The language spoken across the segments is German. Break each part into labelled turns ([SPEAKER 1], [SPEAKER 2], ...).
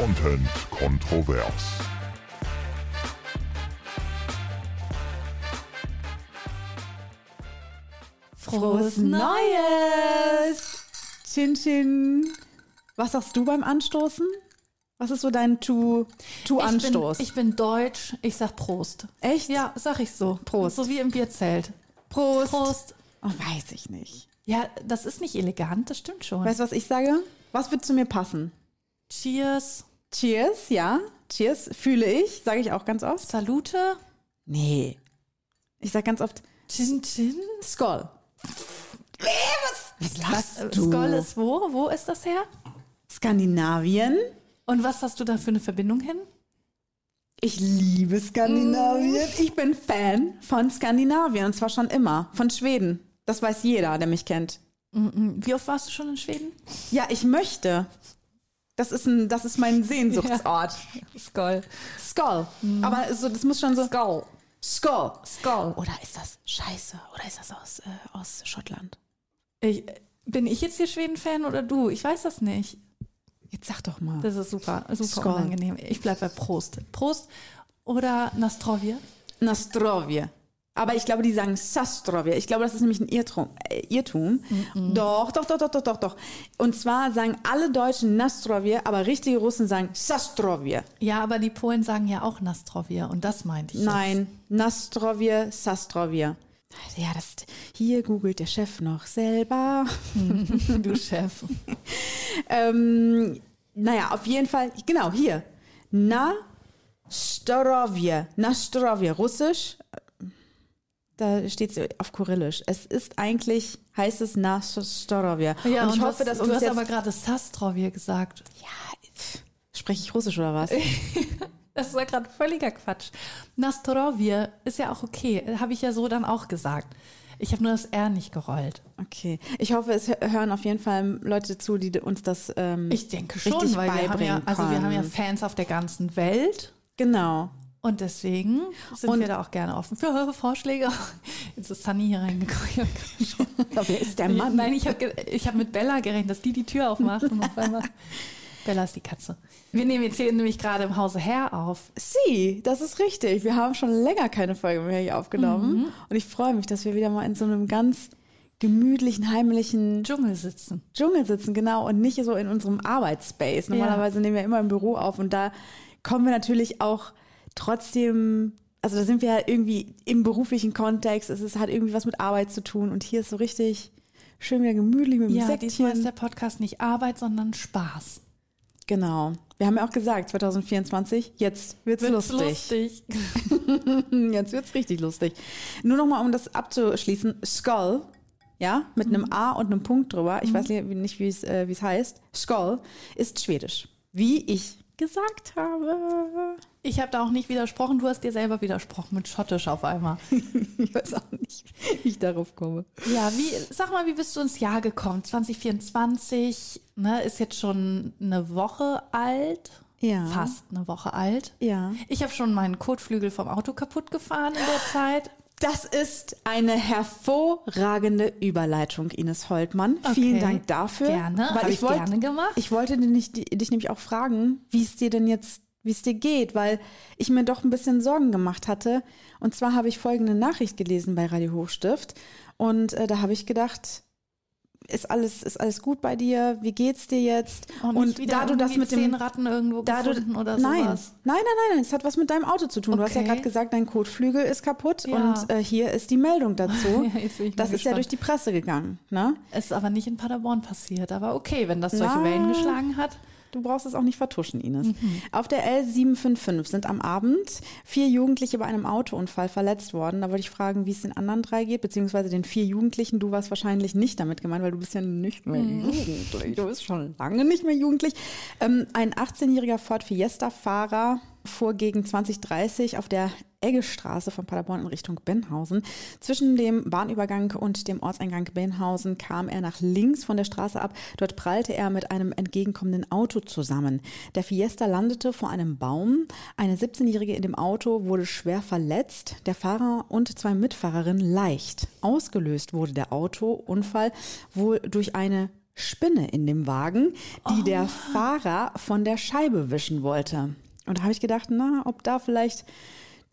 [SPEAKER 1] Content kontrovers.
[SPEAKER 2] Frohes Neues!
[SPEAKER 3] Chin Chin. Was sagst du beim Anstoßen? Was ist so dein Tu-Anstoß?
[SPEAKER 2] Ich bin, ich bin deutsch, ich sag Prost.
[SPEAKER 3] Echt?
[SPEAKER 2] Ja, sag ich so.
[SPEAKER 3] Prost.
[SPEAKER 2] So wie im Bierzelt.
[SPEAKER 3] Prost.
[SPEAKER 2] Prost.
[SPEAKER 3] Oh, weiß ich nicht.
[SPEAKER 2] Ja, das ist nicht elegant, das stimmt schon.
[SPEAKER 3] Weißt du, was ich sage? Was wird zu mir passen?
[SPEAKER 2] Cheers.
[SPEAKER 3] Cheers, ja. Cheers, fühle ich, sage ich auch ganz oft.
[SPEAKER 2] Salute.
[SPEAKER 3] Nee. Ich sag ganz oft
[SPEAKER 2] Chin Chin.
[SPEAKER 3] Skoll. Was lachst
[SPEAKER 2] Äh,
[SPEAKER 3] du?
[SPEAKER 2] Skoll ist wo? Wo ist das her?
[SPEAKER 3] Skandinavien.
[SPEAKER 2] Und was hast du da für eine Verbindung hin?
[SPEAKER 3] Ich liebe Skandinavien. Ich bin Fan von Skandinavien und zwar schon immer. Von Schweden. Das weiß jeder, der mich kennt.
[SPEAKER 2] Wie oft warst du schon in Schweden?
[SPEAKER 3] Ja, ich möchte. Das ist, ein, das ist mein Sehnsuchtsort.
[SPEAKER 2] Skoll.
[SPEAKER 3] Skoll. Aber so, das muss schon so.
[SPEAKER 2] Skoll.
[SPEAKER 3] Skoll.
[SPEAKER 2] Skoll.
[SPEAKER 3] Oder ist das Scheiße? Oder ist das aus, äh, aus Schottland?
[SPEAKER 2] Ich, bin ich jetzt hier Schweden-Fan oder du? Ich weiß das nicht.
[SPEAKER 3] Jetzt sag doch mal.
[SPEAKER 2] Das ist super, super
[SPEAKER 3] Skoll.
[SPEAKER 2] unangenehm. Ich bleib bei Prost. Prost oder Nastrovje?
[SPEAKER 3] Nastrovje. Aber ich glaube, die sagen Sastrovje. Ich glaube, das ist nämlich ein Irrtum. Äh, Irrtum. Doch, doch, doch, doch, doch, doch, doch. Und zwar sagen alle Deutschen Nastrovje, aber richtige Russen sagen Sastrovje.
[SPEAKER 2] Ja, aber die Polen sagen ja auch Nastrovje und das meinte ich.
[SPEAKER 3] Nein, Nastrovje, Sastrovje. Ja, das hier googelt der Chef noch selber.
[SPEAKER 2] Jetzt. Du Chef.
[SPEAKER 3] ähm, naja, auf jeden Fall, genau, hier. Na Storovje. Na Storovje, russisch. Da steht es auf Kyrillisch. Es ist eigentlich, heißt es Na Storovje.
[SPEAKER 2] Ja,
[SPEAKER 3] und ich hoffe,
[SPEAKER 2] was,
[SPEAKER 3] dass
[SPEAKER 2] du
[SPEAKER 3] uns
[SPEAKER 2] hast
[SPEAKER 3] jetzt...
[SPEAKER 2] aber gerade Sastrovje gesagt.
[SPEAKER 3] ja, spreche ich russisch oder was?
[SPEAKER 2] Das war gerade völliger Quatsch. Nastrovje ist ja auch okay. Habe ich ja so dann auch gesagt. Ich habe nur das R nicht gerollt.
[SPEAKER 3] Okay. Ich hoffe, es hören auf jeden Fall Leute zu, die uns das ähm,
[SPEAKER 2] Ich denke schon,
[SPEAKER 3] richtig
[SPEAKER 2] weil wir haben ja,
[SPEAKER 3] beibringen
[SPEAKER 2] also wir haben ja. Fans auf der ganzen Welt.
[SPEAKER 3] Genau.
[SPEAKER 2] Und deswegen sind
[SPEAKER 3] Und-
[SPEAKER 2] wir da auch gerne offen für eure Vorschläge. Jetzt ist Sunny hier reingekommen.
[SPEAKER 3] Wer ist der Mann?
[SPEAKER 2] Nein, ich habe ich hab mit Bella gerechnet, dass die die Tür aufmacht. Und auf einmal Bella ist die Katze. Wir nehmen jetzt hier nämlich gerade im Hause Herr auf.
[SPEAKER 3] Sie, das ist richtig. Wir haben schon länger keine Folge mehr hier aufgenommen.
[SPEAKER 2] Mhm.
[SPEAKER 3] Und ich freue mich, dass wir wieder mal in so einem ganz gemütlichen, heimlichen
[SPEAKER 2] Dschungel sitzen.
[SPEAKER 3] Dschungel sitzen, genau, und nicht so in unserem Arbeitsspace. Normalerweise nehmen wir immer im Büro auf und da kommen wir natürlich auch trotzdem, also da sind wir ja irgendwie im beruflichen Kontext, es ist, hat irgendwie was mit Arbeit zu tun und hier ist so richtig schön wieder gemütlich mit dem
[SPEAKER 2] Ja,
[SPEAKER 3] Säckchen.
[SPEAKER 2] diesmal ist der Podcast nicht Arbeit, sondern Spaß.
[SPEAKER 3] Genau. Wir haben ja auch gesagt, 2024, jetzt wird's
[SPEAKER 2] Wird's
[SPEAKER 3] lustig.
[SPEAKER 2] lustig.
[SPEAKER 3] Jetzt wird's richtig lustig. Nur noch mal, um das abzuschließen. Skull, ja, mit einem A und einem Punkt drüber. Ich weiß nicht, wie- es äh, wie es heißt. Skull ist schwedisch. Wie ich gesagt habe.
[SPEAKER 2] Ich habe da auch nicht widersprochen, du hast dir selber widersprochen mit Schottisch auf einmal.
[SPEAKER 3] Ich weiß auch nicht, wie ich darauf komme.
[SPEAKER 2] Ja, wie, sag mal, wie bist du ins Jahr gekommen? 2024, ne, ist jetzt schon eine Woche alt.
[SPEAKER 3] Ja.
[SPEAKER 2] Fast eine Woche alt.
[SPEAKER 3] Ja.
[SPEAKER 2] Ich habe schon meinen Kotflügel vom Auto kaputt gefahren in der Zeit.
[SPEAKER 3] Das ist eine hervorragende Überleitung, Ines Holtmann.
[SPEAKER 2] Okay.
[SPEAKER 3] Vielen Dank dafür.
[SPEAKER 2] Gerne,
[SPEAKER 3] Weil ich wollte,
[SPEAKER 2] gerne gemacht.
[SPEAKER 3] Ich wollte dich, dich nämlich auch fragen, wie es dir denn jetzt, wie es dir geht, weil ich mir doch ein bisschen Sorgen gemacht hatte. Und zwar habe ich folgende Nachricht gelesen bei Radio Hochstift und äh, da habe ich gedacht, ist alles, ist alles gut bei dir? Wie geht's dir jetzt?
[SPEAKER 2] Und,
[SPEAKER 3] und
[SPEAKER 2] wieder
[SPEAKER 3] da du das mit dem
[SPEAKER 2] Ratten irgendwo
[SPEAKER 3] da du,
[SPEAKER 2] gefunden oder
[SPEAKER 3] nein,
[SPEAKER 2] sowas.
[SPEAKER 3] nein, nein, nein, nein, es hat was mit deinem Auto zu tun. Du hast ja
[SPEAKER 2] Okay.
[SPEAKER 3] gerade gesagt, dein Kotflügel ist kaputt
[SPEAKER 2] Ja.
[SPEAKER 3] und äh, hier ist die Meldung dazu.
[SPEAKER 2] Ja,
[SPEAKER 3] das ist ja
[SPEAKER 2] gespannt.
[SPEAKER 3] durch die Presse gegangen. Ne?
[SPEAKER 2] Ist aber nicht in Paderborn passiert. Aber okay, wenn das solche
[SPEAKER 3] Na.
[SPEAKER 2] Wellen geschlagen hat.
[SPEAKER 3] Du brauchst es auch nicht vertuschen, Ines.
[SPEAKER 2] Mhm.
[SPEAKER 3] Auf der L755 sind am Abend vier Jugendliche bei einem Autounfall verletzt worden. Da wollte ich fragen, wie es den anderen drei geht, beziehungsweise den vier Jugendlichen. Du warst wahrscheinlich nicht damit gemeint, weil du bist ja nicht mehr
[SPEAKER 2] Mhm.
[SPEAKER 3] jugendlich. Du bist schon lange nicht mehr jugendlich. Ähm, ein 18-jähriger Ford Fiesta-Fahrer fuhr gegen 2030 auf der Eggestraße von Paderborn in Richtung Benhausen. Zwischen dem Bahnübergang und dem Ortseingang Benhausen kam er nach links von der Straße ab. Dort prallte er mit einem entgegenkommenden Auto zusammen. Der Fiesta landete vor einem Baum. Eine 17-Jährige in dem Auto wurde schwer verletzt, der Fahrer und zwei Mitfahrerinnen leicht. Ausgelöst wurde der Autounfall wohl durch eine Spinne in dem Wagen, die der Fahrer von der Scheibe wischen wollte. Und da habe ich gedacht, na, ob da vielleicht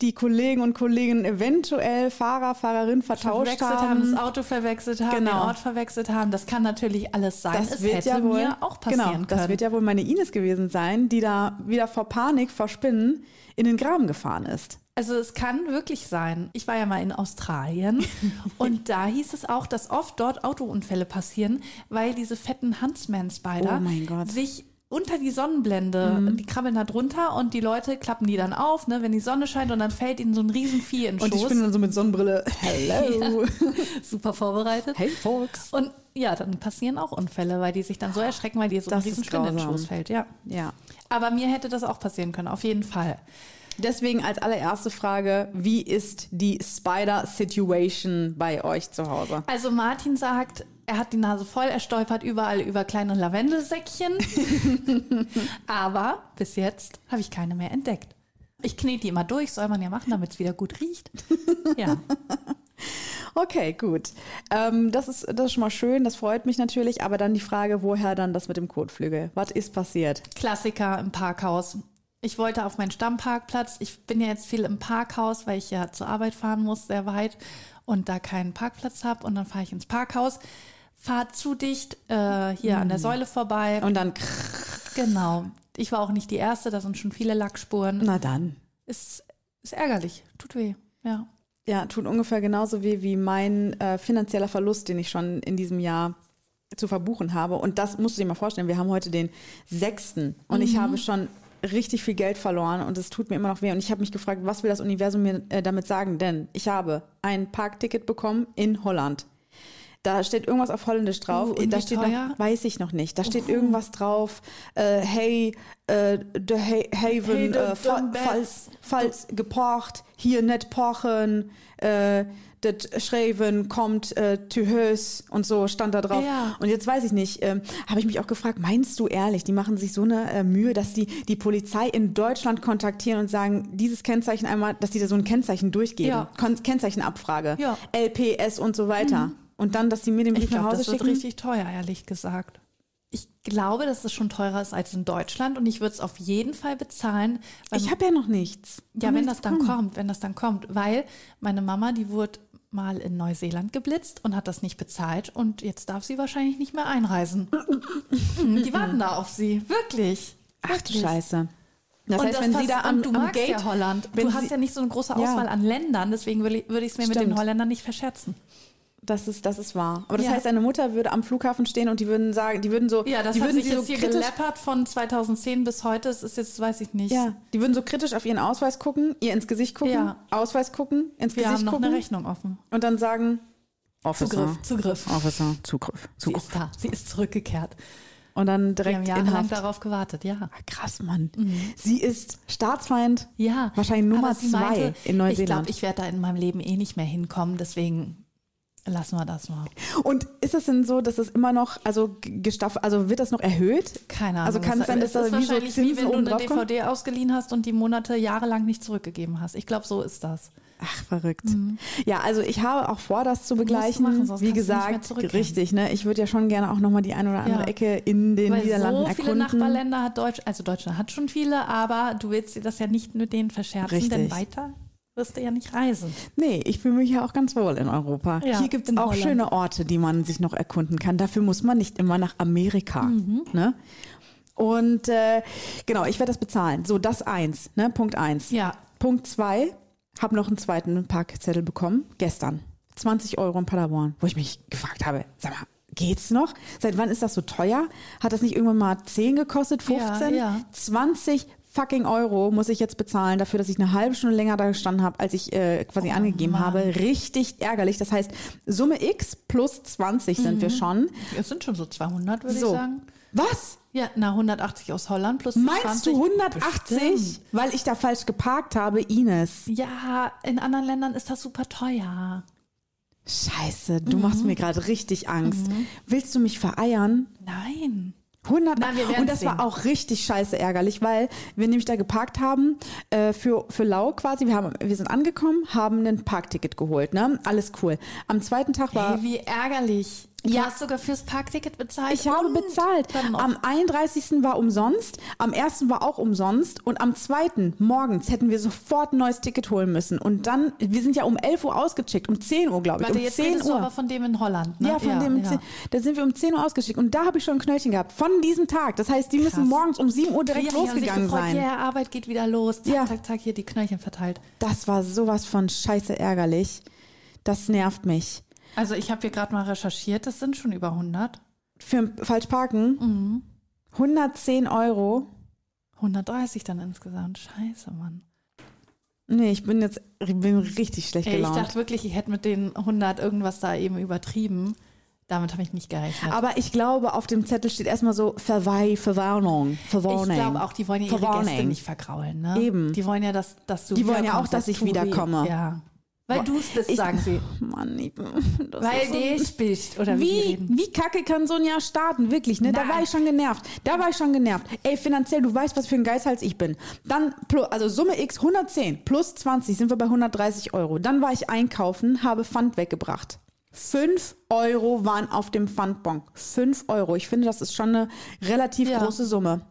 [SPEAKER 3] die Kollegen und Kolleginnen eventuell Fahrer, Fahrerin vertauscht
[SPEAKER 2] verwechselt haben,
[SPEAKER 3] haben.
[SPEAKER 2] das Auto verwechselt haben,
[SPEAKER 3] Genau.
[SPEAKER 2] den Ort verwechselt haben. Das kann natürlich alles sein.
[SPEAKER 3] Das
[SPEAKER 2] es
[SPEAKER 3] wird
[SPEAKER 2] hätte
[SPEAKER 3] ja wohl,
[SPEAKER 2] mir auch passieren
[SPEAKER 3] genau,
[SPEAKER 2] können.
[SPEAKER 3] das wird ja wohl meine Ines gewesen sein, die da wieder vor Panik, vor Spinnen in den Graben gefahren ist.
[SPEAKER 2] Also es kann wirklich sein. Ich war ja mal in Australien und da hieß es auch, dass oft dort Autounfälle passieren, weil diese fetten Huntsman-Spider
[SPEAKER 3] Oh
[SPEAKER 2] sich unter die Sonnenblende, die krabbeln da drunter und die Leute klappen die dann auf, ne, wenn die Sonne scheint und dann fällt ihnen so ein Riesenvieh in den
[SPEAKER 3] Und die
[SPEAKER 2] Schoß.
[SPEAKER 3] Spinnen dann so mit Sonnenbrille. Hello.
[SPEAKER 2] Super vorbereitet.
[SPEAKER 3] Hey, Folks.
[SPEAKER 2] Und ja, dann passieren auch Unfälle, weil die sich dann so erschrecken, weil dir so ein
[SPEAKER 3] Das ist
[SPEAKER 2] Riesenspinne in den. Schoß fällt. Ja.
[SPEAKER 3] Ja.
[SPEAKER 2] Aber mir hätte das auch passieren können, auf jeden Fall.
[SPEAKER 3] Deswegen als allererste Frage, wie ist die Spider-Situation bei euch zu Hause?
[SPEAKER 2] Also Martin sagt, er hat die Nase voll, er stolpert überall über kleine Lavendelsäckchen. Aber bis jetzt habe ich keine mehr entdeckt. Ich knete die immer durch, soll man ja machen, damit es wieder gut riecht. Ja.
[SPEAKER 3] Okay, gut. Ähm, das, ist, das ist schon mal schön, das freut mich natürlich. Aber dann die Frage, woher dann das mit dem Kotflügel? Was ist passiert?
[SPEAKER 2] Klassiker im Parkhaus. Ich wollte auf meinen Stammparkplatz. Ich bin ja jetzt viel im Parkhaus, weil ich ja zur Arbeit fahren muss, sehr weit und da keinen Parkplatz habe. Und dann fahre ich ins Parkhaus, fahre zu dicht äh, hier an der Säule vorbei.
[SPEAKER 3] Und dann,
[SPEAKER 2] genau. Ich war auch nicht die Erste, da sind schon viele Lackspuren.
[SPEAKER 3] na dann.
[SPEAKER 2] Ist, ist ärgerlich, tut weh. Ja.
[SPEAKER 3] Ja, tut ungefähr genauso weh wie mein äh, finanzieller Verlust, den ich schon in diesem Jahr zu verbuchen habe. Und das musst du dir mal vorstellen. Wir haben heute den 6. und ich habe schon richtig viel Geld verloren und es tut mir immer noch weh. Und ich habe mich gefragt, was will das Universum mir äh, damit sagen? Denn ich habe ein Parkticket bekommen in Holland. Da steht irgendwas auf Holländisch drauf.
[SPEAKER 2] Uh, und
[SPEAKER 3] da steht
[SPEAKER 2] teuer?
[SPEAKER 3] noch, weiß ich noch nicht. Da steht irgendwas drauf. Äh, hey, äh, de ha Haven,
[SPEAKER 2] Hey,
[SPEAKER 3] äh, falls, falls gepocht, hier nicht pochen, äh, das Schreiben kommt äh, Hös und so stand da drauf.
[SPEAKER 2] Ja.
[SPEAKER 3] Und jetzt weiß ich nicht, ähm, habe ich mich auch gefragt, meinst du ehrlich, die machen sich so eine äh, Mühe, dass die die Polizei in Deutschland kontaktieren und sagen, dieses Kennzeichen einmal, dass die da so ein Kennzeichen durchgeben,
[SPEAKER 2] Ja.
[SPEAKER 3] Kon Kennzeichenabfrage,
[SPEAKER 2] Ja.
[SPEAKER 3] LPS und so weiter. Und dann, dass die mir den
[SPEAKER 2] Ich
[SPEAKER 3] Brief nach
[SPEAKER 2] glaube,
[SPEAKER 3] Hause
[SPEAKER 2] das wird
[SPEAKER 3] schicken.
[SPEAKER 2] richtig teuer, ehrlich gesagt. Ich glaube, dass es schon teurer ist als in Deutschland und ich würde es auf jeden Fall bezahlen. Weil,
[SPEAKER 3] Ich habe ja noch nichts.
[SPEAKER 2] ja, wenn das dann
[SPEAKER 3] kommen?
[SPEAKER 2] kommt, wenn das dann kommt. Weil meine Mama, die wurde mal in Neuseeland geblitzt und hat das nicht bezahlt und jetzt darf sie wahrscheinlich nicht mehr einreisen. Hm, die warten da auf sie. Wirklich.
[SPEAKER 3] Ach du. Scheiße. Das
[SPEAKER 2] und
[SPEAKER 3] heißt,
[SPEAKER 2] das
[SPEAKER 3] wenn sie da am,
[SPEAKER 2] du
[SPEAKER 3] am
[SPEAKER 2] magst
[SPEAKER 3] Gate,
[SPEAKER 2] ja Holland. Du hast
[SPEAKER 3] sie-
[SPEAKER 2] ja nicht so eine große
[SPEAKER 3] Ja.
[SPEAKER 2] Auswahl an Ländern, deswegen würde ich es mir mit den
[SPEAKER 3] Stimmt.
[SPEAKER 2] Holländern nicht verscherzen.
[SPEAKER 3] Das ist, das ist wahr. Aber das
[SPEAKER 2] Ja.
[SPEAKER 3] heißt, deine Mutter würde am Flughafen stehen und die würden sagen, die würden so,
[SPEAKER 2] Ja, das
[SPEAKER 3] die
[SPEAKER 2] hat
[SPEAKER 3] würden
[SPEAKER 2] sich
[SPEAKER 3] sie so
[SPEAKER 2] jetzt hier
[SPEAKER 3] kritisch,
[SPEAKER 2] geleppert von 2010 bis heute. Es ist jetzt, weiß ich nicht.
[SPEAKER 3] ja, die würden so kritisch auf ihren Ausweis gucken, ihr ins Gesicht gucken,
[SPEAKER 2] Ja.
[SPEAKER 3] Ausweis gucken, ins
[SPEAKER 2] Wir haben
[SPEAKER 3] Gesicht
[SPEAKER 2] noch
[SPEAKER 3] gucken
[SPEAKER 2] eine Rechnung offen.
[SPEAKER 3] und dann sagen, Officer,
[SPEAKER 2] Zugriff, Zugriff.
[SPEAKER 3] Officer, Zugriff,
[SPEAKER 2] Sie
[SPEAKER 3] Zugriff.
[SPEAKER 2] ist da. Sie ist zurückgekehrt.
[SPEAKER 3] Und dann
[SPEAKER 2] Wir haben
[SPEAKER 3] direkt
[SPEAKER 2] jahrelang darauf gewartet, ja.
[SPEAKER 3] Ah, Krass, Mann. Sie ist Staatsfeind.
[SPEAKER 2] Ja.
[SPEAKER 3] Wahrscheinlich Nummer
[SPEAKER 2] sie
[SPEAKER 3] zwei
[SPEAKER 2] meinte,
[SPEAKER 3] in Neuseeland.
[SPEAKER 2] Ich glaube, ich werde da in meinem Leben eh nicht mehr hinkommen, deswegen lassen wir das mal.
[SPEAKER 3] Und ist es denn so, dass es immer noch, also gestaffelt, also wird das noch erhöht?
[SPEAKER 2] Keine Ahnung.
[SPEAKER 3] Also kann es sein, dass
[SPEAKER 2] es
[SPEAKER 3] da
[SPEAKER 2] ist
[SPEAKER 3] wie so
[SPEAKER 2] wahrscheinlich wie
[SPEAKER 3] Zinsen
[SPEAKER 2] wenn du eine? DVD ausgeliehen hast und die Monate jahrelang nicht zurückgegeben hast. Ich glaube, so ist das.
[SPEAKER 3] Ach, verrückt. Ja, also ich habe auch vor, das zu begleichen.
[SPEAKER 2] machen,
[SPEAKER 3] Wie gesagt, richtig, ne? Ich würde ja schon gerne auch nochmal die eine oder andere
[SPEAKER 2] Ja.
[SPEAKER 3] Ecke in den
[SPEAKER 2] Weil
[SPEAKER 3] Niederlanden
[SPEAKER 2] so viele
[SPEAKER 3] erkunden.
[SPEAKER 2] Nachbarländer hat Deutschland, also Deutschland hat schon viele, aber du willst dir das ja nicht mit denen verscherzen, denn
[SPEAKER 3] Richtig.
[SPEAKER 2] weiter wirst du ja nicht reisen.
[SPEAKER 3] Nee, ich fühle mich ja auch ganz wohl in Europa.
[SPEAKER 2] Ja,
[SPEAKER 3] Hier gibt es auch
[SPEAKER 2] Holland.
[SPEAKER 3] schöne Orte, die man sich noch erkunden kann. Dafür muss man nicht immer nach Amerika.
[SPEAKER 2] Mhm.
[SPEAKER 3] Ne? Und äh, genau, ich werde das bezahlen. So, das eins, ne? Punkt eins.
[SPEAKER 2] Ja.
[SPEAKER 3] Punkt zwei, habe noch einen zweiten Parkzettel bekommen, gestern. 20 Euro in Paderborn, wo ich mich gefragt habe, sag mal, geht's noch? Seit wann ist das so teuer? Hat das nicht irgendwann mal 10 gekostet, 15?
[SPEAKER 2] Ja, ja.
[SPEAKER 3] 20 fucking Euro muss ich jetzt bezahlen dafür, dass ich eine halbe Stunde länger da gestanden habe, als ich äh, quasi angegeben
[SPEAKER 2] Oh Mann.
[SPEAKER 3] habe. Richtig ärgerlich. Das heißt, Summe X plus 20 sind wir schon.
[SPEAKER 2] Es sind schon so 200, würde
[SPEAKER 3] So.
[SPEAKER 2] ich sagen.
[SPEAKER 3] Was?
[SPEAKER 2] Ja, na 180 aus Holland plus die
[SPEAKER 3] Meinst
[SPEAKER 2] 20.
[SPEAKER 3] du 180?
[SPEAKER 2] Bestimmt.
[SPEAKER 3] Weil ich da falsch geparkt habe, Ines.
[SPEAKER 2] Ja, in anderen Ländern ist das super teuer.
[SPEAKER 3] Scheiße, du
[SPEAKER 2] Mhm.
[SPEAKER 3] machst mir gerade richtig Angst. Willst du mich vereiern?
[SPEAKER 2] Nein.
[SPEAKER 3] 100
[SPEAKER 2] Na, wir werden's
[SPEAKER 3] Und das war
[SPEAKER 2] sehen.
[SPEAKER 3] auch richtig scheiße ärgerlich, weil wir nämlich da geparkt haben äh, für, für Lau quasi. Wir, haben, wir sind angekommen, haben ein Parkticket geholt. Ne? Alles cool. Am zweiten Tag war.
[SPEAKER 2] Hey, wie ärgerlich. Du
[SPEAKER 3] Ja.
[SPEAKER 2] hast sogar fürs Parkticket bezahlt.
[SPEAKER 3] Ich habe bezahlt. Am 31. war umsonst, am 1. war auch umsonst und am 2. morgens hätten wir sofort ein neues Ticket holen müssen. Und dann, wir sind ja um 11 Uhr ausgecheckt, um 10 Uhr, glaube ich.
[SPEAKER 2] Warte,
[SPEAKER 3] um
[SPEAKER 2] jetzt
[SPEAKER 3] 10
[SPEAKER 2] redest du
[SPEAKER 3] Uhr.
[SPEAKER 2] aber von dem in Holland, ne?
[SPEAKER 3] Ja, von dem,
[SPEAKER 2] ja.
[SPEAKER 3] da sind wir um 10 Uhr ausgeschickt und da habe ich schon ein Knöllchen gehabt. Von diesem Tag. Das heißt, die müssen
[SPEAKER 2] Krass.
[SPEAKER 3] morgens um 7 Uhr direkt
[SPEAKER 2] Ja, sich
[SPEAKER 3] losgegangen
[SPEAKER 2] gefreut,
[SPEAKER 3] sein.
[SPEAKER 2] Ja, Arbeit geht wieder los. Zack,
[SPEAKER 3] Ja.
[SPEAKER 2] zack, zack, hier die Knöllchen verteilt.
[SPEAKER 3] Das war sowas von scheiße ärgerlich. Das nervt mich.
[SPEAKER 2] Also ich habe hier gerade mal recherchiert, das sind schon über 100.
[SPEAKER 3] Für falsch parken,
[SPEAKER 2] Mhm.
[SPEAKER 3] 110 Euro.
[SPEAKER 2] 130 dann insgesamt. Scheiße, Mann.
[SPEAKER 3] Nee, ich bin jetzt ich bin richtig schlecht
[SPEAKER 2] Ey, ich
[SPEAKER 3] gelaunt.
[SPEAKER 2] dachte wirklich, ich hätte mit den 100 irgendwas da eben übertrieben. Damit habe ich nicht gerechnet.
[SPEAKER 3] Aber ich glaube, auf dem Zettel steht erstmal so Verweih, Verwarnung,
[SPEAKER 2] ich
[SPEAKER 3] Verwarning.
[SPEAKER 2] glaube auch, die wollen ja ihre. Gäste nicht vergraulen. Ne?
[SPEAKER 3] Eben.
[SPEAKER 2] Die wollen ja, dass, dass du
[SPEAKER 3] Die wollen ja auch, dass ich wiederkomme.
[SPEAKER 2] Ja. Weil du es bist,
[SPEAKER 3] Ich-
[SPEAKER 2] sagen sie.
[SPEAKER 3] Mann, ich,
[SPEAKER 2] Weil
[SPEAKER 3] ist so-
[SPEAKER 2] dich bist, oder wie,
[SPEAKER 3] Wie, wie kacke kann so ein Jahr starten? Wirklich, ne? Da
[SPEAKER 2] Nein.
[SPEAKER 3] war ich schon genervt. Da war ich schon genervt. Ey, finanziell, du weißt, was für ein Geizhals ich bin. Dann, also Summe X 110 plus 20 sind wir bei 130 Euro. Dann war ich einkaufen, habe Pfand weggebracht. 5 Euro waren auf dem Pfandbon. 5 Euro. Ich finde, das ist schon eine relativ
[SPEAKER 2] Ja.
[SPEAKER 3] große Summe.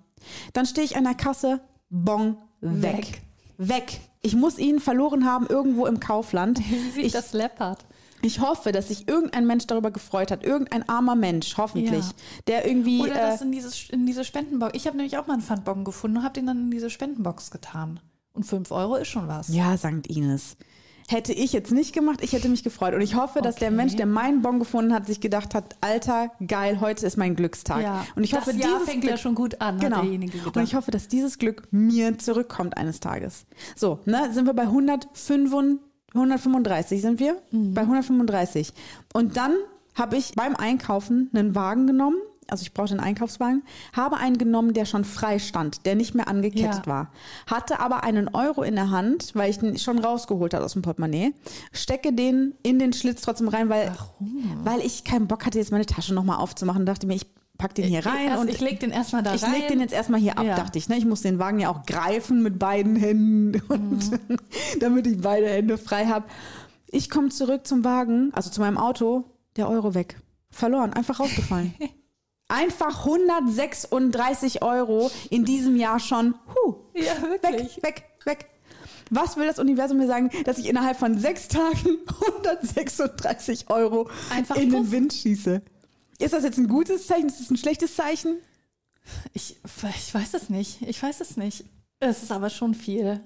[SPEAKER 3] Dann stehe ich an der Kasse, Bon weg.
[SPEAKER 2] Weg.
[SPEAKER 3] Weg. Ich muss ihn verloren haben irgendwo im Kaufland.
[SPEAKER 2] Wie
[SPEAKER 3] Ich,
[SPEAKER 2] das läppert.
[SPEAKER 3] ich hoffe, dass sich irgendein Mensch darüber gefreut hat. Irgendein armer Mensch, hoffentlich.
[SPEAKER 2] Ja.
[SPEAKER 3] Der irgendwie.
[SPEAKER 2] Oder
[SPEAKER 3] äh,
[SPEAKER 2] das in, dieses, in diese Spendenbox. Ich habe nämlich auch mal einen Pfandbon gefunden und habe den dann in diese Spendenbox getan. Und 5 Euro ist schon was.
[SPEAKER 3] ja, St. Ines. Hätte ich jetzt nicht gemacht, ich hätte mich gefreut. Und ich hoffe, dass der
[SPEAKER 2] Okay.
[SPEAKER 3] Mensch, der meinen Bon gefunden hat, sich gedacht hat, Alter, geil, heute ist mein Glückstag.
[SPEAKER 2] Ja.
[SPEAKER 3] Und ich
[SPEAKER 2] das
[SPEAKER 3] hoffe,
[SPEAKER 2] Jahr
[SPEAKER 3] dieses
[SPEAKER 2] fängt
[SPEAKER 3] Glück,
[SPEAKER 2] ja schon gut an,
[SPEAKER 3] Genau. Und ich hoffe, dass dieses Glück mir zurückkommt eines Tages. So, ne, sind wir bei 105, 135 sind wir?
[SPEAKER 2] Mhm.
[SPEAKER 3] Bei 135. Und dann habe ich beim Einkaufen einen Wagen genommen. Also ich brauchte einen Einkaufswagen, habe einen genommen, der schon frei stand, der nicht mehr angekettet
[SPEAKER 2] Ja.
[SPEAKER 3] war. Hatte aber einen Euro in der Hand, weil ich den schon rausgeholt hatte aus dem Portemonnaie. Stecke den in den Schlitz trotzdem rein, weil, weil ich keinen Bock hatte, jetzt meine Tasche nochmal aufzumachen. Dachte mir, ich pack den hier rein
[SPEAKER 2] Erst,
[SPEAKER 3] und
[SPEAKER 2] ich leg den erstmal da
[SPEAKER 3] ich
[SPEAKER 2] rein.
[SPEAKER 3] leg den jetzt erstmal hier ab,
[SPEAKER 2] Ja.
[SPEAKER 3] dachte ich. Ne? Ich muss den Wagen ja auch greifen mit beiden Händen, und
[SPEAKER 2] Mhm.
[SPEAKER 3] damit ich beide Hände frei habe. Ich komme zurück zum Wagen, also zu meinem Auto, der Euro weg. Verloren, einfach rausgefallen. einfach 136 Euro in diesem Jahr schon. Huh,
[SPEAKER 2] Ja, wirklich.
[SPEAKER 3] weg, weg, weg. Was will das Universum mir sagen, dass ich innerhalb von sechs Tagen 136 Euro
[SPEAKER 2] Einfach
[SPEAKER 3] in den
[SPEAKER 2] puff.
[SPEAKER 3] Wind schieße? Ist das jetzt ein gutes Zeichen? Ist das ein schlechtes Zeichen?
[SPEAKER 2] Ich, ich weiß es nicht. Ich weiß es nicht. Es ist aber schon viel.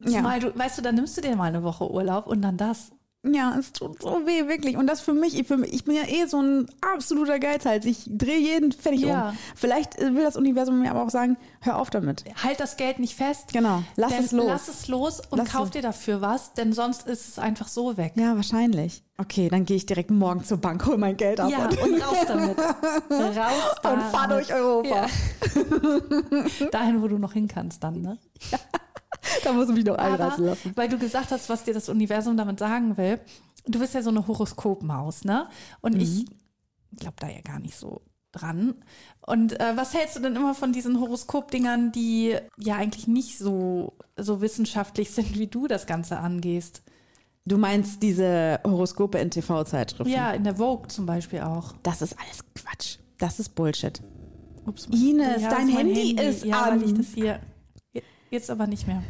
[SPEAKER 3] Ja.
[SPEAKER 2] Zumal du, weißt du, dann nimmst du dir mal eine Woche Urlaub und dann das.
[SPEAKER 3] Ja, es tut so weh, wirklich. Und das für mich, ich, für mich, ich bin ja eh so ein absoluter Geizhals. Ich drehe jeden Pfennig
[SPEAKER 2] Ja.
[SPEAKER 3] um. Vielleicht äh, will das Universum mir aber auch sagen, hör auf damit.
[SPEAKER 2] Halt das Geld nicht fest.
[SPEAKER 3] Genau, lass es los.
[SPEAKER 2] Lass es los und
[SPEAKER 3] Lass
[SPEAKER 2] kauf dir dafür was, denn sonst ist es einfach so weg.
[SPEAKER 3] Ja, wahrscheinlich. Okay, dann gehe ich direkt morgen zur Bank, hol mein Geld ab
[SPEAKER 2] Ja,
[SPEAKER 3] und,
[SPEAKER 2] und raus damit. Raus
[SPEAKER 3] und fahr durch Europa.
[SPEAKER 2] Ja. Dahin, wo du noch hin kannst dann, ne?
[SPEAKER 3] Da muss ich mich noch
[SPEAKER 2] Aber,
[SPEAKER 3] einreißen lassen.
[SPEAKER 2] weil du gesagt hast, was dir das Universum damit sagen will. Du bist ja so eine Horoskopmaus, ne? Und ich glaube da ja gar nicht so dran. Und äh, was hältst du denn immer von diesen Horoskopdingern, die ja eigentlich nicht so, so wissenschaftlich sind, wie du das Ganze angehst?
[SPEAKER 3] Du meinst diese Horoskope in TV-Zeitschriften?
[SPEAKER 2] Ja, in der Vogue zum Beispiel auch.
[SPEAKER 3] Das ist alles Quatsch. Das ist Bullshit.
[SPEAKER 2] Ups.
[SPEAKER 3] Ines,
[SPEAKER 2] Ja,
[SPEAKER 3] dein
[SPEAKER 2] mein
[SPEAKER 3] Handy ist
[SPEAKER 2] ja,
[SPEAKER 3] an.
[SPEAKER 2] Weil ich das hier. Jetzt aber nicht mehr.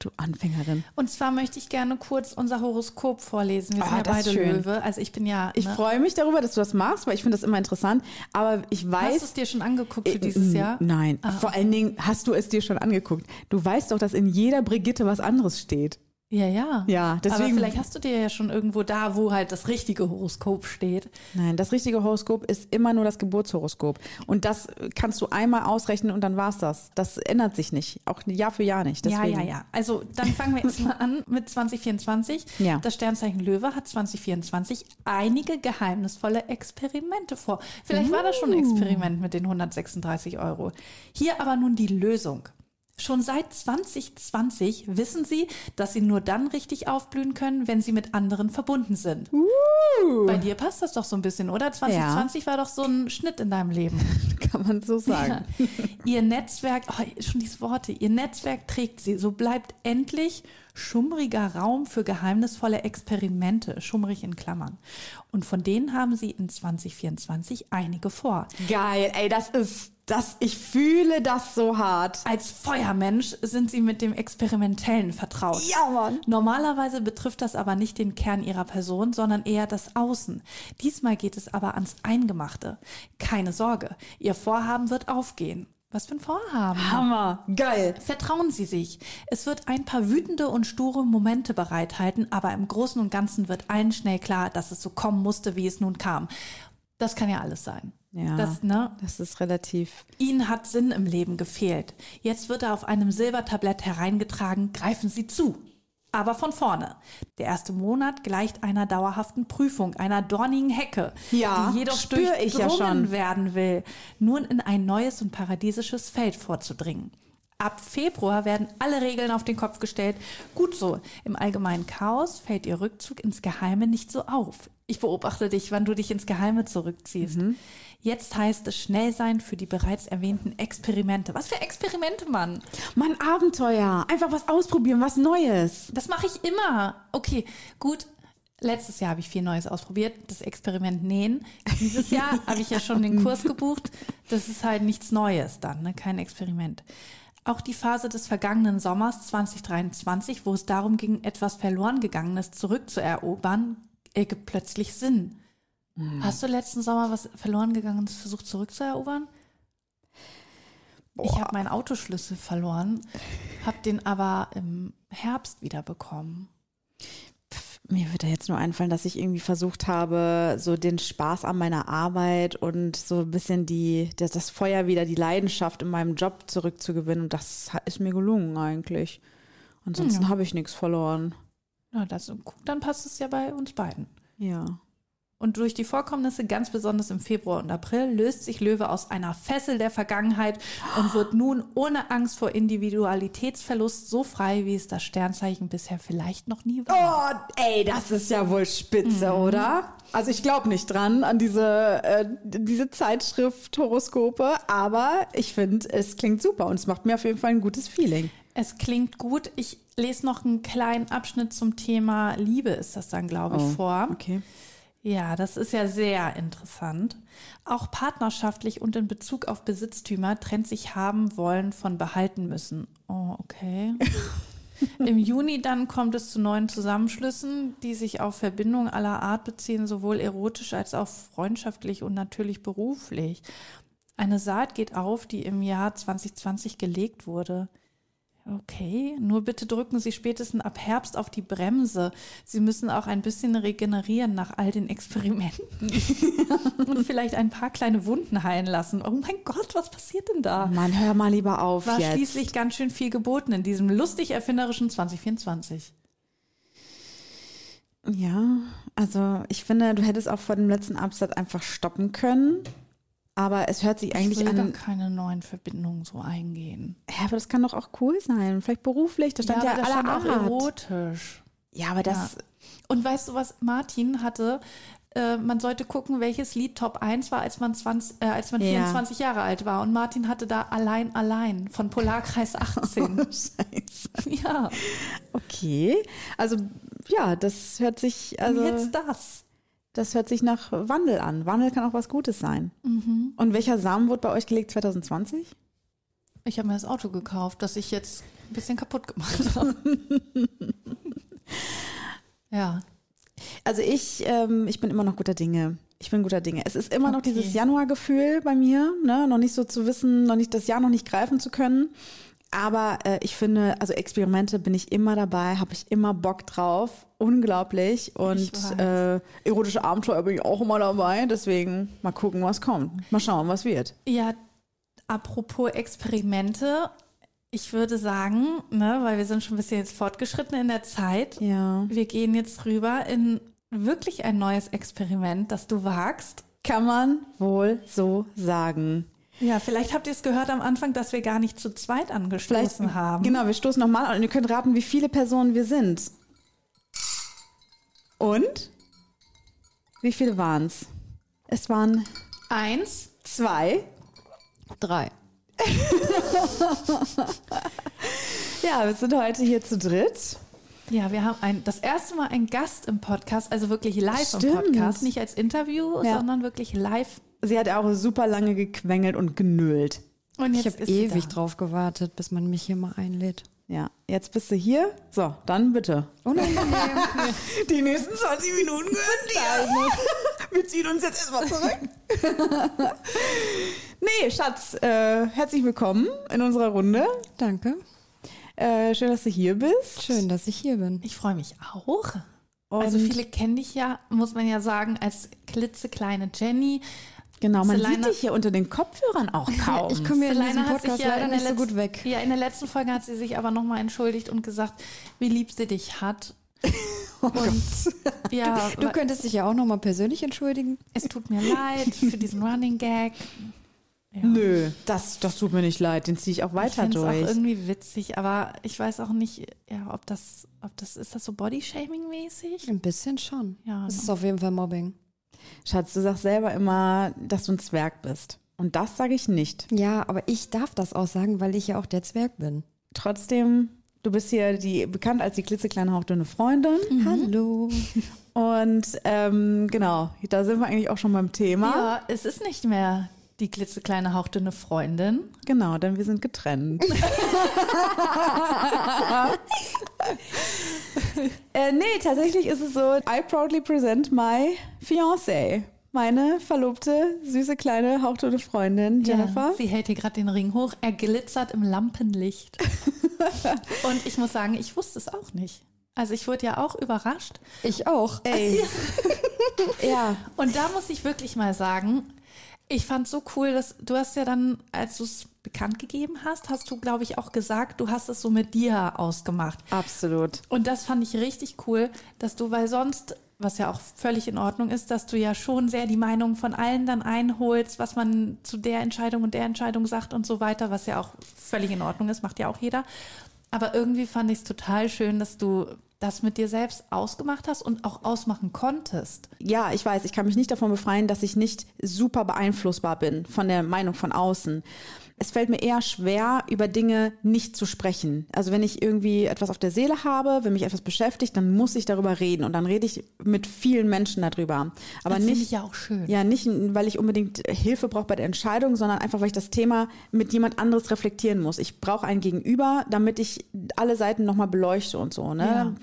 [SPEAKER 3] Du Anfängerin.
[SPEAKER 2] Und zwar möchte ich gerne kurz unser Horoskop vorlesen. Wir
[SPEAKER 3] Ah,
[SPEAKER 2] sind ja
[SPEAKER 3] das ist
[SPEAKER 2] beide
[SPEAKER 3] schön.
[SPEAKER 2] Löwe. Also ich bin ja.
[SPEAKER 3] Ich
[SPEAKER 2] ne?
[SPEAKER 3] freue mich darüber, dass du das machst, weil ich finde das immer interessant. Aber ich weiß.
[SPEAKER 2] Hast du es dir schon angeguckt für
[SPEAKER 3] Äh,
[SPEAKER 2] dieses Jahr?
[SPEAKER 3] Nein.
[SPEAKER 2] Ah,
[SPEAKER 3] Vor allen Dingen hast du es dir schon angeguckt. Du weißt doch, dass in jeder Brigitte was anderes steht.
[SPEAKER 2] Ja, ja.
[SPEAKER 3] Ja,
[SPEAKER 2] Aber
[SPEAKER 3] deswegen-
[SPEAKER 2] vielleicht hast du dir ja schon irgendwo da, wo halt das richtige Horoskop steht.
[SPEAKER 3] Nein, das richtige Horoskop ist immer nur das Geburtshoroskop. Und das kannst du einmal ausrechnen und dann war's das. Das ändert sich nicht. Auch Jahr für Jahr nicht.
[SPEAKER 2] Ja,
[SPEAKER 3] Deswegen.
[SPEAKER 2] ja, ja. Also dann fangen wir jetzt mal an mit 2024.
[SPEAKER 3] Ja.
[SPEAKER 2] Das Sternzeichen Löwe hat 2024 einige geheimnisvolle Experimente vor. Vielleicht war das schon ein
[SPEAKER 3] Uh.
[SPEAKER 2] Experiment mit den 136 Euro. Hier aber nun die Lösung. Schon seit 2020 wissen sie, dass sie nur dann richtig aufblühen können, wenn sie mit anderen verbunden sind.
[SPEAKER 3] Uh,
[SPEAKER 2] Bei dir passt das doch so ein bisschen, oder? 2020 war doch so ein Schnitt in deinem Leben.
[SPEAKER 3] kann man so sagen.
[SPEAKER 2] Ja. Ihr Netzwerk, oh, schon diese Worte, ihr Netzwerk trägt sie. So bleibt endlich schummriger Raum für geheimnisvolle Experimente, schummrig in Klammern. Und von denen haben sie in 2024 einige vor.
[SPEAKER 3] Geil, ey, das ist das, ich fühle das so hart.
[SPEAKER 2] Als Feuermensch sind sie mit dem Experimentellen vertraut.
[SPEAKER 3] Ja, Mann.
[SPEAKER 2] Normalerweise betrifft das aber nicht den Kern ihrer Person, sondern eher das Außen. Diesmal geht es aber ans Eingemachte. Keine Sorge, ihr Vorhaben wird aufgehen. Was für ein Vorhaben?
[SPEAKER 3] Hammer, geil.
[SPEAKER 2] Vertrauen Sie sich. Es wird ein paar wütende und sture Momente bereithalten, aber im Großen und Ganzen wird allen schnell klar, dass es so kommen musste, wie es nun kam. Das kann ja alles sein.
[SPEAKER 3] Ja,
[SPEAKER 2] Das, ne?
[SPEAKER 3] das ist relativ.
[SPEAKER 2] Ihnen hat Sinn im Leben gefehlt. Jetzt wird er auf einem Silbertablett hereingetragen. Greifen Sie zu. Aber von vorne. Der erste Monat gleicht einer dauerhaften Prüfung, einer dornigen Hecke,
[SPEAKER 3] Ja,
[SPEAKER 2] die jedoch
[SPEAKER 3] ja
[SPEAKER 2] durchdrungen
[SPEAKER 3] schon.
[SPEAKER 2] werden will, nun in ein neues und paradiesisches Feld vorzudringen. Ab Februar werden alle Regeln auf den Kopf gestellt. Gut so. Im allgemeinen Chaos fällt ihr Rückzug ins Geheime nicht so auf. Ich beobachte dich, wann du dich ins Geheime zurückziehst.
[SPEAKER 3] Mhm.
[SPEAKER 2] Jetzt heißt es schnell sein für die bereits erwähnten Experimente. Was für Experimente, Mann?
[SPEAKER 3] Mann, Abenteuer. Einfach was ausprobieren, was Neues.
[SPEAKER 2] Das mache ich immer. Okay, gut. Letztes Jahr habe ich viel Neues ausprobiert, das Experiment Nähen. Dieses Jahr habe ich ja schon den Kurs gebucht. Das ist halt nichts Neues dann, ne? kein Experiment. Auch die Phase des vergangenen Sommers 2023, wo es darum ging, etwas verloren gegangenes zurückzuerobern, ergibt plötzlich Sinn. Hast du letzten Sommer was verloren gegangenes versucht zurückzuerobern? Ich habe meinen Autoschlüssel verloren, habe den aber im Herbst wieder bekommen.
[SPEAKER 3] Mir wird da jetzt nur einfallen, dass ich irgendwie versucht habe, so den Spaß an meiner Arbeit und so ein bisschen die, das, das Feuer wieder, die Leidenschaft in meinem Job zurückzugewinnen. Und das ist mir gelungen eigentlich. Ansonsten habe ich nichts verloren.
[SPEAKER 2] Na, das, dann passt es ja bei uns beiden.
[SPEAKER 3] Ja.
[SPEAKER 2] Und durch die Vorkommnisse, ganz besonders im Februar und April, löst sich Löwe aus einer Fessel der Vergangenheit und wird nun ohne Angst vor Individualitätsverlust so frei, wie es das Sternzeichen bisher vielleicht noch nie war.
[SPEAKER 3] Oh, ey, das ist ja wohl spitze, oder? Also ich glaube nicht dran, an diese, äh, diese Zeitschrift Horoskope, aber ich finde, es klingt super und es macht mir auf jeden Fall ein gutes Feeling.
[SPEAKER 2] Es klingt gut. Ich lese noch einen kleinen Abschnitt zum Thema Liebe, ist das dann, glaube ich, vor.
[SPEAKER 3] Okay.
[SPEAKER 2] Ja, das ist ja sehr interessant. Auch partnerschaftlich und in Bezug auf Besitztümer trennt sich haben wollen von behalten müssen. Oh, okay. Im Juni dann kommt es zu neuen Zusammenschlüssen, die sich auf Verbindungen aller Art beziehen, sowohl erotisch als auch freundschaftlich und natürlich beruflich. Eine Saat geht auf, die im Jahr 2020 gelegt wurde. Okay, nur bitte drücken Sie spätestens ab Herbst auf die Bremse. Sie müssen auch ein bisschen regenerieren nach all den Experimenten und vielleicht ein paar kleine Wunden heilen lassen. Oh mein Gott, was passiert denn da?
[SPEAKER 3] Mann, hör mal lieber auf
[SPEAKER 2] War
[SPEAKER 3] jetzt.
[SPEAKER 2] schließlich ganz schön viel geboten in diesem lustig erfinderischen 2024.
[SPEAKER 3] Ja, also ich finde, du hättest auch vor dem letzten Absatz einfach stoppen können. Aber es hört sich eigentlich
[SPEAKER 2] ich will
[SPEAKER 3] an.
[SPEAKER 2] gar keine neuen Verbindungen so eingehen.
[SPEAKER 3] Ja, aber das kann doch auch cool sein. Vielleicht beruflich. Da stand ja,
[SPEAKER 2] aber das stand auch erotisch.
[SPEAKER 3] Ja, aber das.
[SPEAKER 2] Und weißt du, was Martin hatte? Äh, man sollte gucken, welches Lied Top 1 war, als man, 20, äh, als man
[SPEAKER 3] Ja.
[SPEAKER 2] 24 Jahre alt war. Und Martin hatte da Allein, Allein von Polarkreis 18.
[SPEAKER 3] Scheiße.
[SPEAKER 2] ja,
[SPEAKER 3] Okay. Also, ja, das hört sich. Also,
[SPEAKER 2] und jetzt das.
[SPEAKER 3] Das hört sich nach Wandel an. Wandel kann auch was Gutes sein. Und welcher Samen wurde bei euch gelegt 2020?
[SPEAKER 2] Ich habe mir das Auto gekauft, das ich jetzt ein bisschen kaputt gemacht habe. ja,
[SPEAKER 3] Also ich, ähm, ich bin immer noch guter Dinge. Ich bin guter Dinge. Es ist immer noch
[SPEAKER 2] Okay.
[SPEAKER 3] dieses Januargefühl bei mir, ne? noch nicht so zu wissen, noch nicht das Jahr noch nicht greifen zu können. Aber äh, ich finde, also Experimente bin ich immer dabei, habe ich immer Bock drauf. Unglaublich. Und äh, erotische Abenteuer bin ich auch immer dabei. Deswegen mal gucken, was kommt. Mal schauen, was wird.
[SPEAKER 2] Ja, apropos Experimente, ich würde sagen, ne, weil wir sind schon ein bisschen jetzt fortgeschritten in der Zeit,
[SPEAKER 3] Ja.
[SPEAKER 2] wir gehen jetzt rüber in wirklich ein neues Experiment, das du wagst.
[SPEAKER 3] Kann man wohl so sagen.
[SPEAKER 2] Ja, vielleicht habt ihr es gehört am Anfang, dass wir gar nicht zu zweit angestoßen haben.
[SPEAKER 3] Genau, wir stoßen nochmal an und ihr könnt raten, wie viele Personen wir sind. Und? Wie viele waren es? Es waren
[SPEAKER 2] Eins.
[SPEAKER 3] zwei.
[SPEAKER 4] Drei.
[SPEAKER 3] Ja, wir sind heute hier zu dritt.
[SPEAKER 2] Ja, wir haben ein, das erste Mal einen Gast im Podcast, also wirklich live im
[SPEAKER 3] Stimmt.
[SPEAKER 2] Podcast, nicht als Interview,
[SPEAKER 3] Ja.
[SPEAKER 2] sondern wirklich live.
[SPEAKER 3] Sie hat auch super lange gequengelt und genüllt.
[SPEAKER 2] Und
[SPEAKER 4] Ich
[SPEAKER 2] jetzt
[SPEAKER 4] habe ewig drauf gewartet, bis man mich hier mal einlädt.
[SPEAKER 3] Ja, jetzt bist du hier. So, dann bitte.
[SPEAKER 4] Unangenehm.
[SPEAKER 3] Die nächsten 20 Minuten gehören dir. Wir ziehen uns jetzt erstmal zurück. nee, Schatz, äh, herzlich willkommen in unserer Runde.
[SPEAKER 4] Danke.
[SPEAKER 3] Äh, schön, dass du hier bist.
[SPEAKER 4] Schön, dass ich hier bin.
[SPEAKER 2] Ich freue mich auch.
[SPEAKER 3] Und
[SPEAKER 2] also viele kennen dich ja, muss man ja sagen, als klitzekleine Jenny.
[SPEAKER 3] Genau, man
[SPEAKER 2] Selina-
[SPEAKER 3] sieht dich hier unter den Kopfhörern auch kaum.
[SPEAKER 4] Ich komme hier in
[SPEAKER 2] Selina
[SPEAKER 4] diesem Podcast
[SPEAKER 2] ja
[SPEAKER 4] leider
[SPEAKER 2] in der
[SPEAKER 4] nicht so gut weg.
[SPEAKER 2] Ja, in der letzten Folge hat sie sich aber nochmal entschuldigt und gesagt, wie lieb sie dich hat. und ja,
[SPEAKER 4] Du könntest dich ja auch nochmal persönlich entschuldigen.
[SPEAKER 2] es tut mir leid für diesen Running Gag. Ja.
[SPEAKER 3] Nö, das, das tut mir nicht leid. Den ziehe ich auch
[SPEAKER 2] Ich
[SPEAKER 3] weiter
[SPEAKER 2] finde es auch
[SPEAKER 3] durch.
[SPEAKER 2] irgendwie witzig, aber ich weiß auch nicht, ja, ob das, ob das, ist das so Bodyshaming-mäßig?
[SPEAKER 4] Ein bisschen schon.
[SPEAKER 2] Ja,
[SPEAKER 4] Das
[SPEAKER 2] ne?
[SPEAKER 4] ist auf jeden Fall Mobbing.
[SPEAKER 3] Schatz, du sagst selber immer, dass du ein Zwerg bist. Und das sage ich nicht.
[SPEAKER 4] Ja, aber ich darf das auch sagen, weil ich ja auch der Zwerg bin.
[SPEAKER 3] Trotzdem, du bist hier die, bekannt als die klitzekleine hauchdünne Freundin.
[SPEAKER 4] Hallo.
[SPEAKER 3] Und ähm, genau, da sind wir eigentlich auch schon beim Thema.
[SPEAKER 2] Ja, es ist nicht mehr die klitzekleine hauchdünne Freundin.
[SPEAKER 3] Genau, denn wir sind getrennt. äh, nee, tatsächlich ist es so, I proudly present my fiancé. Meine verlobte, süße, kleine, hauchdünne Freundin, Jennifer.
[SPEAKER 2] Ja, sie hält hier gerade den Ring hoch. Er glitzert im Lampenlicht. Und ich muss sagen, ich wusste es auch nicht. Also ich wurde ja auch überrascht.
[SPEAKER 4] Ich auch.
[SPEAKER 3] Ey. ja.
[SPEAKER 2] Und da muss ich wirklich mal sagen, ich fand so cool, dass du hast ja dann, als du es bekannt gegeben hast, hast du, glaube ich, auch gesagt, du hast es so mit dir ausgemacht.
[SPEAKER 3] Absolut.
[SPEAKER 2] Und das fand ich richtig cool, dass du, weil sonst, was ja auch völlig in Ordnung ist, dass du ja schon sehr die Meinung von allen dann einholst, was man zu der Entscheidung und der Entscheidung sagt und so weiter, was ja auch völlig in Ordnung ist, macht ja auch jeder. Aber irgendwie fand ich es total schön, dass du das mit dir selbst ausgemacht hast und auch ausmachen konntest.
[SPEAKER 3] Ja, ich weiß, ich kann mich nicht davon befreien, dass ich nicht super beeinflussbar bin von der Meinung von außen. Es fällt mir eher schwer, über Dinge nicht zu sprechen. Also wenn ich irgendwie etwas auf der Seele habe, wenn mich etwas beschäftigt, dann muss ich darüber reden und dann rede ich mit vielen Menschen darüber. Aber
[SPEAKER 2] das
[SPEAKER 3] nicht
[SPEAKER 2] ich ja auch schön.
[SPEAKER 3] Ja, nicht, weil ich unbedingt Hilfe brauche bei der Entscheidung, sondern einfach, weil ich das Thema mit jemand anderes reflektieren muss. Ich brauche ein Gegenüber, damit ich alle Seiten nochmal beleuchte und so. Ne?
[SPEAKER 2] Ja.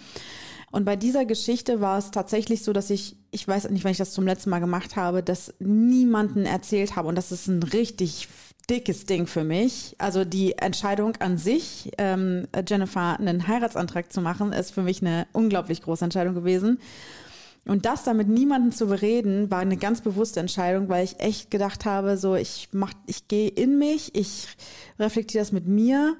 [SPEAKER 3] Und bei dieser Geschichte war es tatsächlich so, dass ich, ich weiß nicht, wenn ich das zum letzten Mal gemacht habe, das niemanden erzählt habe. Und das ist ein richtig dickes Ding für mich. Also die Entscheidung an sich, ähm, Jennifer einen Heiratsantrag zu machen, ist für mich eine unglaublich große Entscheidung gewesen. Und das dann mit niemandem zu bereden, war eine ganz bewusste Entscheidung, weil ich echt gedacht habe, so ich mach, ich gehe in mich, ich reflektiere das mit mir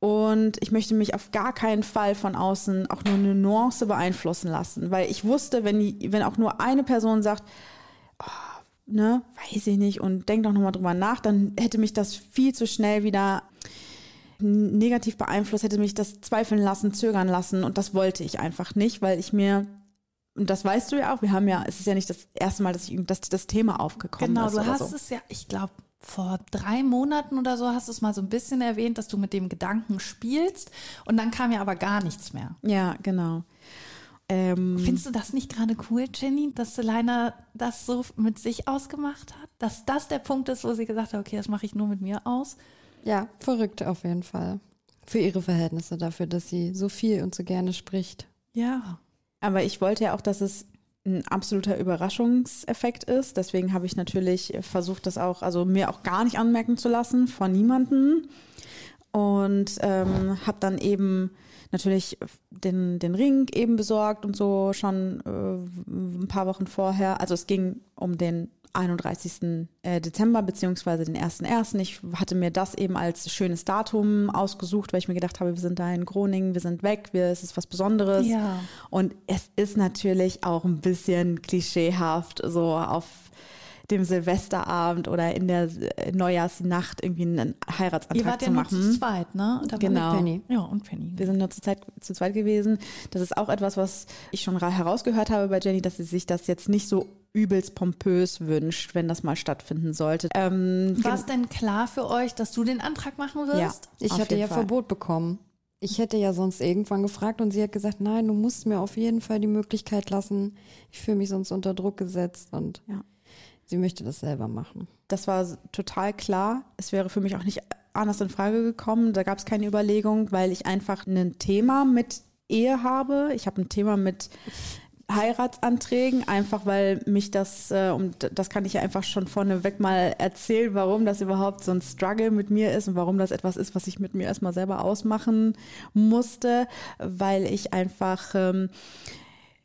[SPEAKER 3] und ich möchte mich auf gar keinen Fall von außen auch nur eine Nuance beeinflussen lassen, weil ich wusste, wenn, wenn auch nur eine Person sagt, oh, ne, weiß ich nicht und denk doch nochmal drüber nach, dann hätte mich das viel zu schnell wieder negativ beeinflusst, hätte mich das zweifeln lassen, zögern lassen und das wollte ich einfach nicht, weil ich mir und das weißt du ja auch, wir haben ja, es ist ja nicht das erste Mal, dass, ich, dass das Thema aufgekommen
[SPEAKER 2] Genau,
[SPEAKER 3] ist.
[SPEAKER 2] du
[SPEAKER 3] oder
[SPEAKER 2] hast
[SPEAKER 3] so.
[SPEAKER 2] es ja, ich glaube, vor drei Monaten oder so hast du es mal so ein bisschen erwähnt, dass du mit dem Gedanken spielst und dann kam ja aber gar nichts mehr.
[SPEAKER 3] Ja, genau. Ähm,
[SPEAKER 2] Findest du das nicht gerade cool, Jenny, dass Selina das so mit sich ausgemacht hat? Dass das der Punkt ist, wo sie gesagt hat, okay, das mache ich nur mit mir aus?
[SPEAKER 4] Ja, verrückt auf jeden Fall. Für ihre Verhältnisse dafür, dass sie so viel und so gerne spricht.
[SPEAKER 2] Ja.
[SPEAKER 3] Aber ich wollte ja auch, dass es ein absoluter Überraschungseffekt ist. Deswegen habe ich natürlich versucht, das auch, also mir auch gar nicht anmerken zu lassen von niemandem. Und ähm, habe dann eben natürlich den, den Ring eben besorgt und so schon äh, ein paar Wochen vorher. Also es ging um den 31. äh, Dezember beziehungsweise den 1.1. Ich hatte mir das eben als schönes Datum ausgesucht, weil ich mir gedacht habe, wir sind da in Groningen, wir sind weg, wir, es ist was Besonderes.
[SPEAKER 2] Ja.
[SPEAKER 3] Und es ist natürlich auch ein bisschen klischeehaft, so auf dem Silvesterabend oder in der äh, Neujahrsnacht irgendwie einen
[SPEAKER 2] Ihr
[SPEAKER 3] Heiratsantrag
[SPEAKER 2] wart ja
[SPEAKER 3] zu
[SPEAKER 2] nur zu
[SPEAKER 3] machen.
[SPEAKER 2] zweit, ne? Da war
[SPEAKER 3] Genau.
[SPEAKER 4] Penny.
[SPEAKER 2] Ja, und Penny.
[SPEAKER 3] Wir sind nur zu, Zeit, zu zweit gewesen. Das ist auch etwas, was ich schon ra- herausgehört habe bei Jenny, dass sie sich das jetzt nicht so übelst pompös wünscht, wenn das mal stattfinden sollte. Ähm,
[SPEAKER 2] War es denn klar für euch, dass du den Antrag machen
[SPEAKER 3] Ja.
[SPEAKER 2] wirst?
[SPEAKER 4] Ich
[SPEAKER 3] Auf
[SPEAKER 4] hatte ja
[SPEAKER 3] Fall.
[SPEAKER 4] Verbot bekommen. Ich hätte ja sonst irgendwann gefragt und sie hat gesagt, nein, du musst mir auf jeden Fall die Möglichkeit lassen. Ich fühle mich sonst unter Druck gesetzt und
[SPEAKER 3] Ja.
[SPEAKER 4] Sie möchte das selber machen.
[SPEAKER 3] Das war total klar. Es wäre für mich auch nicht anders in Frage gekommen. Da gab es keine Überlegung, weil ich einfach ein Thema mit Ehe habe. Ich habe ein Thema mit Heiratsanträgen, einfach weil mich das, äh, und das kann ich ja einfach schon vorneweg mal erzählen, warum das überhaupt so ein Struggle mit mir ist und warum das etwas ist, was ich mit mir erstmal selber ausmachen musste, weil ich einfach ähm,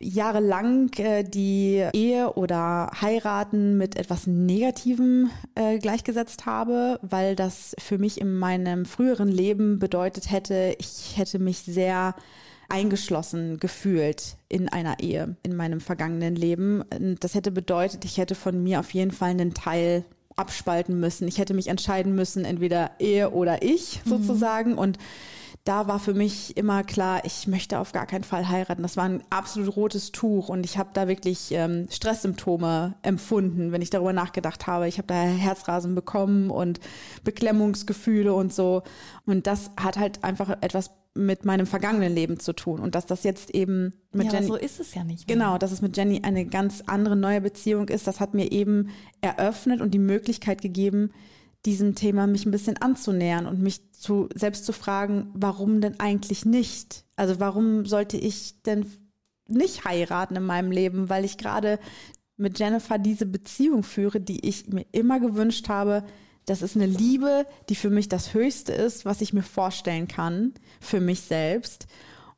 [SPEAKER 3] jahrelang äh, die Ehe oder Heiraten mit etwas Negativem äh, gleichgesetzt habe, weil das für mich in meinem früheren Leben bedeutet hätte, ich hätte mich sehr eingeschlossen gefühlt in einer Ehe in meinem vergangenen Leben. Und Das hätte bedeutet, ich hätte von mir auf jeden Fall einen Teil abspalten müssen. Ich hätte mich entscheiden müssen, entweder Ehe oder ich sozusagen. Und da war für mich immer klar, ich möchte auf gar keinen Fall heiraten. Das war ein absolut rotes Tuch und ich habe da wirklich ähm, Stresssymptome empfunden, wenn ich darüber nachgedacht habe. Ich habe da Herzrasen bekommen und Beklemmungsgefühle und so. Und das hat halt einfach etwas mit meinem vergangenen Leben zu tun. Und dass das jetzt eben mit
[SPEAKER 2] ja, aber
[SPEAKER 3] Jenny.
[SPEAKER 2] so ist es ja nicht. mehr.
[SPEAKER 3] Genau, dass es mit Jenny eine ganz andere neue Beziehung ist, das hat mir eben eröffnet und die Möglichkeit gegeben, diesem Thema mich ein bisschen anzunähern und mich zu, selbst zu fragen, warum denn eigentlich nicht? Also warum sollte ich denn nicht heiraten in meinem Leben, weil ich gerade mit Jennifer diese Beziehung führe, die ich mir immer gewünscht habe. Das ist eine Liebe, die für mich das Höchste ist, was ich mir vorstellen kann, für mich selbst.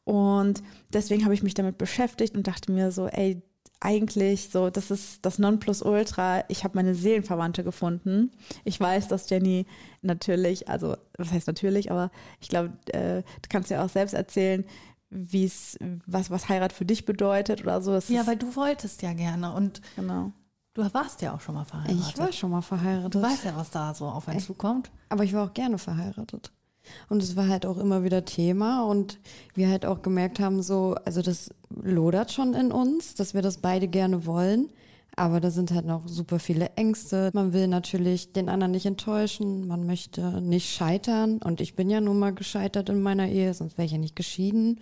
[SPEAKER 3] Und deswegen habe ich mich damit beschäftigt und dachte mir so, ey, eigentlich so, das ist das Nonplusultra. Ich habe meine Seelenverwandte gefunden. Ich weiß, dass Jenny natürlich, also was heißt natürlich, aber ich glaube, äh, du kannst ja auch selbst erzählen, wie es, was, was Heirat für dich bedeutet oder so. Das
[SPEAKER 2] Ja, weil du wolltest ja gerne und
[SPEAKER 3] genau.
[SPEAKER 2] du warst ja auch schon mal verheiratet.
[SPEAKER 4] Ich war schon mal verheiratet.
[SPEAKER 2] Du weißt ja, was da so auf einen zukommt.
[SPEAKER 4] Aber ich war auch gerne verheiratet. Und es war halt auch immer wieder Thema und wir halt auch gemerkt haben, so, also das lodert schon in uns, dass wir das beide gerne wollen. Aber da sind halt noch super viele Ängste. Man will natürlich den anderen nicht enttäuschen, man möchte nicht scheitern. Und ich bin ja nun mal gescheitert in meiner Ehe, sonst wäre ich ja nicht geschieden.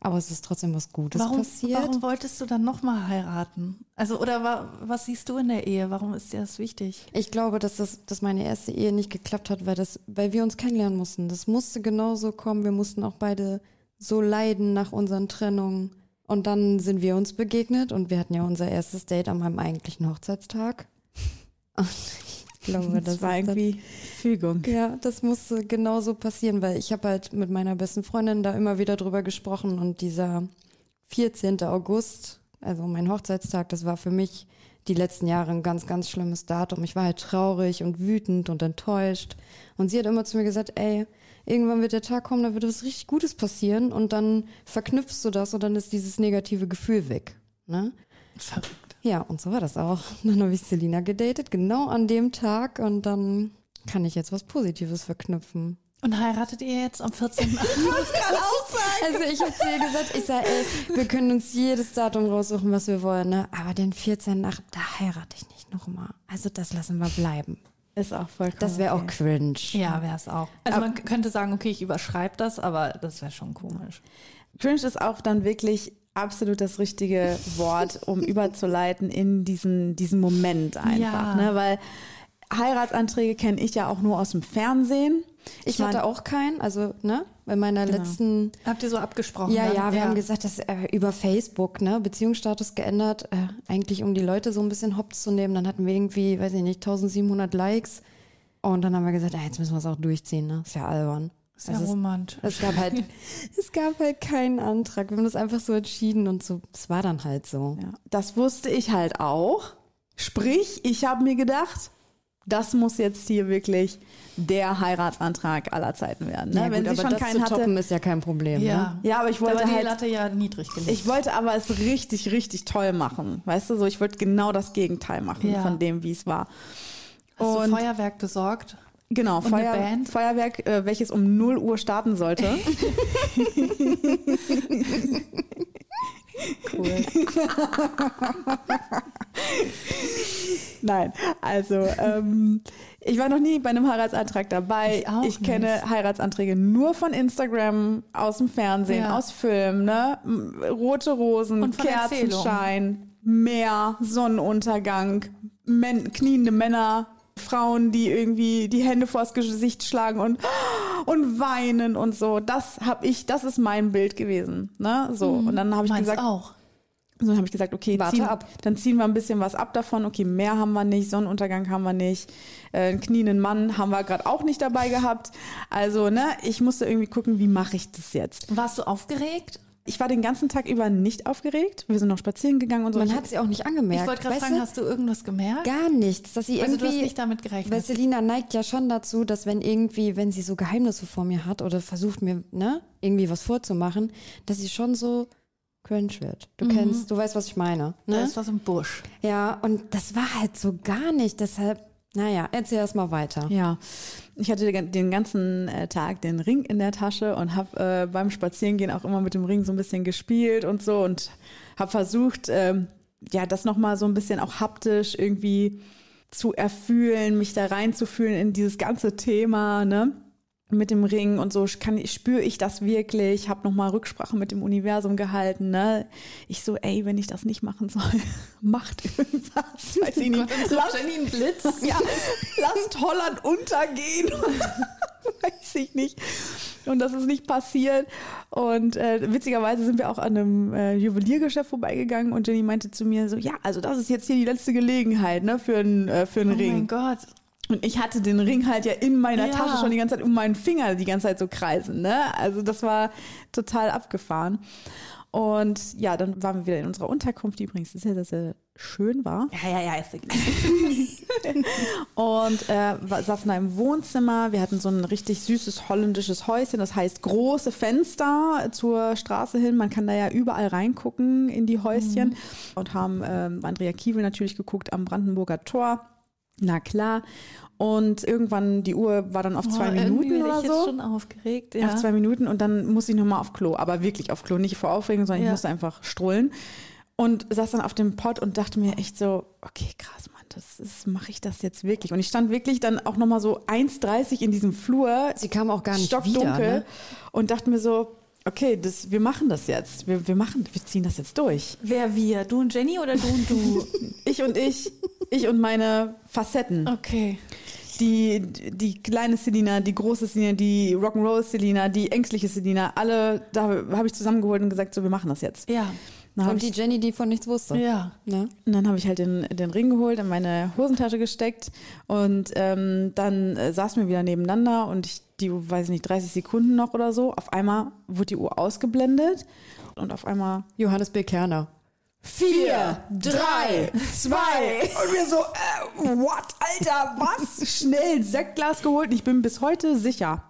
[SPEAKER 4] Aber es ist trotzdem was Gutes
[SPEAKER 2] Warum,
[SPEAKER 4] passiert.
[SPEAKER 2] warum wolltest du dann nochmal heiraten? Also, oder wa, was siehst du in der Ehe? Warum ist dir das wichtig?
[SPEAKER 4] Ich glaube, dass, das, dass meine erste Ehe nicht geklappt hat, weil, das, weil wir uns kennenlernen mussten. Das musste genauso kommen. Wir mussten auch beide so leiden nach unseren Trennungen. Und dann sind wir uns begegnet und wir hatten ja unser erstes Date an meinem eigentlichen Hochzeitstag. Und glaube, das,
[SPEAKER 3] Das war irgendwie Fügung.
[SPEAKER 4] ja, das musste genauso passieren, weil ich habe halt mit meiner besten Freundin da immer wieder drüber gesprochen und dieser 14. August, also mein Hochzeitstag, das war für mich die letzten Jahre ein ganz, ganz schlimmes Datum. Ich war halt traurig und wütend und enttäuscht. Und sie hat immer zu mir gesagt, ey, irgendwann wird der Tag kommen, da wird was richtig Gutes passieren und dann verknüpfst du das und dann ist dieses negative Gefühl weg. Ne?
[SPEAKER 2] Verrückt.
[SPEAKER 4] Ja, und so war das auch. Dann habe ich Selina gedatet, genau an dem Tag und dann kann ich jetzt was Positives verknüpfen.
[SPEAKER 2] Und heiratet ihr jetzt am 14.
[SPEAKER 4] Also ich habe zu ihr gesagt, ich sage, ey, wir können uns jedes Datum raussuchen, was wir wollen, ne? aber den 14. Nach, da heirate ich nicht nochmal. Also das lassen wir bleiben.
[SPEAKER 3] Ist auch vollkommen.
[SPEAKER 4] Das wäre auch cringe.
[SPEAKER 2] ja, wäre es auch. Also man könnte sagen, okay, ich überschreibe das, aber das wäre schon komisch.
[SPEAKER 3] Cringe ist auch dann wirklich absolut das richtige Wort, um überzuleiten in diesen, diesen Moment einfach.
[SPEAKER 2] Ja.
[SPEAKER 3] Ne? Weil Heiratsanträge kenne ich ja auch nur aus dem Fernsehen.
[SPEAKER 4] Ich
[SPEAKER 3] mein-
[SPEAKER 4] hatte auch keinen, also ne, bei meiner letzten
[SPEAKER 2] Habt ihr so abgesprochen?
[SPEAKER 4] Ja,
[SPEAKER 2] dann?
[SPEAKER 4] ja, wir haben gesagt, dass äh, über Facebook, ne, Beziehungsstatus geändert, äh, eigentlich um die Leute so ein bisschen hops zu nehmen. Dann hatten wir irgendwie, weiß ich nicht, 1700 Likes. Und dann haben wir gesagt, ah, jetzt müssen wir es auch durchziehen, ne? Ist ja albern. Es ist-
[SPEAKER 2] romantisch.
[SPEAKER 4] Es gab halt, es gab halt keinen Antrag. Wir haben das einfach so entschieden und so, es war dann halt so.
[SPEAKER 3] Ja, das wusste ich halt auch. Sprich, ich habe mir gedacht, das muss jetzt hier wirklich der Heiratsantrag aller Zeiten werden. Ne?
[SPEAKER 4] Ja,
[SPEAKER 3] Wenn
[SPEAKER 4] gut,
[SPEAKER 3] sie
[SPEAKER 4] aber
[SPEAKER 3] schon keinen
[SPEAKER 4] zu toppen
[SPEAKER 3] hatte.
[SPEAKER 4] ist ja kein Problem.
[SPEAKER 2] Ja.
[SPEAKER 4] Ne?
[SPEAKER 3] Ja, aber ich wollte
[SPEAKER 2] da war die
[SPEAKER 3] halt,
[SPEAKER 2] Latte ja niedrig gelegt.
[SPEAKER 3] ich wollte aber es richtig, richtig toll machen. Weißt du, so ich wollte genau das Gegenteil machen
[SPEAKER 2] Ja.
[SPEAKER 3] von dem, wie es war.
[SPEAKER 2] Hast
[SPEAKER 3] und-
[SPEAKER 2] du Feuerwerk besorgt?
[SPEAKER 3] Genau, Feuer? Feuerwerk, äh, welches um 0 Uhr starten sollte.
[SPEAKER 4] Cool.
[SPEAKER 3] Nein, also ähm, ich war noch nie bei einem Heiratsantrag dabei.
[SPEAKER 2] Ich auch
[SPEAKER 3] kenne
[SPEAKER 2] nicht.
[SPEAKER 3] Heiratsanträge nur von Instagram, aus dem Fernsehen,
[SPEAKER 2] Ja.
[SPEAKER 3] aus Filmen, ne? Rote Rosen, Kerzenschein, Meer, Sonnenuntergang, Men kniende Männer, Frauen, die irgendwie die Hände vors Gesicht schlagen und, und weinen und so. Das habe ich, das ist mein Bild gewesen. Ne? So. Und dann habe ich
[SPEAKER 2] Meins
[SPEAKER 3] gesagt,
[SPEAKER 2] auch.
[SPEAKER 3] so, dann habe ich gesagt, okay,
[SPEAKER 4] Warte
[SPEAKER 3] ziehen,
[SPEAKER 4] ab.
[SPEAKER 3] dann ziehen wir ein bisschen was ab davon. Okay, mehr haben wir nicht, Sonnenuntergang haben wir nicht, äh, einen knienden Mann haben wir gerade auch nicht dabei gehabt. Also, ne, ich musste irgendwie gucken, wie mache ich das jetzt?
[SPEAKER 2] Warst du aufgeregt?
[SPEAKER 3] Ich war den ganzen Tag über nicht aufgeregt. Wir sind noch spazieren gegangen und so.
[SPEAKER 4] Man hat sie auch nicht angemerkt.
[SPEAKER 2] Ich wollte gerade fragen, hast du irgendwas gemerkt?
[SPEAKER 4] Gar nichts. Dass sie
[SPEAKER 2] also
[SPEAKER 4] irgendwie,
[SPEAKER 2] du hast nicht damit gerechnet.
[SPEAKER 4] Weil Selina neigt ja schon dazu, dass wenn irgendwie, wenn sie so Geheimnisse vor mir hat oder versucht mir, ne, irgendwie was vorzumachen, dass sie schon so cringe wird. Du kennst, du weißt, was ich meine.
[SPEAKER 2] da
[SPEAKER 4] Ne?
[SPEAKER 2] ist was im Busch.
[SPEAKER 4] Ja, und das war halt so gar nicht. Deshalb, naja, erzähl erst mal weiter.
[SPEAKER 3] Ja, ich hatte den ganzen äh, Tag den Ring in der Tasche und habe äh, beim Spazierengehen auch immer mit dem Ring so ein bisschen gespielt und so und habe versucht, ähm, ja, das nochmal so ein bisschen auch haptisch irgendwie zu erfühlen, mich da reinzufühlen in dieses ganze Thema, ne? Mit dem Ring und so kann spüre ich das wirklich, habe nochmal Rücksprache mit dem Universum gehalten, ne? Ich so, ey, wenn ich das nicht machen soll, macht irgendwas, weiß ich nicht. Lass,
[SPEAKER 2] Jenny einen Blitz.
[SPEAKER 3] ja, lasst Holland untergehen. Weiß ich nicht. Und das ist nicht passiert. Und äh, witzigerweise sind wir auch an einem äh, Juweliergeschäft vorbeigegangen und Jenny meinte zu mir so, ja, also das ist jetzt hier die letzte Gelegenheit ne, für einen äh, für einen
[SPEAKER 2] Oh
[SPEAKER 3] Ring.
[SPEAKER 2] mein Gott.
[SPEAKER 3] Und ich hatte den Ring halt ja in meiner
[SPEAKER 2] Ja.
[SPEAKER 3] Tasche schon die ganze Zeit um meinen Finger die ganze Zeit so kreisen. Ne? Also das war total abgefahren. Und ja, dann waren wir wieder in unserer Unterkunft, die übrigens sehr, sehr, sehr schön war.
[SPEAKER 2] Ja, ja, ja, ist egal.
[SPEAKER 3] Und äh, saßen da im Wohnzimmer. Wir hatten so ein richtig süßes holländisches Häuschen. Das heißt große Fenster zur Straße hin. Man kann da ja überall reingucken in die Häuschen. Und haben ähm, Andrea Kiewel natürlich geguckt am Brandenburger Tor. Na klar. Und irgendwann, die Uhr war dann auf zwei
[SPEAKER 2] Oh,
[SPEAKER 3] Minuten oder
[SPEAKER 2] ich
[SPEAKER 3] so.
[SPEAKER 2] schon aufgeregt. Ja.
[SPEAKER 3] Auf zwei Minuten und dann musste ich nochmal auf Klo. Aber wirklich auf Klo. Nicht vor Aufregung, sondern ich
[SPEAKER 2] Ja.
[SPEAKER 3] musste einfach strullen. Und saß dann auf dem Pott und dachte mir echt so, okay, krass, Mann, das ist, mache ich das jetzt wirklich? Und ich stand wirklich dann auch nochmal so 1,30 in diesem Flur.
[SPEAKER 4] Sie kam auch gar nicht
[SPEAKER 3] stockdunkel
[SPEAKER 4] wieder. Ne?
[SPEAKER 3] und dachte mir so, okay, das, wir machen das jetzt. Wir, wir machen, wir ziehen das jetzt durch.
[SPEAKER 2] Wer wir? Du und Jenny oder du und du?
[SPEAKER 3] Ich und ich, ich und meine Facetten.
[SPEAKER 2] Okay.
[SPEAKER 3] Die, die kleine Selina, die große Selina, die Rock'n'Roll Selina, die ängstliche Selina, alle, da habe ich zusammengeholt und gesagt, so, wir machen das jetzt.
[SPEAKER 2] Ja.
[SPEAKER 4] Und die
[SPEAKER 3] ich,
[SPEAKER 4] Jenny, die von nichts wusste.
[SPEAKER 2] Ja.
[SPEAKER 4] Ne?
[SPEAKER 3] und dann habe ich halt den, den Ring geholt, in meine Hosentasche gesteckt und ähm, dann äh, saßen wir wieder nebeneinander und ich, die, weiß ich nicht, 30 Sekunden noch oder so, auf einmal wurde die Uhr ausgeblendet und auf einmal
[SPEAKER 4] Johannes B. Kerner.
[SPEAKER 3] Vier, drei, zwei. Und wir so, äh, what, Alter, was? Schnell ein Sektglas geholt. Ich bin bis heute sicher,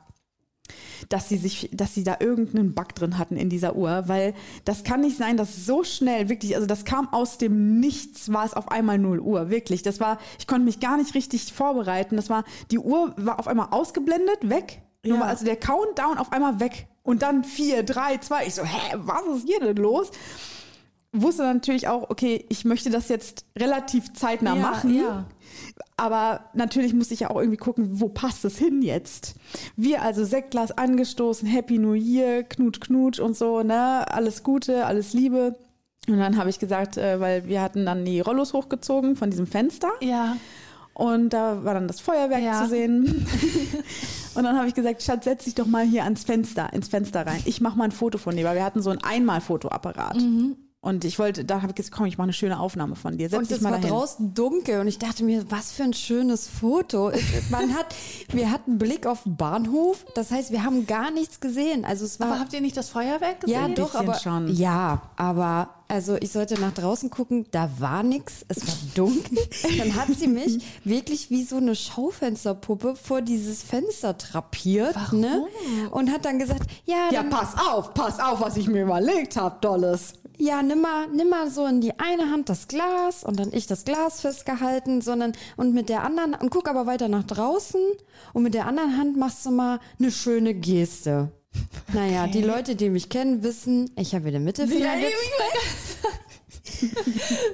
[SPEAKER 3] dass sie sich, dass sie da irgendeinen Bug drin hatten in dieser Uhr, weil das kann nicht sein, dass so schnell wirklich, also das kam aus dem Nichts, war es auf einmal 0 Uhr, wirklich. Das war, ich konnte mich gar nicht richtig vorbereiten. Das war, die Uhr war auf einmal ausgeblendet, weg.
[SPEAKER 2] Ja.
[SPEAKER 3] Also der Countdown auf einmal weg. Und dann vier, drei, zwei. Ich so, hä, was ist hier denn los? Wusste natürlich auch, okay, ich möchte das jetzt relativ zeitnah
[SPEAKER 2] Ja,
[SPEAKER 3] machen.
[SPEAKER 2] ja.
[SPEAKER 3] Aber natürlich musste ich ja auch irgendwie gucken, wo passt es hin jetzt? Wir also Sektglas angestoßen, Happy New Year, Knut Knut und so, ne? Alles Gute, alles Liebe. Und dann habe ich gesagt, äh, weil wir hatten dann die Rollos hochgezogen von diesem Fenster
[SPEAKER 2] Ja.
[SPEAKER 3] und da war dann das Feuerwerk
[SPEAKER 2] Ja.
[SPEAKER 3] zu sehen. und dann habe ich gesagt, Schatz, setz dich doch mal hier ans Fenster, ins Fenster rein. Ich mache mal ein Foto von dir, weil wir hatten so ein Einmal-Fotoapparat.
[SPEAKER 2] Mhm.
[SPEAKER 3] Und ich wollte, da habe ich gesagt, komm, ich mache eine schöne Aufnahme von dir. Setz
[SPEAKER 4] und
[SPEAKER 3] dich
[SPEAKER 4] es
[SPEAKER 3] mal
[SPEAKER 4] war
[SPEAKER 3] dahin.
[SPEAKER 4] draußen dunkel und ich dachte mir, was für ein schönes Foto. Man hat, wir hatten Blick auf den Bahnhof, das heißt, wir haben gar nichts gesehen. Also es war
[SPEAKER 2] Aber habt ihr nicht das Feuerwerk gesehen?
[SPEAKER 4] ja doch, aber
[SPEAKER 3] schon.
[SPEAKER 4] ja, aber also ich sollte nach draußen gucken, da war nichts, es war dunkel. Dann hat sie mich wirklich wie so eine Schaufensterpuppe vor dieses Fenster trapiert, ne? Und hat dann gesagt, ja,
[SPEAKER 3] Ja,
[SPEAKER 4] dann,
[SPEAKER 3] pass auf, pass auf, was ich mir überlegt habe, Dolles.
[SPEAKER 4] Ja, nimm mal, nimm mal so in die eine Hand das Glas und dann ich das Glas festgehalten, sondern und mit der anderen und guck aber weiter nach draußen und mit der anderen Hand machst du mal eine schöne Geste. Naja, die Leute, die mich kennen, wissen, ich habe den Mittelfinger
[SPEAKER 2] Ja.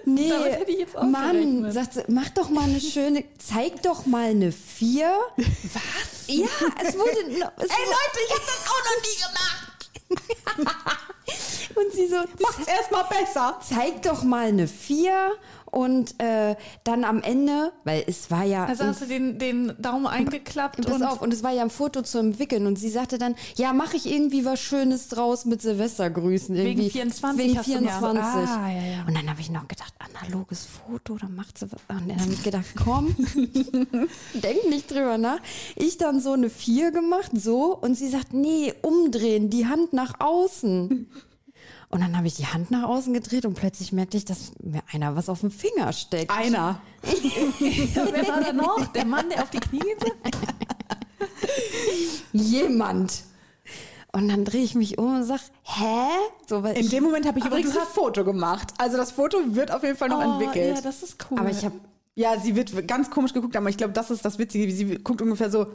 [SPEAKER 4] Nee, Mann, sagt sie, mach doch mal eine schöne, zeig doch mal eine Vier. Was? Ja, es wurde. Es Ey Leute, ich habe das auch noch nie gemacht. Und sie so,
[SPEAKER 3] Mach's erstmal besser.
[SPEAKER 4] zeig doch mal eine Vier und äh, dann am Ende, weil es war ja.
[SPEAKER 2] Also hast du den, den Daumen eingeklappt
[SPEAKER 4] Pass
[SPEAKER 2] und
[SPEAKER 4] auf, und es war ja ein Foto zu entwickeln und sie sagte dann, ja, mache ich irgendwie was Schönes draus mit Silvestergrüßen.
[SPEAKER 2] Wegen
[SPEAKER 4] Irgendwie.
[SPEAKER 2] 24
[SPEAKER 4] Wegen
[SPEAKER 2] hast du
[SPEAKER 4] 24.
[SPEAKER 2] gesagt. Ah, ja, ja.
[SPEAKER 4] Und dann habe ich noch gedacht, analoges Foto, dann macht sie was. Und dann habe ich gedacht, komm, denk nicht drüber nach. Ich dann so eine Vier gemacht, so, und sie sagt, nee, umdrehen, die Hand nach außen. Und dann habe ich die Hand nach außen gedreht und plötzlich merkte ich, dass mir einer was auf dem Finger steckt.
[SPEAKER 3] Einer.
[SPEAKER 2] wer war da noch? Der Mann, der auf die Knie geht?
[SPEAKER 4] jemand. Und dann drehe ich mich um und sag, hä? So, weil
[SPEAKER 3] In
[SPEAKER 4] ich,
[SPEAKER 3] dem Moment habe ich übrigens ein Foto gemacht. Also das Foto wird auf jeden Fall noch entwickelt.
[SPEAKER 2] Oh, Ja, das ist cool.
[SPEAKER 4] aber ich habe
[SPEAKER 3] Ja, sie wird ganz komisch geguckt, aber ich glaube, das ist das Witzige. Sie guckt ungefähr so.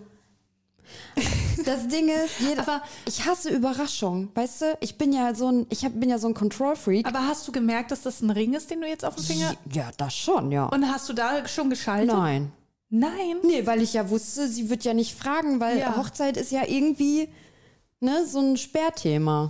[SPEAKER 4] Das Ding ist, jeder,
[SPEAKER 2] Aber-
[SPEAKER 4] ich hasse Überraschungen, weißt du? Ich bin ja so ein, ich hab, bin ja so ein Control Freak.
[SPEAKER 2] Aber hast du gemerkt, dass das ein Ring ist, den du jetzt auf dem Finger...
[SPEAKER 4] ja, das schon, ja.
[SPEAKER 2] Und hast du da schon geschaltet?
[SPEAKER 4] Nein.
[SPEAKER 2] Nein.
[SPEAKER 4] Nee, weil ich ja wusste, sie wird ja nicht fragen, weil
[SPEAKER 2] Ja.
[SPEAKER 4] Hochzeit ist ja irgendwie ne, so ein Sperrthema.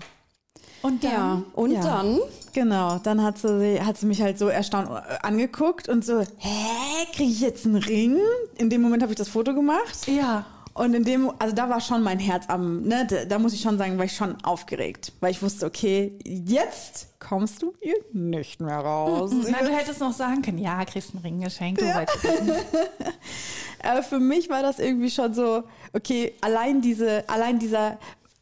[SPEAKER 2] Und dann...
[SPEAKER 4] Ja. Und
[SPEAKER 3] Ja.
[SPEAKER 4] dann
[SPEAKER 3] Genau, dann hat sie, hat sie mich halt so erstaunt äh, angeguckt und so, hä, kriege ich jetzt einen Ring? In dem Moment habe ich das Foto gemacht.
[SPEAKER 2] Ja.
[SPEAKER 3] Und in dem, also da war schon mein Herz am, ne, da, da muss ich schon sagen, war ich schon aufgeregt, weil ich wusste, okay, jetzt kommst du hier nicht mehr raus.
[SPEAKER 2] Na, du hättest noch sagen können, ja, kriegst einen Ring geschenkt. Wolltest-
[SPEAKER 3] Aber für mich war das irgendwie schon so, okay, allein diese, allein dieser,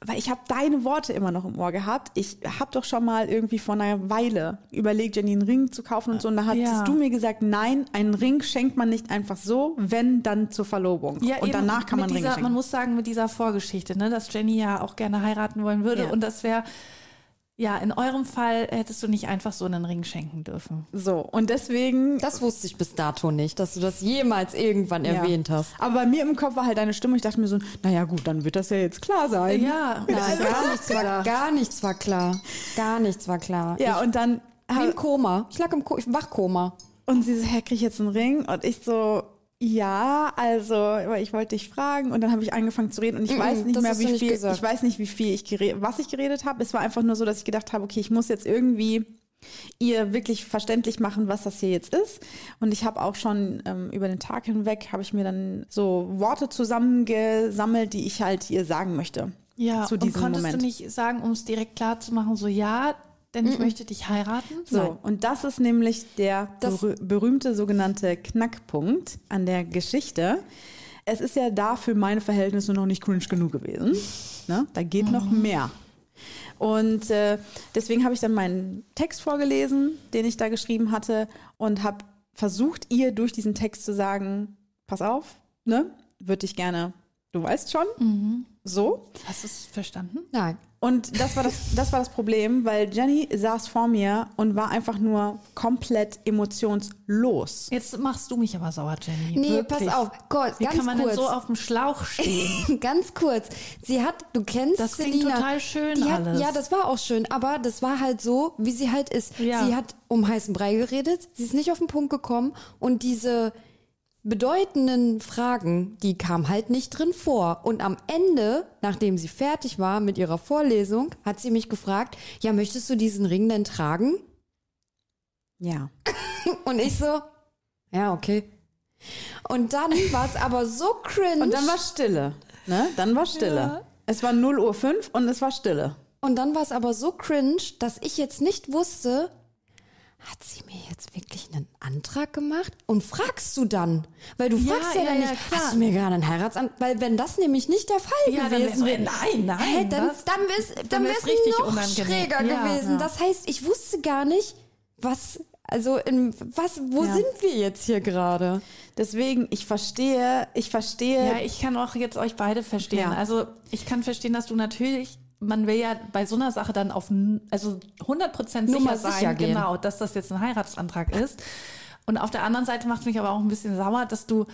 [SPEAKER 3] weil ich habe deine Worte immer noch im Ohr gehabt. Ich habe doch schon mal irgendwie vor einer Weile überlegt, Jenny einen Ring zu kaufen und so. Und da hattest
[SPEAKER 2] Ja.
[SPEAKER 3] du mir gesagt, nein, einen Ring schenkt man nicht einfach so, wenn dann zur Verlobung.
[SPEAKER 2] Ja,
[SPEAKER 3] und
[SPEAKER 2] eben
[SPEAKER 3] danach kann man einen Ring schenken.
[SPEAKER 2] Man muss sagen, mit dieser Vorgeschichte, ne, dass Jenny ja auch gerne heiraten wollen würde.
[SPEAKER 3] Ja.
[SPEAKER 2] Und das wäre, ja, in eurem Fall hättest du nicht einfach so einen Ring schenken dürfen.
[SPEAKER 3] so, und deswegen
[SPEAKER 4] Das wusste ich bis dato nicht, dass du das jemals irgendwann
[SPEAKER 3] Ja.
[SPEAKER 4] erwähnt hast.
[SPEAKER 3] Aber bei mir im Kopf war halt deine Stimme. Ich dachte mir so, naja gut, dann wird das ja jetzt klar sein.
[SPEAKER 2] Ja,
[SPEAKER 4] Nein, gar nichts war, gar nichts war klar. Gar nichts war klar.
[SPEAKER 3] Ja, und dann
[SPEAKER 4] ich, wie im Koma. Ich lag im Ko ich Wachkoma.
[SPEAKER 3] Und sie so, hä, krieg ich jetzt einen Ring? Und ich so, ja, also, aber ich wollte dich fragen. Und dann habe ich angefangen zu reden und ich
[SPEAKER 4] Mm,
[SPEAKER 3] weiß nicht mehr, wie
[SPEAKER 4] nicht
[SPEAKER 3] viel,
[SPEAKER 4] gesagt.
[SPEAKER 3] ich weiß nicht, wie viel ich geredet, was ich geredet habe. Es war einfach nur so, dass ich gedacht habe, okay, ich muss jetzt irgendwie ihr wirklich verständlich machen, was das hier jetzt ist. Und ich habe auch schon ähm, über den Tag hinweg, habe ich mir dann so Worte zusammengesammelt, die ich halt ihr sagen möchte.
[SPEAKER 2] ja.
[SPEAKER 3] zu
[SPEAKER 2] und
[SPEAKER 3] diesem
[SPEAKER 2] konntest
[SPEAKER 3] Moment.
[SPEAKER 2] du nicht sagen, um es direkt klar zu machen, so ja, denn ich möchte dich heiraten?
[SPEAKER 3] So,
[SPEAKER 4] Nein.
[SPEAKER 3] und das ist nämlich der
[SPEAKER 4] Das-
[SPEAKER 3] berü berühmte sogenannte Knackpunkt an der Geschichte. Es ist ja da für meine Verhältnisse noch nicht cringe genug gewesen. Ne? Da geht noch mehr. Und äh, deswegen habe ich dann meinen Text vorgelesen, den ich da geschrieben hatte, und habe versucht, ihr durch diesen Text zu sagen: Pass auf, ne? Würde ich gerne, du weißt schon, so.
[SPEAKER 2] Hast du es verstanden?
[SPEAKER 4] Nein.
[SPEAKER 3] Und das war das, das war das Problem, weil Jenny saß vor mir und war einfach nur komplett emotionslos.
[SPEAKER 2] Jetzt machst du mich aber sauer, Jenny.
[SPEAKER 4] Nee,
[SPEAKER 2] Wirklich.
[SPEAKER 4] pass auf. Kurz,
[SPEAKER 2] Wie
[SPEAKER 4] ganz
[SPEAKER 2] kann man
[SPEAKER 4] kurz.
[SPEAKER 2] denn so auf dem Schlauch stehen?
[SPEAKER 4] Ganz kurz. Sie hat, du kennst
[SPEAKER 2] Das klingt
[SPEAKER 4] Selina.
[SPEAKER 2] total schön
[SPEAKER 4] die hat,
[SPEAKER 2] alles.
[SPEAKER 4] Ja, das war auch schön, aber das war halt so, wie sie halt ist.
[SPEAKER 2] Ja.
[SPEAKER 4] Sie hat um heißen Brei geredet, sie ist nicht auf den Punkt gekommen und diese bedeutenden Fragen, die kamen halt nicht drin vor. Und am Ende, nachdem sie fertig war mit ihrer Vorlesung, hat sie mich gefragt, ja, möchtest du diesen Ring denn tragen?
[SPEAKER 3] Ja.
[SPEAKER 4] Und ich so, ja, okay. Und dann war es aber so cringe.
[SPEAKER 3] Und dann war Stille. Ne? Dann war Stille.
[SPEAKER 2] Ja.
[SPEAKER 3] Es war 0 Uhr 5 und es war Stille.
[SPEAKER 4] Und dann war es aber so cringe, dass ich jetzt nicht wusste, hat sie mir jetzt wirklich einen Antrag gemacht? Und fragst du dann? Weil du
[SPEAKER 2] Ja,
[SPEAKER 4] fragst ja,
[SPEAKER 2] ja,
[SPEAKER 4] dann
[SPEAKER 2] ja,
[SPEAKER 4] nicht,
[SPEAKER 2] klar.
[SPEAKER 4] hast du mir gerade einen Heiratsantrag? Weil wenn das nämlich nicht der Fall
[SPEAKER 2] Ja, dann
[SPEAKER 4] gewesen wäre,
[SPEAKER 2] nein, nein,
[SPEAKER 4] hä, dann,
[SPEAKER 2] das-
[SPEAKER 4] dann wär's, dann
[SPEAKER 2] dann richtig
[SPEAKER 4] noch
[SPEAKER 2] unangenehm.
[SPEAKER 4] schräger
[SPEAKER 2] Ja,
[SPEAKER 4] gewesen.
[SPEAKER 2] ja.
[SPEAKER 4] Das heißt, ich wusste gar nicht, was, also in was, wo
[SPEAKER 3] Ja.
[SPEAKER 4] sind wir jetzt hier gerade?
[SPEAKER 3] Deswegen, ich verstehe, ich verstehe.
[SPEAKER 2] Ja, ich kann auch jetzt euch beide verstehen.
[SPEAKER 3] Ja.
[SPEAKER 2] Also ich kann verstehen, dass du natürlich, man will ja bei so einer Sache dann auf, also 100%
[SPEAKER 4] Nur
[SPEAKER 2] sicher sein,
[SPEAKER 4] sicher
[SPEAKER 2] genau, dass das jetzt ein Heiratsantrag ist. Und auf der anderen Seite macht es mich aber auch ein bisschen sauer, dass du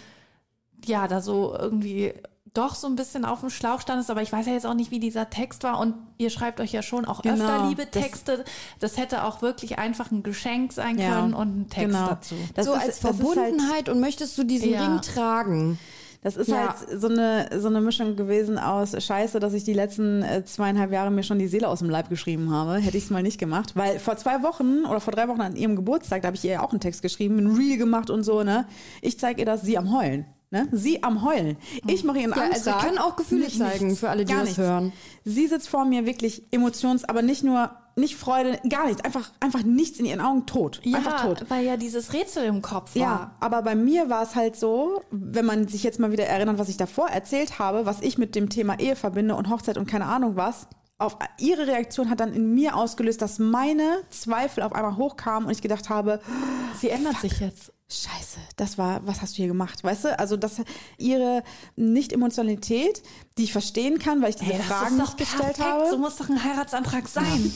[SPEAKER 2] ja da so irgendwie doch so ein bisschen auf dem Schlauch standest, aber ich weiß ja jetzt auch nicht, wie dieser Text war und ihr schreibt euch ja schon auch
[SPEAKER 3] Genau,
[SPEAKER 2] öfter liebe
[SPEAKER 3] das-
[SPEAKER 2] Texte. Das hätte auch wirklich einfach ein Geschenk sein
[SPEAKER 3] Ja,
[SPEAKER 2] können und ein Text
[SPEAKER 3] genau.
[SPEAKER 2] dazu.
[SPEAKER 3] Das
[SPEAKER 4] so
[SPEAKER 3] ist-
[SPEAKER 4] als
[SPEAKER 3] das ist halt-
[SPEAKER 4] Verbundenheit und möchtest du diesen
[SPEAKER 2] Ja.
[SPEAKER 4] Ring tragen?
[SPEAKER 3] Das ist
[SPEAKER 4] Ja.
[SPEAKER 3] halt so eine, so eine Mischung gewesen aus Scheiße, dass ich die letzten äh, zweieinhalb Jahre mir schon die Seele aus dem Leib geschrieben habe. Hätte ich es mal nicht gemacht. Weil vor zwei Wochen oder vor drei Wochen an ihrem Geburtstag, da habe ich ihr auch einen Text geschrieben, ein Reel gemacht und so, ne? Ich zeige ihr das, sie am Heulen. Ne? Sie am Heulen. Ich mache ihren
[SPEAKER 4] Ja,
[SPEAKER 3] Antrag.
[SPEAKER 4] also ich kann auch Gefühle zeigen
[SPEAKER 3] nichts,
[SPEAKER 4] für alle, die das
[SPEAKER 3] nichts.
[SPEAKER 4] hören.
[SPEAKER 3] Sie sitzt vor mir wirklich emotions, aber nicht nur, nicht Freude, gar nichts. Einfach, einfach nichts in ihren Augen tot.
[SPEAKER 2] Ja,
[SPEAKER 3] Einfach tot.
[SPEAKER 2] weil ja dieses Rätsel im Kopf war.
[SPEAKER 3] Ja, aber bei mir war es halt so, wenn man sich jetzt mal wieder erinnert, was ich davor erzählt habe, was ich mit dem Thema Ehe verbinde und Hochzeit und keine Ahnung was, auf ihre Reaktion hat dann in mir ausgelöst, dass meine Zweifel auf einmal hochkamen und ich gedacht habe,
[SPEAKER 2] Sie ändert sich jetzt.
[SPEAKER 3] Scheiße, das war, was hast du hier gemacht, weißt du? Also das ihre Nicht-Emotionalität, die ich verstehen kann, weil ich diese
[SPEAKER 2] Ey, das
[SPEAKER 3] Fragen nicht gestellt habe.
[SPEAKER 2] So muss doch ein Heiratsantrag sein.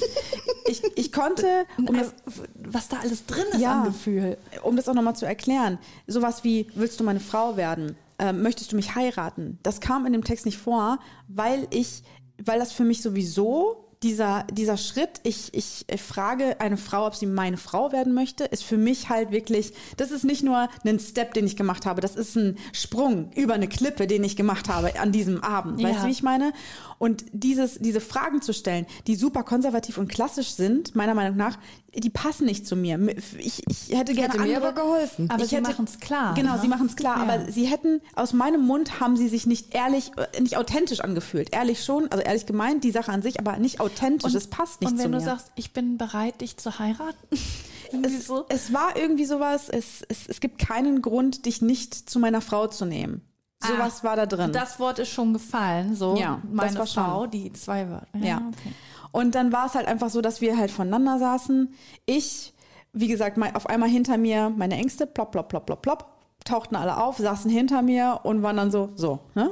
[SPEAKER 3] Ich, ich konnte, um das,
[SPEAKER 2] Also, was da alles drin ist
[SPEAKER 3] Ja.
[SPEAKER 2] an Gefühl.
[SPEAKER 3] um das auch nochmal zu erklären, sowas wie, willst du meine Frau werden? Ähm, möchtest du mich heiraten? Das kam in dem Text nicht vor, weil ich, weil das für mich sowieso dieser, dieser Schritt, ich, ich frage eine Frau, ob sie meine Frau werden möchte, ist für mich halt wirklich, das ist nicht nur ein Step, den ich gemacht habe, das ist ein Sprung über eine Klippe, den ich gemacht habe an diesem Abend. Weißt
[SPEAKER 2] Ja.
[SPEAKER 3] du, wie ich meine? Und dieses, diese Fragen zu stellen, die super konservativ und klassisch sind, meiner Meinung nach, die passen nicht zu mir. Ich, ich hätte gerne
[SPEAKER 4] Hätte mir
[SPEAKER 3] andere,
[SPEAKER 4] aber geholfen.
[SPEAKER 2] Aber
[SPEAKER 3] Ich
[SPEAKER 2] sie
[SPEAKER 3] hätte-
[SPEAKER 2] machen's klar.
[SPEAKER 3] Genau,
[SPEAKER 2] ne?
[SPEAKER 3] sie machen es klar,
[SPEAKER 2] Ja.
[SPEAKER 3] aber sie hätten, aus meinem Mund haben sie sich nicht ehrlich, äh, nicht authentisch angefühlt. Ehrlich schon, also ehrlich gemeint, die Sache an sich, aber nicht authentisch, es passt nicht
[SPEAKER 2] Und wenn
[SPEAKER 3] zu
[SPEAKER 2] du
[SPEAKER 3] mir.
[SPEAKER 2] sagst, ich bin bereit, dich zu heiraten.
[SPEAKER 3] es,
[SPEAKER 2] so.
[SPEAKER 3] es war irgendwie sowas, es, es, es gibt keinen Grund, dich nicht zu meiner Frau zu nehmen. Sowas war da drin.
[SPEAKER 2] Das Wort ist schon gefallen. So,
[SPEAKER 3] Ja, das
[SPEAKER 2] meine
[SPEAKER 3] war schon.
[SPEAKER 2] Frau, die zwei Wörter.
[SPEAKER 3] Ja.
[SPEAKER 2] okay.
[SPEAKER 3] Und dann war es halt einfach so, dass wir halt voneinander saßen. Ich, wie gesagt, mein- auf einmal hinter mir meine Ängste, plopp, plopp, plopp, plopp, plopp, tauchten alle auf, saßen hinter mir und waren dann so, so, ne?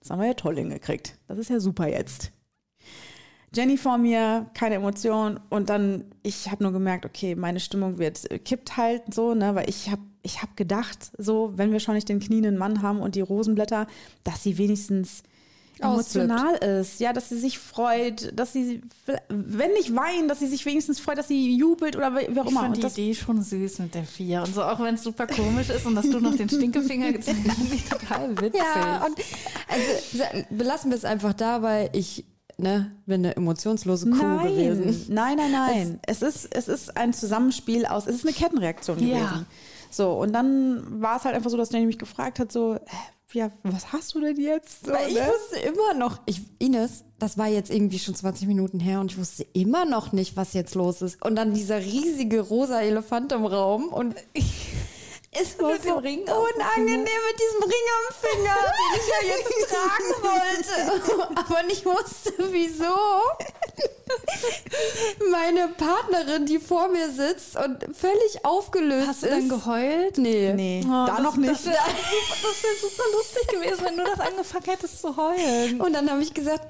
[SPEAKER 3] Das haben wir ja toll hingekriegt. Das ist ja super jetzt. Jenny vor mir, keine Emotion und dann, ich habe nur gemerkt, okay, meine Stimmung wird äh, kippt halt so, ne, weil ich habe ich hab gedacht, so, wenn wir schon nicht den knienden Mann haben und die Rosenblätter, dass sie wenigstens
[SPEAKER 4] Ausflippt.
[SPEAKER 3] emotional ist, ja, dass sie sich freut, dass sie, wenn nicht weint, dass sie sich wenigstens freut, dass sie jubelt oder wie auch
[SPEAKER 2] Ich
[SPEAKER 3] immer.
[SPEAKER 2] fand
[SPEAKER 3] Und
[SPEAKER 2] die Idee schon süß mit der Vier. Und so, auch wenn es super komisch ist und dass du noch den Stinkefinger gezeigt hast, ich total witzig.
[SPEAKER 4] Ja, und also belassen wir es einfach dabei. Ich ne, bin eine emotionslose Kuh
[SPEAKER 3] nein,
[SPEAKER 4] gewesen.
[SPEAKER 3] nein, nein, nein. Es, ist, es ist ein Zusammenspiel aus, es ist eine Kettenreaktion
[SPEAKER 2] Ja.
[SPEAKER 3] gewesen. So, und dann war es halt einfach so, dass Jenny mich gefragt hat, so, ja, was hast du denn jetzt? So,
[SPEAKER 4] Weil ich
[SPEAKER 3] ne?
[SPEAKER 4] wusste immer noch, ich, Ines, das war jetzt irgendwie schon 20 Minuten her und ich wusste immer noch nicht, was jetzt los ist. Und dann dieser riesige rosa Elefant im Raum und es war
[SPEAKER 2] Mit
[SPEAKER 4] so unangenehm mit diesem Ring am Finger, den ich ja jetzt tragen wollte, aber nicht wusste, wieso. Meine Partnerin, die vor mir sitzt und völlig aufgelöst
[SPEAKER 2] Hast du
[SPEAKER 4] ist.
[SPEAKER 2] dann geheult?
[SPEAKER 4] Nee.
[SPEAKER 3] Nee,
[SPEAKER 2] Oh,
[SPEAKER 3] da
[SPEAKER 2] das-
[SPEAKER 3] noch nicht.
[SPEAKER 2] Das wäre wär super lustig gewesen, wenn du das angefangen hättest zu heulen.
[SPEAKER 4] Und dann habe ich gesagt,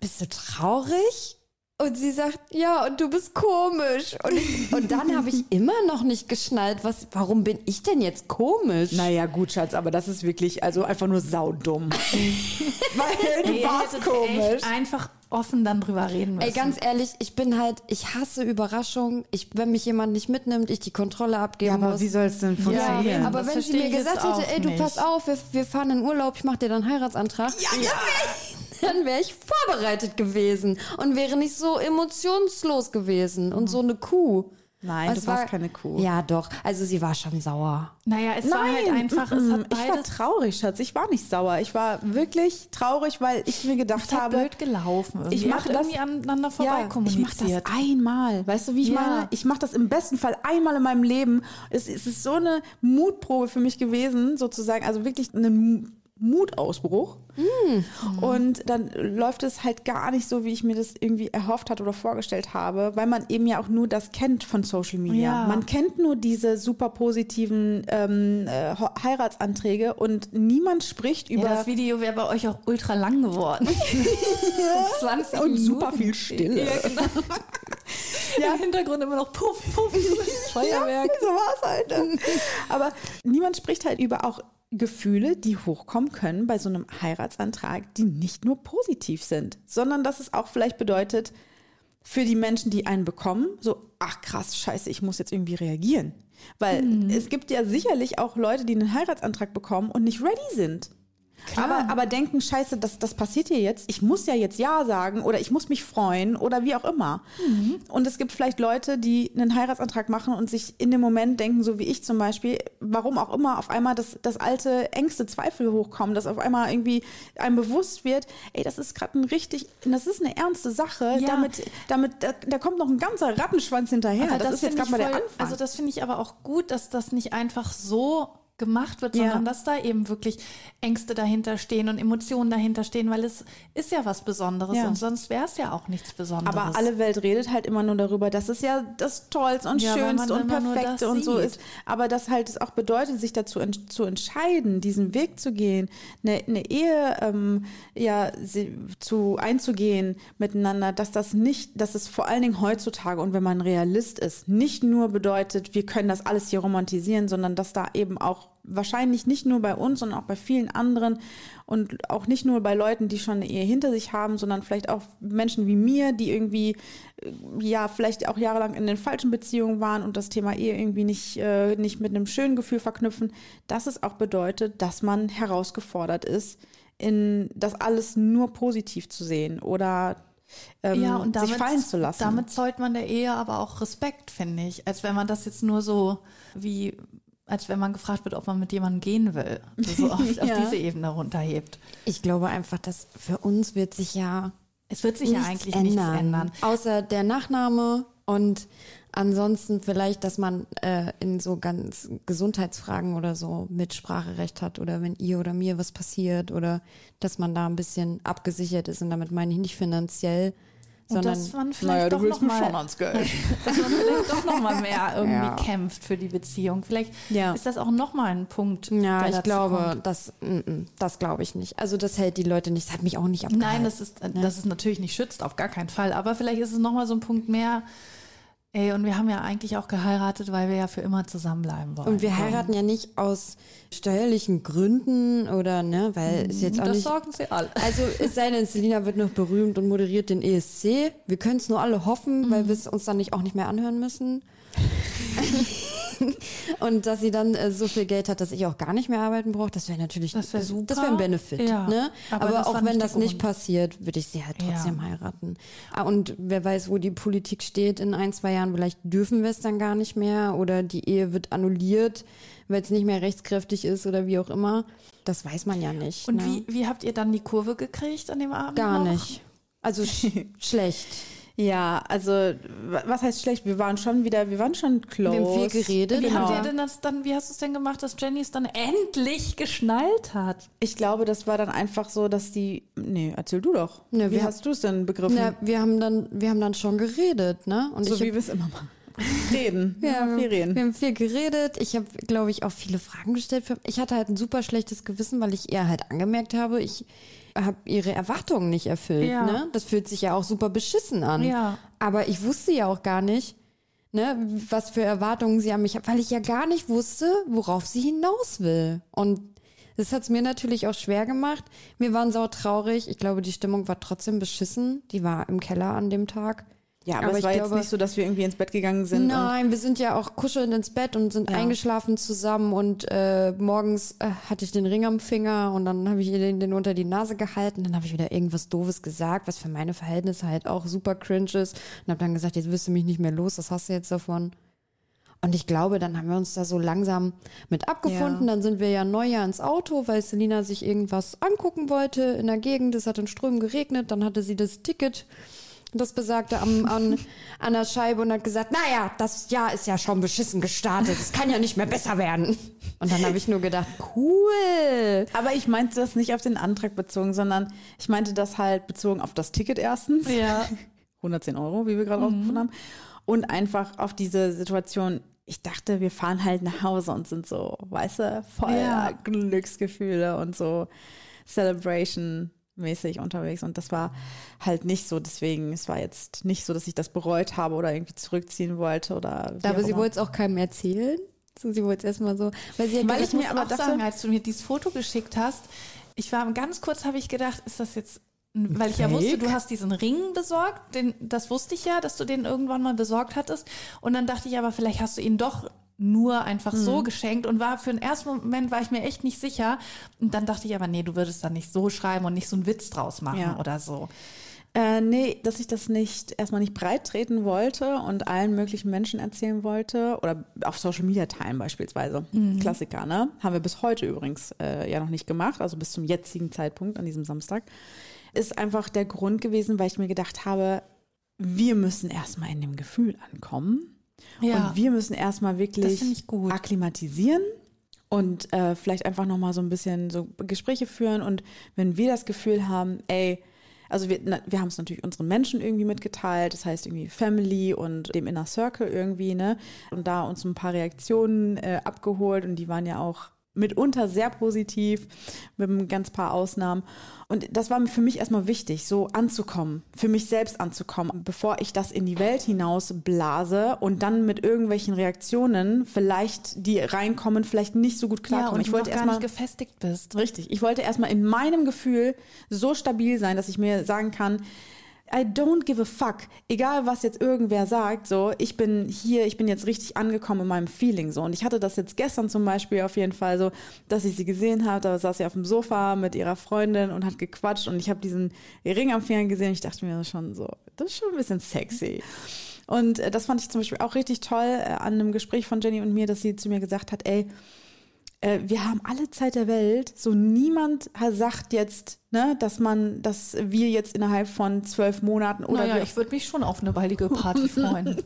[SPEAKER 4] bist du traurig? Und sie sagt, ja, und du bist komisch. Und, ich, und dann habe ich immer noch nicht geschnallt, was, warum bin ich denn jetzt komisch?
[SPEAKER 3] Naja, gut, Schatz, aber das ist wirklich, also einfach nur saudumm. Weil du
[SPEAKER 2] Ey,
[SPEAKER 3] warst komisch.
[SPEAKER 2] echt einfach offen dann drüber reden müssen.
[SPEAKER 4] Ey, ganz ehrlich, ich bin halt, ich hasse Überraschungen. Ich, wenn mich jemand nicht mitnimmt, ich die Kontrolle abgeben
[SPEAKER 3] Ja, aber
[SPEAKER 4] muss.
[SPEAKER 3] wie soll es denn
[SPEAKER 2] Ja,
[SPEAKER 3] funktionieren?
[SPEAKER 2] eben.
[SPEAKER 4] aber
[SPEAKER 2] das
[SPEAKER 4] wenn sie mir gesagt hätte, ey, du
[SPEAKER 2] nicht.
[SPEAKER 4] pass auf, wir, wir fahren in Urlaub, ich mache dir dann einen Heiratsantrag. Ja, Dann wäre ich vorbereitet gewesen und wäre nicht so emotionslos gewesen und so eine Kuh.
[SPEAKER 3] Nein,
[SPEAKER 4] Es
[SPEAKER 3] du warst keine Kuh.
[SPEAKER 4] Ja, doch. Also sie war schon sauer.
[SPEAKER 2] Naja, es war halt einfach, es hat
[SPEAKER 3] ich war traurig, Schatz. Ich war nicht sauer. Ich war wirklich traurig, weil ich mir gedacht
[SPEAKER 2] es hat
[SPEAKER 3] habe,
[SPEAKER 2] blöd gelaufen. Irgendwie.
[SPEAKER 3] ich mache das
[SPEAKER 2] irgendwie aneinander vorbei
[SPEAKER 3] ja, ich mache das einmal. Weißt du, wie ich
[SPEAKER 2] Ja.
[SPEAKER 3] meine? Ich mache das im besten Fall einmal in meinem Leben. Es, es ist so eine Mutprobe für mich gewesen, sozusagen. Also wirklich ein Mutausbruch.
[SPEAKER 2] Mm.
[SPEAKER 3] Und dann läuft es halt gar nicht so, wie ich mir das irgendwie erhofft hatte oder vorgestellt habe, weil man eben ja auch nur das kennt von Social Media.
[SPEAKER 2] Ja.
[SPEAKER 3] Man kennt nur diese super positiven ähm, äh, Heiratsanträge und niemand spricht über
[SPEAKER 2] ja, das Video wäre bei euch auch ultra lang geworden. 20
[SPEAKER 3] und super viel Stille.
[SPEAKER 2] Ja, genau. Im Hintergrund immer noch Puff, Puff, Feuerwerk.
[SPEAKER 3] so war's halt. ne? Aber niemand spricht halt über auch Gefühle, die hochkommen können bei so einem Heiratsantrag, die nicht nur positiv sind, sondern dass es auch vielleicht bedeutet, für die Menschen, die einen bekommen, so, ach krass, scheiße, ich muss jetzt irgendwie reagieren. Weil es gibt ja sicherlich auch Leute, die einen Heiratsantrag bekommen und nicht ready sind. Aber, aber denken, scheiße, das, das passiert hier jetzt. Ich muss ja jetzt Ja sagen oder ich muss mich freuen oder wie auch immer. Und es gibt vielleicht Leute, die einen Heiratsantrag machen und sich in dem Moment denken, so wie ich zum Beispiel, warum auch immer auf einmal das, das alte Ängste, Zweifel hochkommen, dass auf einmal irgendwie einem bewusst wird, ey, das ist gerade ein richtig, das ist eine ernste Sache.
[SPEAKER 2] Ja.
[SPEAKER 3] Damit, damit, da, da kommt noch ein ganzer Rattenschwanz hinterher.
[SPEAKER 2] Aber
[SPEAKER 3] das, ist jetzt gerade mal der Anfang.
[SPEAKER 2] Also das finde ich aber auch gut, dass das nicht einfach so gemacht wird,
[SPEAKER 3] Ja.
[SPEAKER 2] sondern dass da eben wirklich Ängste dahinter stehen und Emotionen dahinter stehen, weil es ist ja was Besonderes
[SPEAKER 3] Ja.
[SPEAKER 2] und sonst wäre es ja auch nichts Besonderes.
[SPEAKER 3] Aber alle Welt redet halt immer nur darüber, dass es ja das Tollste und
[SPEAKER 2] Ja,
[SPEAKER 3] Schönste und
[SPEAKER 2] das
[SPEAKER 3] Perfekte und so ist. Aber dass halt es auch bedeutet, sich dazu en zu entscheiden, diesen Weg zu gehen, eine, eine Ehe ähm, ja, sie, zu einzugehen miteinander, dass das nicht, dass es vor allen Dingen heutzutage und wenn man Realist ist, nicht nur bedeutet, wir können das alles hier romantisieren, sondern dass da eben auch wahrscheinlich nicht nur bei uns, sondern auch bei vielen anderen und auch nicht nur bei Leuten, die schon eine Ehe hinter sich haben, sondern vielleicht auch Menschen wie mir, die irgendwie äh, ja vielleicht auch jahrelang in den falschen Beziehungen waren und das Thema Ehe irgendwie nicht, äh, nicht mit einem schönen Gefühl verknüpfen, dass es auch bedeutet, dass man herausgefordert ist, in das alles nur positiv zu sehen oder ähm,
[SPEAKER 2] ja, und damit,
[SPEAKER 3] sich fallen zu lassen.
[SPEAKER 2] damit zollt man der Ehe aber auch Respekt, finde ich. Als wenn man das jetzt nur so wie, als wenn man gefragt wird, ob man mit jemandem gehen will. So auf, auf
[SPEAKER 3] Ja.
[SPEAKER 2] diese Ebene runterhebt.
[SPEAKER 4] Ich glaube einfach, dass für uns wird sich ja
[SPEAKER 2] Es wird sich ja eigentlich nichts ändern.
[SPEAKER 4] Außer der Nachname und ansonsten vielleicht, dass man äh, in so ganz Gesundheitsfragen oder so Mitspracherecht hat oder wenn ihr oder mir was passiert oder dass man da ein bisschen abgesichert ist und damit meine ich nicht finanziell, sondern
[SPEAKER 2] dass man vielleicht
[SPEAKER 3] naja,
[SPEAKER 2] doch
[SPEAKER 3] du willst
[SPEAKER 2] noch mal,
[SPEAKER 3] schon ans Geld.
[SPEAKER 2] dass man vielleicht doch noch mal mehr irgendwie
[SPEAKER 4] Ja.
[SPEAKER 2] kämpft für die Beziehung. Vielleicht
[SPEAKER 3] Ja.
[SPEAKER 2] ist das auch noch mal ein Punkt.
[SPEAKER 4] ja,
[SPEAKER 2] der
[SPEAKER 4] ich glaube,
[SPEAKER 2] kommt.
[SPEAKER 4] das, das glaube ich nicht. Also das hält die Leute nicht, das hat mich auch nicht abgehalten.
[SPEAKER 2] Nein, das ist, das ist natürlich nicht schützt, auf gar keinen Fall. Aber vielleicht ist es noch mal so ein Punkt mehr. Ey, und wir haben ja eigentlich auch geheiratet, weil wir ja für immer zusammenbleiben wollen.
[SPEAKER 4] Und wir heiraten ja nicht aus steuerlichen Gründen oder, ne, weil es jetzt auch
[SPEAKER 2] das
[SPEAKER 4] nicht.
[SPEAKER 2] sorgen sie alle.
[SPEAKER 4] Also es sei denn, Selina wird noch berühmt und moderiert den ESC. Wir können es nur alle hoffen, weil wir es uns dann nicht auch nicht mehr anhören müssen. und dass sie dann äh, so viel Geld hat, dass ich auch gar nicht mehr arbeiten brauche, das wäre natürlich
[SPEAKER 2] Das wär super.
[SPEAKER 4] Das wäre ein Benefit.
[SPEAKER 2] Ja.
[SPEAKER 4] Ne?
[SPEAKER 2] Aber
[SPEAKER 4] Aber, auch wenn das nicht passiert, würde ich sie halt trotzdem
[SPEAKER 2] Ja.
[SPEAKER 4] heiraten. Ah, und wer weiß, wo die Politik steht in ein, zwei Jahren. Vielleicht dürfen wir es dann gar nicht mehr oder die Ehe wird annulliert, weil es nicht mehr rechtskräftig ist oder wie auch immer. Das weiß man ja nicht.
[SPEAKER 2] Und
[SPEAKER 4] ne?
[SPEAKER 2] wie, wie habt ihr dann die Kurve gekriegt an dem Abend?
[SPEAKER 4] Gar
[SPEAKER 2] noch?
[SPEAKER 4] nicht. Also sch schlecht.
[SPEAKER 3] Ja, also wa- was heißt schlecht? Wir waren schon wieder, wir waren schon close.
[SPEAKER 4] Wir haben viel geredet.
[SPEAKER 2] Wie
[SPEAKER 3] Genau.
[SPEAKER 2] habt ihr denn das dann, wie hast du es denn gemacht, dass Jenny es dann endlich geschnallt hat?
[SPEAKER 3] Ich glaube, das war dann einfach so, dass die. Nee, erzähl du doch.
[SPEAKER 4] Ne,
[SPEAKER 3] wie
[SPEAKER 4] wir-
[SPEAKER 3] hast du es denn begriffen?
[SPEAKER 4] Na, wir haben dann, wir haben dann schon geredet, ne? Und
[SPEAKER 3] so
[SPEAKER 4] ich
[SPEAKER 3] wie wir es immer machen. Reden.
[SPEAKER 4] ja,
[SPEAKER 3] Immer viel reden.
[SPEAKER 4] wir haben viel geredet. Ich habe, glaube ich, auch viele Fragen gestellt. Ich hatte halt ein super schlechtes Gewissen, weil ich ihr halt angemerkt habe, ich habe ihre Erwartungen nicht erfüllt.
[SPEAKER 2] Ja.
[SPEAKER 4] Ne? Das fühlt sich ja auch super beschissen an.
[SPEAKER 2] Ja.
[SPEAKER 4] Aber ich wusste ja auch gar nicht, ne, was für Erwartungen sie an mich hat, weil ich ja gar nicht wusste, worauf sie hinaus will. Und das hat es mir natürlich auch schwer gemacht. Wir waren sau traurig. Ich glaube, die Stimmung war trotzdem beschissen. Die war im Keller an dem Tag.
[SPEAKER 3] Ja, aber,
[SPEAKER 4] Aber
[SPEAKER 3] es
[SPEAKER 4] ich
[SPEAKER 3] war jetzt
[SPEAKER 4] glaube-
[SPEAKER 3] nicht so, dass wir irgendwie ins Bett gegangen sind.
[SPEAKER 4] Nein, wir sind ja auch kuschelnd ins Bett und sind
[SPEAKER 3] Ja.
[SPEAKER 4] eingeschlafen zusammen und äh, morgens äh, hatte ich den Ring am Finger und dann habe ich ihr den, den unter die Nase gehalten. Dann habe ich wieder irgendwas Doofes gesagt, was für meine Verhältnisse halt auch super cringe ist und habe dann gesagt, jetzt wirst du mich nicht mehr los, was hast du jetzt davon? Und ich glaube, dann haben wir uns da so langsam mit abgefunden.
[SPEAKER 3] Ja.
[SPEAKER 4] Dann sind wir ja Neujahr ins Auto, weil Selina sich irgendwas angucken wollte in der Gegend. Es hat in Strömen geregnet. Dann hatte sie das Ticket, das besagte, am, an, an der Scheibe und hat gesagt, naja, das Jahr ist ja schon beschissen gestartet. Es kann ja nicht mehr besser werden. Und dann habe ich nur gedacht, cool.
[SPEAKER 3] Aber ich meinte das nicht auf den Antrag bezogen, sondern ich meinte das halt bezogen auf das Ticket erstens.
[SPEAKER 2] Ja.
[SPEAKER 3] 110 Euro, wie wir gerade rausgefunden haben. Und einfach auf diese Situation, ich dachte, wir fahren halt nach Hause und sind so, weißt du, voller
[SPEAKER 2] Ja.
[SPEAKER 3] Glücksgefühle und so Celebration-mäßig unterwegs. Und das war halt nicht so. Deswegen, es war jetzt nicht so, dass ich das bereut habe oder irgendwie zurückziehen wollte oder.
[SPEAKER 4] Aber sie wollte es auch keinem erzählen. So, sie wollte es erstmal so, weil sie
[SPEAKER 3] Weil ich mir aber dachte-
[SPEAKER 2] sagen, als du mir dieses Foto geschickt hast, ich war ganz kurz, habe ich gedacht, ist das jetzt, weil ich ja wusste, du hast diesen Ring besorgt, den, das wusste ich ja, dass du den irgendwann mal besorgt hattest. Und dann dachte ich aber, vielleicht hast du ihn doch nur einfach
[SPEAKER 3] Mhm.
[SPEAKER 2] so geschenkt und war für den ersten Moment war ich mir echt nicht sicher. Und dann dachte ich aber, nee, du würdest dann nicht so schreiben und nicht so einen Witz draus machen
[SPEAKER 3] Ja.
[SPEAKER 2] oder so.
[SPEAKER 3] Äh, nee, dass ich das nicht erstmal nicht breit treten wollte und allen möglichen Menschen erzählen wollte oder auf Social Media teilen beispielsweise. Klassiker, ne? Haben wir bis heute übrigens äh, ja noch nicht gemacht, also bis zum jetzigen Zeitpunkt an diesem Samstag. Ist einfach der Grund gewesen, weil ich mir gedacht habe, wir müssen erstmal in dem Gefühl ankommen.
[SPEAKER 2] Ja.
[SPEAKER 3] Und wir müssen erstmal wirklich akklimatisieren und äh, vielleicht einfach nochmal so ein bisschen so Gespräche führen. Und wenn wir das Gefühl haben, ey, also wir, na, wir haben es natürlich unseren Menschen irgendwie mitgeteilt, das heißt irgendwie Family und dem Inner Circle irgendwie, ne? Und da uns ein paar Reaktionen äh, abgeholt und die waren ja auch mitunter sehr positiv, mit einem ganz paar Ausnahmen. Und das war für mich erstmal wichtig, so anzukommen, für mich selbst anzukommen, bevor ich das in die Welt hinaus blase und dann mit irgendwelchen Reaktionen vielleicht, die reinkommen, vielleicht nicht so gut
[SPEAKER 2] Ja,
[SPEAKER 3] klarkommen.
[SPEAKER 2] und
[SPEAKER 3] ich wollte erstmal
[SPEAKER 2] gefestigt bist.
[SPEAKER 3] Richtig. Ich wollte erstmal in meinem Gefühl so stabil sein, dass ich mir sagen kann, I don't give a fuck. Egal, was jetzt irgendwer sagt, so, ich bin hier, ich bin jetzt richtig angekommen in meinem Feeling, so. Und ich hatte das jetzt gestern zum Beispiel auf jeden Fall so, dass ich sie gesehen habe, da saß sie auf dem Sofa mit ihrer Freundin und hat gequatscht und ich habe diesen Ring am Finger gesehen ich dachte mir schon so, das ist schon ein bisschen sexy. Und äh, das fand ich zum Beispiel auch richtig toll äh, an einem Gespräch von Jenny und mir, dass sie zu mir gesagt hat, ey, äh, wir haben alle Zeit der Welt. So niemand sagt jetzt, ne, dass man, dass wir jetzt innerhalb von zwölf Monaten oder
[SPEAKER 2] Naja, ich würde mich schon auf eine baldige Party freuen.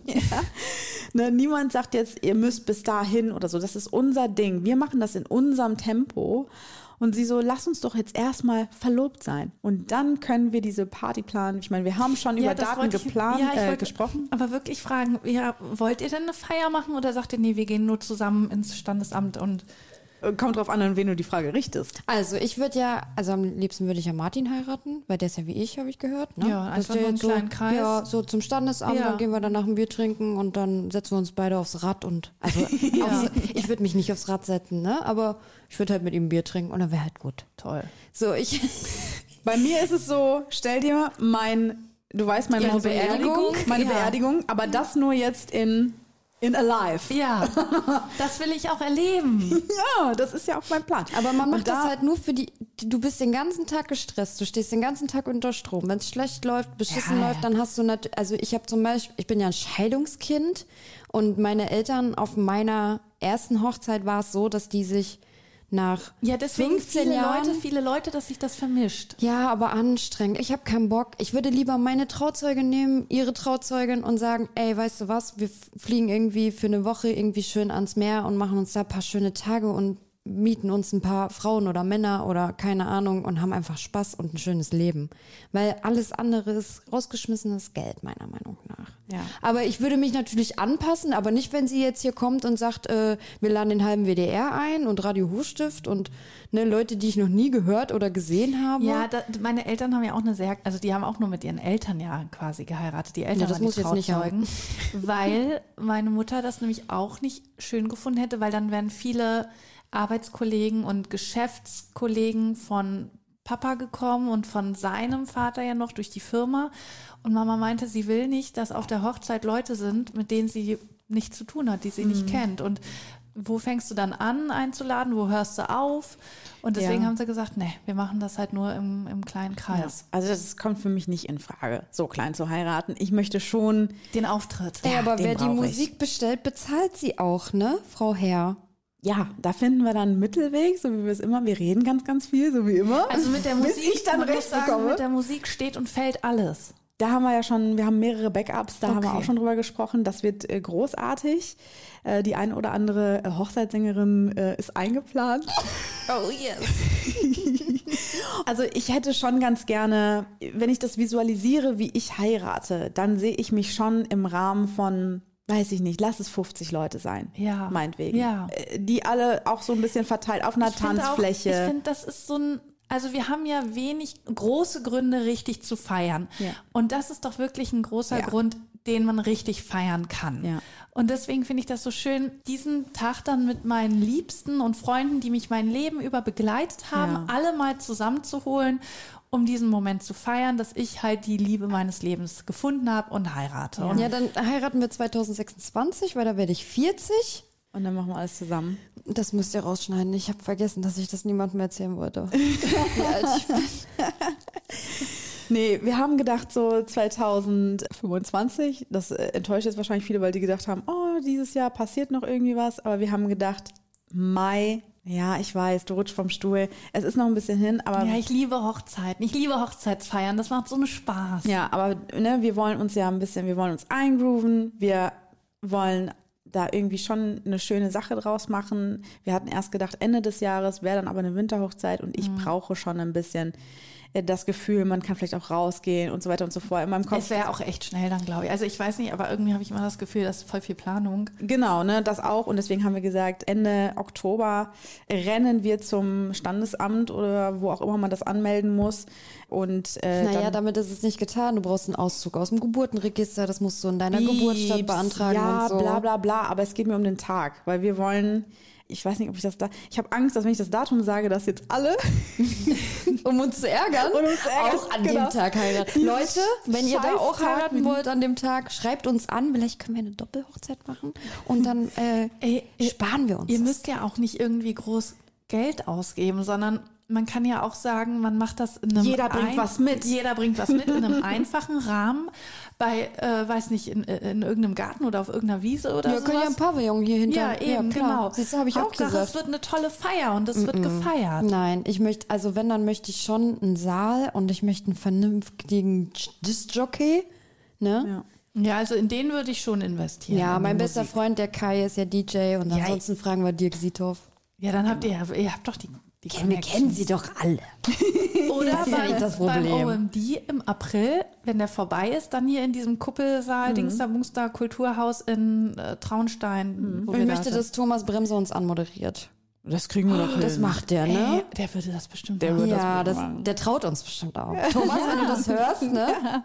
[SPEAKER 3] ne, niemand sagt jetzt, ihr müsst bis dahin oder so. Das ist unser Ding. Wir machen das in unserem Tempo. Und sie so, lass uns doch jetzt erstmal verlobt sein. Und dann können wir diese Party planen. Ich meine, wir haben schon über
[SPEAKER 2] das
[SPEAKER 3] Daten
[SPEAKER 2] ich-
[SPEAKER 3] geplant,
[SPEAKER 2] ja, ich
[SPEAKER 3] äh,
[SPEAKER 2] wollte
[SPEAKER 3] gesprochen.
[SPEAKER 2] Aber wirklich fragen, ja, wollt ihr denn eine Feier machen oder sagt ihr, nee, wir gehen nur zusammen ins Standesamt und
[SPEAKER 3] Kommt drauf an, an wen du die Frage richtest.
[SPEAKER 4] Also ich würde ja, also am liebsten würde ich ja Martin heiraten, weil der ist ja wie ich, habe ich gehört. Ne?
[SPEAKER 2] Ja, einfach
[SPEAKER 4] der
[SPEAKER 2] nur einen
[SPEAKER 4] jetzt
[SPEAKER 2] kleinen
[SPEAKER 4] so,
[SPEAKER 2] Kreis.
[SPEAKER 4] Ja, so zum Standesamt,
[SPEAKER 2] Ja.
[SPEAKER 4] dann gehen wir danach ein Bier trinken und dann setzen wir uns beide aufs Rad und also aufs, ich würde mich nicht aufs Rad setzen, ne? Aber ich würde halt mit ihm ein Bier trinken und dann wäre halt gut.
[SPEAKER 2] toll.
[SPEAKER 4] So, ich
[SPEAKER 3] Bei mir ist es so, stell dir mein, du weißt, meine Beerdigung,
[SPEAKER 4] Beerdigung?
[SPEAKER 3] meine
[SPEAKER 2] Ja.
[SPEAKER 3] Beerdigung, aber das nur jetzt in, in Alive.
[SPEAKER 2] Ja, das will ich auch erleben.
[SPEAKER 3] Ja, das ist ja auch mein Plan.
[SPEAKER 4] Aber man macht
[SPEAKER 3] da-
[SPEAKER 4] das halt nur für die, die- du bist den ganzen Tag gestresst, du stehst den ganzen Tag unter Strom. Wenn es schlecht läuft, beschissen
[SPEAKER 3] Ja,
[SPEAKER 4] läuft, dann hast du natürlich, also ich habe zum Beispiel, ich bin ja ein Scheidungskind und meine Eltern auf meiner ersten Hochzeit war es so, dass die sich nach
[SPEAKER 2] Ja, deswegen
[SPEAKER 4] 15
[SPEAKER 2] viele
[SPEAKER 4] Jahren
[SPEAKER 2] Leute, viele Leute, dass sich das vermischt.
[SPEAKER 4] ja, aber anstrengend. Ich habe keinen Bock. Ich würde lieber meine Trauzeugin nehmen, ihre Trauzeugin und sagen, ey, weißt du was, wir fliegen irgendwie für eine Woche irgendwie schön ans Meer und machen uns da ein paar schöne Tage und mieten uns ein paar Frauen oder Männer oder keine Ahnung und haben einfach Spaß und ein schönes Leben. Weil alles andere ist rausgeschmissenes Geld, meiner Meinung nach.
[SPEAKER 3] Ja.
[SPEAKER 4] Aber ich würde mich natürlich anpassen, aber nicht, wenn sie jetzt hier kommt und sagt, äh, wir laden den halben WDR ein und Radio Hochstift und ne, Leute, die ich noch nie gehört oder gesehen habe.
[SPEAKER 2] Ja, da, meine Eltern haben ja auch eine sehr, also die haben auch nur mit ihren Eltern ja quasi geheiratet. Die Eltern
[SPEAKER 4] Ja, das muss jetzt nicht
[SPEAKER 2] Trauzeugen, weil meine Mutter das nämlich auch nicht schön gefunden hätte, weil dann wären viele Arbeitskollegen und Geschäftskollegen von Papa gekommen und von seinem Vater ja noch durch die Firma. Und Mama meinte, sie will nicht, dass auf der Hochzeit Leute sind, mit denen sie nichts zu tun hat, die sie nicht kennt. Und wo fängst du dann an einzuladen, wo hörst du auf? Und deswegen
[SPEAKER 3] Ja.
[SPEAKER 2] haben sie gesagt, nee, wir machen das halt nur im, im kleinen Kreis.
[SPEAKER 3] Also das kommt für mich nicht in Frage, so klein zu heiraten. Ich möchte schon,
[SPEAKER 2] Den Auftritt.
[SPEAKER 4] Ey, aber wer die
[SPEAKER 3] brauch ich.
[SPEAKER 4] Musik bestellt, bezahlt sie auch, ne, Frau Herr?
[SPEAKER 3] Ja, da finden wir dann einen Mittelweg, so wie wir es immer. Wir reden ganz, ganz viel, so wie immer.
[SPEAKER 2] Also mit der
[SPEAKER 3] Bis
[SPEAKER 2] Musik,
[SPEAKER 3] ich dann recht
[SPEAKER 2] sagen,
[SPEAKER 3] bekomme.
[SPEAKER 2] mit der Musik steht und fällt alles.
[SPEAKER 3] Da haben wir ja schon, wir haben mehrere Backups, da haben wir
[SPEAKER 2] Okay.
[SPEAKER 3] auch schon drüber gesprochen. Das wird äh, großartig. Äh, die eine oder andere äh, Hochzeitssängerin ist eingeplant.
[SPEAKER 4] Oh yes.
[SPEAKER 3] Also ich hätte schon ganz gerne, wenn ich das visualisiere, wie ich heirate, dann sehe ich mich schon im Rahmen von, weiß ich nicht, lass es 50 Leute sein.
[SPEAKER 2] Ja.
[SPEAKER 3] Meinetwegen.
[SPEAKER 2] Ja.
[SPEAKER 3] Äh, Die alle auch so ein bisschen verteilt auf einer
[SPEAKER 2] Ich finde auch-
[SPEAKER 3] Tanzfläche.
[SPEAKER 2] Ich finde, das ist so ein, also wir haben ja wenig große Gründe, richtig zu feiern.
[SPEAKER 3] Ja.
[SPEAKER 2] Und das ist doch wirklich ein großer
[SPEAKER 3] Ja.
[SPEAKER 2] Grund, den man richtig feiern kann.
[SPEAKER 3] Ja.
[SPEAKER 2] Und deswegen finde ich das so schön, diesen Tag dann mit meinen Liebsten und Freunden, die mich mein Leben über begleitet haben, alle mal zusammenzuholen, um diesen Moment zu feiern, dass ich halt die Liebe meines Lebens gefunden habe und heirate. Und
[SPEAKER 4] Ja, dann heiraten wir 2026, weil da werde ich 40.
[SPEAKER 3] Und dann machen wir alles zusammen.
[SPEAKER 4] Das müsst ihr rausschneiden. Ich habe vergessen, dass ich das niemandem erzählen wollte. Wie alt ich bin.
[SPEAKER 3] Nee, wir haben gedacht so 2025, das äh, enttäuscht jetzt wahrscheinlich viele, weil die gedacht haben, oh, dieses Jahr passiert noch irgendwie was, aber wir haben gedacht, Mai, ja, ich weiß, du rutschst vom Stuhl. Es ist noch ein bisschen hin, aber
[SPEAKER 2] ja, ich liebe Hochzeiten. Ich liebe Hochzeitsfeiern. Das macht so einen Spaß.
[SPEAKER 3] Ja, aber ne, wir wollen uns ja ein bisschen, wir wollen uns eingrooven, wir wollen da irgendwie schon eine schöne Sache draus machen. Wir hatten erst gedacht, Ende des Jahres wäre dann aber eine Winterhochzeit und ich brauche schon ein bisschen das Gefühl, man kann vielleicht auch rausgehen und so weiter und so fort. In meinem Kopf
[SPEAKER 2] Es wäre auch echt schnell dann, glaube ich. Also ich weiß nicht, aber irgendwie habe ich immer das Gefühl, das ist voll viel Planung.
[SPEAKER 3] Genau, ne, das auch. Und deswegen haben wir gesagt, Ende Oktober rennen wir zum Standesamt oder wo auch immer man das anmelden muss. Und äh,
[SPEAKER 4] Naja, damit ist es nicht getan. Du brauchst einen Auszug aus dem Geburtenregister. Das musst du in deiner Geburtsstadt
[SPEAKER 3] Pieps,
[SPEAKER 4] beantragen
[SPEAKER 3] Ja,
[SPEAKER 4] und so.
[SPEAKER 3] bla bla bla. Aber es geht mir um den Tag, weil wir wollen. Ich weiß nicht, ob ich das da. Ich habe Angst, dass wenn ich das Datum sage, dass jetzt alle.
[SPEAKER 4] Um uns zu ärgern.
[SPEAKER 3] Um uns ärgern,
[SPEAKER 4] Auch an
[SPEAKER 3] genau.
[SPEAKER 4] dem Tag heiraten. Leute, wenn ihr da auch heiraten wollt an dem Tag, schreibt uns an. Vielleicht können wir eine Doppelhochzeit machen. Und dann äh,
[SPEAKER 2] Ey,
[SPEAKER 4] sparen wir uns.
[SPEAKER 2] Ihr
[SPEAKER 4] das.
[SPEAKER 2] müsst ja auch nicht irgendwie groß Geld ausgeben, sondern man kann ja auch sagen, man macht das in einem
[SPEAKER 3] Jeder bringt was mit.
[SPEAKER 2] Jeder bringt was mit in einem einfachen Rahmen bei, äh, weiß nicht, in, in irgendeinem Garten oder auf irgendeiner Wiese oder
[SPEAKER 4] Wir
[SPEAKER 2] sowas.
[SPEAKER 4] können ja ein Pavillon hier hinter.
[SPEAKER 2] Ja, eben,
[SPEAKER 4] klar.
[SPEAKER 2] genau.
[SPEAKER 4] Du, habe ich auch
[SPEAKER 2] Hauptsache,
[SPEAKER 4] gesagt.
[SPEAKER 2] es wird eine tolle Feier und es wird gefeiert.
[SPEAKER 4] Nein, ich möchte, also wenn, dann möchte ich schon einen Saal und ich möchte einen vernünftigen Disc-Jockey. Ne?
[SPEAKER 3] Ja.
[SPEAKER 2] Ja, also in den würde ich schon investieren.
[SPEAKER 4] Ja,
[SPEAKER 2] in
[SPEAKER 4] mein
[SPEAKER 2] die
[SPEAKER 4] bester
[SPEAKER 2] Musik.
[SPEAKER 4] Freund, der Kai, ist ja DJ und
[SPEAKER 2] Ja,
[SPEAKER 4] ansonsten fragen wir Dirk Siethoff.
[SPEAKER 2] Ja, dann habt ihr, ihr habt doch die, die
[SPEAKER 4] Wir kennen sie doch alle.
[SPEAKER 2] Oder
[SPEAKER 4] Das nicht das
[SPEAKER 2] beim
[SPEAKER 4] Problem.
[SPEAKER 2] OMD im April, wenn der vorbei ist, dann hier in diesem Kuppelsaal,
[SPEAKER 4] Mhm.
[SPEAKER 2] Dingster Bungster Kulturhaus in äh, Traunstein. Wo
[SPEAKER 4] Ich möchte,
[SPEAKER 2] da
[SPEAKER 4] dass Thomas Bremse uns anmoderiert.
[SPEAKER 3] Das kriegen wir doch
[SPEAKER 4] Das
[SPEAKER 3] hin.
[SPEAKER 4] macht der,
[SPEAKER 2] sind.
[SPEAKER 4] ne?
[SPEAKER 2] Ey, der würde das bestimmt
[SPEAKER 3] Der
[SPEAKER 2] machen.
[SPEAKER 3] würde-
[SPEAKER 4] ja,
[SPEAKER 3] das
[SPEAKER 4] das,
[SPEAKER 3] machen.
[SPEAKER 4] der traut uns bestimmt auch. Thomas, wenn du das hörst, ne?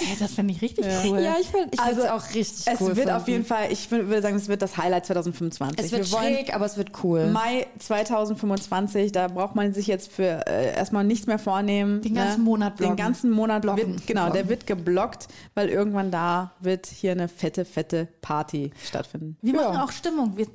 [SPEAKER 2] Ey, das finde ich richtig cool.
[SPEAKER 4] Ja, ich finde ich
[SPEAKER 3] Also,
[SPEAKER 4] auch richtig
[SPEAKER 3] Es
[SPEAKER 4] cool.
[SPEAKER 3] wird auf
[SPEAKER 4] finden.
[SPEAKER 3] jeden Fall, ich würd- würde sagen, es wird das Highlight 2025.
[SPEAKER 4] Es wird
[SPEAKER 3] wir
[SPEAKER 4] schräg, aber es wird cool.
[SPEAKER 3] Mai 2025, da braucht man sich jetzt für äh, erstmal nichts mehr vornehmen.
[SPEAKER 2] Den ganzen Monat
[SPEAKER 3] Den
[SPEAKER 2] blocken.
[SPEAKER 3] ganzen Monat
[SPEAKER 2] Blocken.
[SPEAKER 3] wird, genau, der wird geblockt, weil irgendwann da wird hier eine fette, fette Party stattfinden.
[SPEAKER 2] Wir machen auch Stimmung. Wir,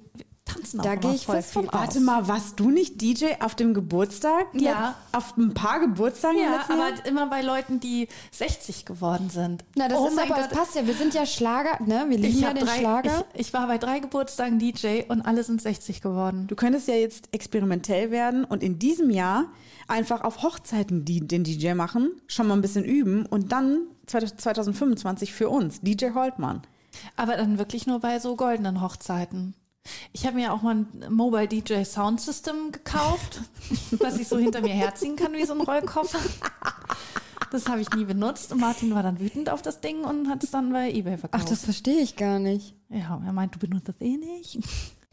[SPEAKER 2] tanzen auch
[SPEAKER 4] Da
[SPEAKER 2] immer
[SPEAKER 4] gehe ich
[SPEAKER 2] voll
[SPEAKER 4] fest von
[SPEAKER 2] viel.
[SPEAKER 4] aus.
[SPEAKER 3] Warte mal, warst du nicht DJ auf dem Geburtstag?
[SPEAKER 2] Ja.
[SPEAKER 3] Auf ein paar Geburtstagen
[SPEAKER 2] Ja, aber immer bei Leuten, die 60 geworden sind.
[SPEAKER 4] Na, das
[SPEAKER 2] oh
[SPEAKER 4] ist
[SPEAKER 2] mein
[SPEAKER 4] aber, das
[SPEAKER 2] Gott.
[SPEAKER 4] passt ja. Wir sind ja Schlager, ne? Wir lieben
[SPEAKER 2] Ich,
[SPEAKER 4] ja den
[SPEAKER 2] drei,
[SPEAKER 4] Schlager.
[SPEAKER 2] ich, ich war bei drei Geburtstagen DJ und alle sind 60 geworden.
[SPEAKER 3] Du könntest ja jetzt experimentell werden und in diesem Jahr einfach auf Hochzeiten die, den DJ machen, schon mal ein bisschen üben und dann 2025 für uns, DJ Holtmann.
[SPEAKER 2] Aber dann wirklich nur bei so goldenen Hochzeiten. Ich habe mir auch mal ein Mobile DJ Sound System gekauft, was ich so hinter mir herziehen kann wie so ein Rollkoffer. Das habe ich nie benutzt und Martin war dann wütend auf das Ding und hat es dann bei eBay
[SPEAKER 4] Ach,
[SPEAKER 2] verkauft.
[SPEAKER 4] das verstehe ich gar nicht.
[SPEAKER 2] ja, er meint, du benutzt das eh nicht.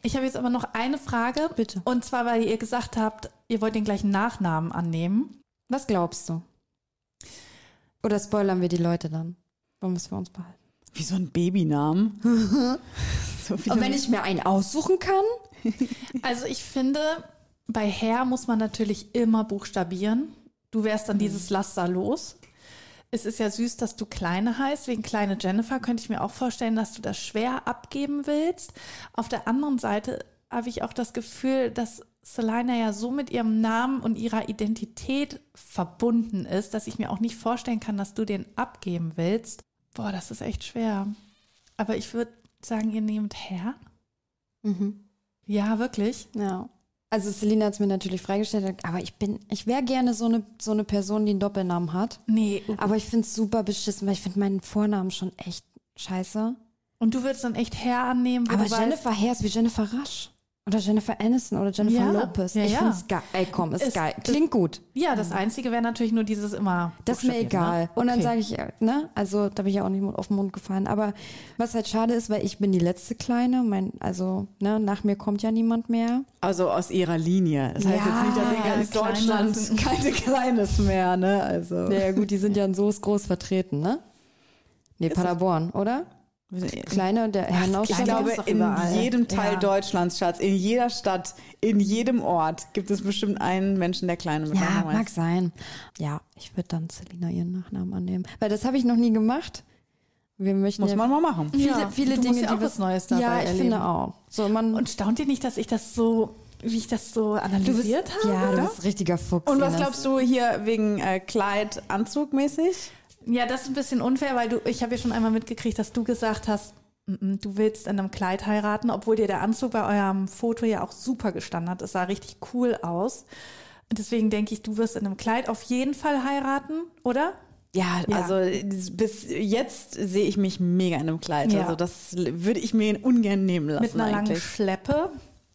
[SPEAKER 2] Ich habe jetzt aber noch eine Frage.
[SPEAKER 4] Bitte.
[SPEAKER 2] Und zwar, weil ihr gesagt habt, ihr wollt den gleichen Nachnamen annehmen.
[SPEAKER 4] Was glaubst du? Oder spoilern wir die Leute dann? Wollen wir es für uns behalten?
[SPEAKER 3] Wie so ein Babynamen. so
[SPEAKER 4] Und wenn ich mir einen aussuchen kann?
[SPEAKER 2] Also ich finde, bei Herr muss man natürlich immer buchstabieren. Du wärst dann dieses Laster los. Es ist ja süß, dass du Kleine heißt. Wegen kleine Jennifer könnte ich mir auch vorstellen, dass du das schwer abgeben willst. Auf der anderen Seite habe ich auch das Gefühl, dass Selina ja so mit ihrem Namen und ihrer Identität verbunden ist, dass ich mir auch nicht vorstellen kann, dass du den abgeben willst. Boah, das ist echt schwer. Aber ich würde sagen, ihr nehmt her.
[SPEAKER 4] Mhm.
[SPEAKER 2] Ja, wirklich.
[SPEAKER 4] Ja. Also Selina hat es mir natürlich freigestellt, aber ich bin, ich wäre gerne so eine, so eine Person, die einen Doppelnamen hat.
[SPEAKER 2] Nee.
[SPEAKER 4] Aber ich finde es super beschissen, weil ich finde meinen Vornamen schon echt scheiße.
[SPEAKER 2] Und du würdest dann echt Herr annehmen,
[SPEAKER 4] Aber
[SPEAKER 2] du weißt,
[SPEAKER 4] Jennifer Hare ist wie Jennifer Rasch. Oder Jennifer Aniston oder Jennifer
[SPEAKER 2] Ja,
[SPEAKER 4] Lopez.
[SPEAKER 2] ja,
[SPEAKER 4] ich
[SPEAKER 2] ja.
[SPEAKER 4] finde es geil. Ey, komm, ist
[SPEAKER 2] Ist-
[SPEAKER 4] geil. Klingt gut.
[SPEAKER 2] Ja, das Einzige wäre natürlich nur dieses immer.
[SPEAKER 4] Das ist mir
[SPEAKER 2] buchstabieren,
[SPEAKER 4] egal.
[SPEAKER 2] Ne?
[SPEAKER 4] Und dann
[SPEAKER 2] Okay.
[SPEAKER 4] sage ich, äh, ne, also da bin ich ja auch nicht auf den Mund gefallen. Aber was halt schade ist, weil ich bin die letzte Kleine. Mein, also, ne, nach mir kommt ja niemand mehr.
[SPEAKER 3] Also aus ihrer Linie. Das heißt
[SPEAKER 4] Ja,
[SPEAKER 3] jetzt nicht, dass in ganz Deutschland
[SPEAKER 2] sind-
[SPEAKER 3] keine Kleines mehr, ne? Also.
[SPEAKER 4] Ja, gut, die sind ja in Soest groß vertreten, ne? Nee, Paderborn, oder? Kleine, der
[SPEAKER 3] Ich
[SPEAKER 4] Herrenausstatter.
[SPEAKER 3] glaube, in
[SPEAKER 2] überall.
[SPEAKER 3] jedem Teil
[SPEAKER 2] Ja.
[SPEAKER 3] Deutschlands, Schatz, in jeder Stadt, in jedem Ort gibt es bestimmt einen Menschen, der Kleine mit
[SPEAKER 4] Ja,
[SPEAKER 3] Nachnamen
[SPEAKER 4] mag sein. Ja, ich würde dann Selina ihren Nachnamen annehmen. Weil das habe ich noch nie gemacht. Wir möchten
[SPEAKER 3] Muss
[SPEAKER 4] ja
[SPEAKER 3] man mal machen.
[SPEAKER 4] viele,
[SPEAKER 2] Ja,
[SPEAKER 4] viele
[SPEAKER 2] du
[SPEAKER 4] Dinge,
[SPEAKER 2] musst ja
[SPEAKER 4] die
[SPEAKER 2] auch
[SPEAKER 4] wir-
[SPEAKER 2] was Neues dabei
[SPEAKER 4] Ja, ich
[SPEAKER 2] erleben.
[SPEAKER 4] finde auch. So, man,
[SPEAKER 2] Und staunt ihr nicht, dass ich das so, wie ich das so
[SPEAKER 4] du bist,
[SPEAKER 2] analysiert habe?
[SPEAKER 4] ja, du bist ein richtiger Fuchs.
[SPEAKER 3] Und was glaubst du hier wegen äh, Kleid, Anzug mäßig?
[SPEAKER 2] Ja, das ist ein bisschen unfair, weil du, ich habe ja schon einmal mitgekriegt, dass du gesagt hast, "Mm, mm, du willst in einem Kleid heiraten, obwohl dir der Anzug bei eurem Foto ja auch super gestanden hat. Es sah richtig cool aus. Deswegen denke ich, du wirst in einem Kleid auf jeden Fall heiraten, oder?
[SPEAKER 3] Ja,
[SPEAKER 2] Ja.
[SPEAKER 3] also bis jetzt sehe ich mich mega in einem Kleid.
[SPEAKER 2] Ja.
[SPEAKER 3] Also das würde ich mir ungern nehmen lassen
[SPEAKER 2] Mit einer langen
[SPEAKER 3] eigentlich.
[SPEAKER 2] Schleppe.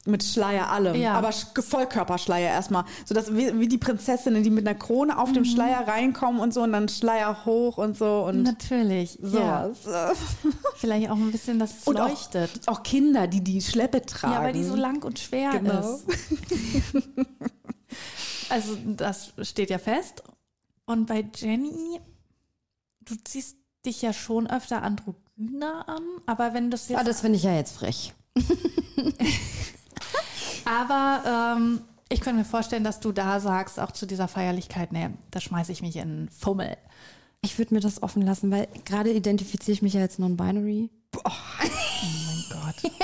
[SPEAKER 3] Mit Schleier allem.
[SPEAKER 2] Ja.
[SPEAKER 3] Aber Sch- Vollkörperschleier erstmal. So dass wie, wie die Prinzessinnen, die mit einer Krone auf
[SPEAKER 2] Mhm.
[SPEAKER 3] dem Schleier reinkommen und so und dann Schleier hoch und so und
[SPEAKER 2] Natürlich.
[SPEAKER 3] so.
[SPEAKER 2] Ja. Vielleicht auch ein bisschen, dass es
[SPEAKER 3] Und auch,
[SPEAKER 2] leuchtet.
[SPEAKER 3] auch Kinder, die die Schleppe tragen.
[SPEAKER 2] Ja, weil die so lang und schwer
[SPEAKER 3] Genau.
[SPEAKER 2] ist. also das steht ja fest. Und bei Jenny, du ziehst dich ja schon öfter androgyner an, aber wenn das jetzt
[SPEAKER 4] Ah, das finde ich ja jetzt frech.
[SPEAKER 2] Aber ähm, ich könnte mir vorstellen, dass du da sagst, auch zu dieser Feierlichkeit, nee, da schmeiße ich mich in Fummel.
[SPEAKER 4] Ich würde mir das offen lassen, weil gerade identifiziere ich mich ja als non-binary.
[SPEAKER 2] Oh mein Gott.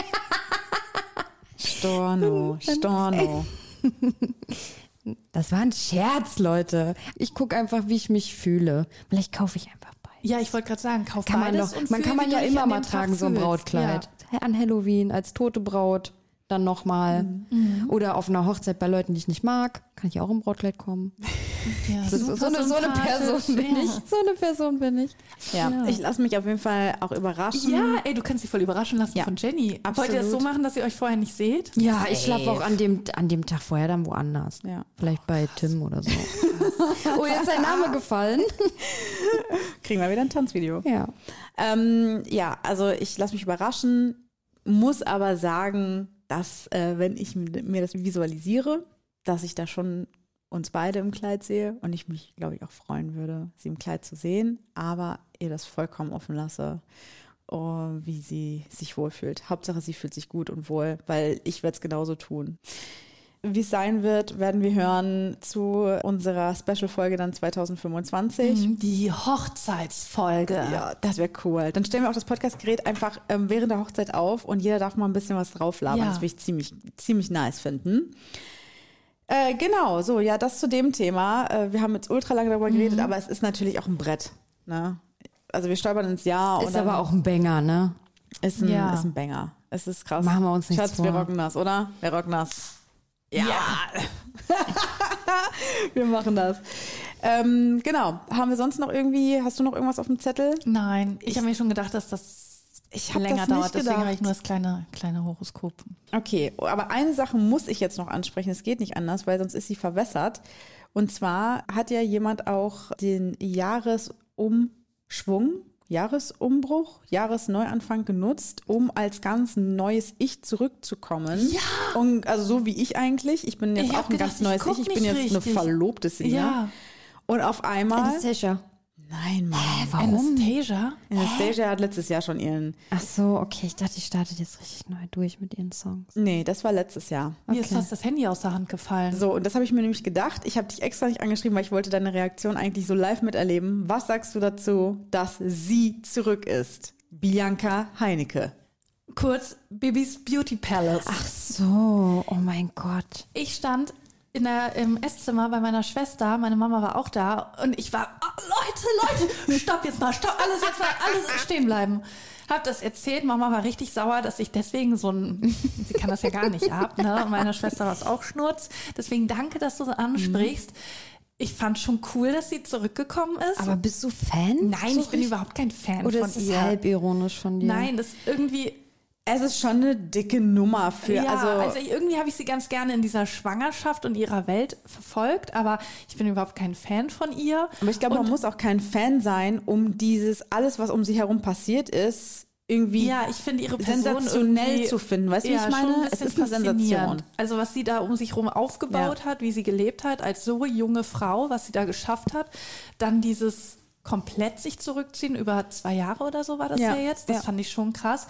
[SPEAKER 3] Storno, Storno.
[SPEAKER 4] Das war ein Scherz, Leute. Ich gucke einfach, wie ich mich fühle. Vielleicht kaufe ich einfach bei.
[SPEAKER 2] Ja, ich wollte gerade sagen, kauf
[SPEAKER 4] Kann man
[SPEAKER 2] beides
[SPEAKER 4] doch,
[SPEAKER 2] und
[SPEAKER 4] man kann man ja immer mal tragen, so ein. Brautkleid. An Halloween als tote Braut, dann nochmal.
[SPEAKER 2] Mhm.
[SPEAKER 4] Oder auf einer Hochzeit bei Leuten, die ich nicht mag, kann ich auch im Brautkleid kommen.
[SPEAKER 2] Ja, ja
[SPEAKER 4] so,
[SPEAKER 2] super
[SPEAKER 4] eine, so eine Person bin
[SPEAKER 2] ja.
[SPEAKER 4] ich. So eine Person bin ich.
[SPEAKER 3] Ja, ich lasse mich auf jeden Fall auch überraschen.
[SPEAKER 2] Ja, ey, du kannst dich voll überraschen lassen
[SPEAKER 3] Ja,
[SPEAKER 2] von Jenny. Wollt ihr das so
[SPEAKER 3] absolut.
[SPEAKER 2] machen, dass ihr euch vorher nicht seht?
[SPEAKER 4] Ja, ich schlafe auch an dem, an dem Tag vorher dann woanders.
[SPEAKER 3] Ja.
[SPEAKER 4] Vielleicht bei Tim oder so. oh, jetzt ist sein Name gefallen.
[SPEAKER 3] Kriegen wir wieder ein Tanzvideo.
[SPEAKER 4] Ja.
[SPEAKER 3] Ähm, ja, also ich lasse mich überraschen, muss aber sagen, dass äh, wenn ich mir das visualisiere, dass ich da schon uns beide im Kleid sehe und ich mich, glaube ich, auch freuen würde, sie im Kleid zu sehen, aber ihr das vollkommen offen lasse, oh, wie sie sich wohlfühlt. Hauptsache, sie fühlt sich gut und wohl, weil ich werde es genauso tun. Wie es sein wird, werden wir hören zu unserer Special-Folge dann 2025.
[SPEAKER 2] Die Hochzeitsfolge.
[SPEAKER 3] Ja, das wäre cool. Dann stellen wir auch das Podcastgerät einfach ähm, während der Hochzeit auf und jeder darf mal ein bisschen was drauflabern.
[SPEAKER 2] Ja.
[SPEAKER 3] Das würde ich ziemlich, ziemlich nice finden. Äh, genau, so, ja, das zu dem Thema. Äh, wir haben jetzt ultra lange darüber geredet, aber es ist natürlich auch ein Brett. Ne? Also wir stolpern ins Jahr und
[SPEAKER 4] Ist aber auch ein Banger, ne?
[SPEAKER 3] ist ein,
[SPEAKER 2] Ja.
[SPEAKER 3] ist ein Banger. Es ist krass.
[SPEAKER 4] Machen wir uns nichts
[SPEAKER 3] Schatz, wir
[SPEAKER 4] vor.
[SPEAKER 3] rocken das, oder? Wir rocken das. Ja. wir machen das. Ähm, genau. Haben wir sonst noch irgendwie, hast du noch irgendwas auf dem Zettel?
[SPEAKER 2] Nein, ich, habe mir schon gedacht, dass das
[SPEAKER 3] Ich
[SPEAKER 2] länger
[SPEAKER 3] das nicht
[SPEAKER 2] dauert. Deswegen habe ich nur das kleine, kleine Horoskop.
[SPEAKER 3] Okay, aber eine Sache muss ich jetzt noch ansprechen. Es geht nicht anders, weil sonst ist sie verwässert. Und zwar hat ja jemand auch den Jahresumschwung, Jahresumbruch, Jahresneuanfang genutzt, um als ganz neues Ich zurückzukommen. Ja. Und, also so wie ich eigentlich. Ich bin jetzt
[SPEAKER 2] Ich
[SPEAKER 3] auch ein
[SPEAKER 2] gedacht,
[SPEAKER 3] ganz neues Ich. Ich bin jetzt eine
[SPEAKER 2] richtig.
[SPEAKER 3] verlobte Single.
[SPEAKER 2] Ja.
[SPEAKER 3] Und auf einmal.
[SPEAKER 4] Anastasia.
[SPEAKER 3] Nein, Mann.
[SPEAKER 4] Warum?
[SPEAKER 2] Anastasia?
[SPEAKER 3] Anastasia hat letztes Jahr schon ihren.
[SPEAKER 4] Ach so, okay. Ich dachte, die startet jetzt richtig neu durch mit ihren Songs.
[SPEAKER 3] Nee, das war letztes Jahr.
[SPEAKER 2] Mir ist fast das Handy aus der Hand gefallen.
[SPEAKER 3] So, und das habe ich mir nämlich gedacht. Ich habe dich extra nicht angeschrieben, weil ich wollte deine Reaktion eigentlich so live miterleben. Was sagst du dazu, dass sie zurück ist? Bianca Heinecke.
[SPEAKER 2] Kurz Bibis Beauty Palace.
[SPEAKER 4] Ach so, oh mein Gott.
[SPEAKER 2] Ich stand in der, im Esszimmer bei meiner Schwester, meine Mama war auch da und ich war, oh, Leute, Leute, stopp jetzt mal, stopp, alles jetzt mal, alles stehen bleiben. Hab das erzählt, Mama war richtig sauer, dass ich deswegen so ein, sie kann das ja gar nicht ab, ne? Und meine Schwester war es auch Schnurz. Deswegen danke, dass du so ansprichst. Ich fand schon cool, dass sie zurückgekommen ist.
[SPEAKER 4] Aber bist du Fan?
[SPEAKER 2] Nein,
[SPEAKER 4] So
[SPEAKER 2] ich bin überhaupt kein Fan
[SPEAKER 4] Oder
[SPEAKER 2] von
[SPEAKER 4] ist es
[SPEAKER 2] ihr.
[SPEAKER 4] halb ironisch von dir?
[SPEAKER 2] Nein, das ist irgendwie,
[SPEAKER 3] Es ist schon eine dicke Nummer für,
[SPEAKER 2] ja,
[SPEAKER 3] also,
[SPEAKER 2] also, irgendwie habe ich sie ganz gerne in dieser Schwangerschaft und ihrer Welt verfolgt, aber ich bin überhaupt kein Fan von ihr.
[SPEAKER 3] aber ich glaube, man muss auch kein Fan sein, um dieses, alles, was um sie herum passiert ist, irgendwie
[SPEAKER 2] Ja, ich finde ihre Person
[SPEAKER 3] sensationell zu finden. Weißt du, wie
[SPEAKER 2] ja,
[SPEAKER 3] ich meine? Es ist eine Sensation.
[SPEAKER 2] Also was sie da um sich herum aufgebaut
[SPEAKER 3] Ja.
[SPEAKER 2] hat, wie sie gelebt hat, als so junge Frau, was sie da geschafft hat. Dann dieses komplett sich zurückziehen, über zwei Jahre oder so war das ja,
[SPEAKER 3] Ja,
[SPEAKER 2] jetzt. Das fand ich schon krass.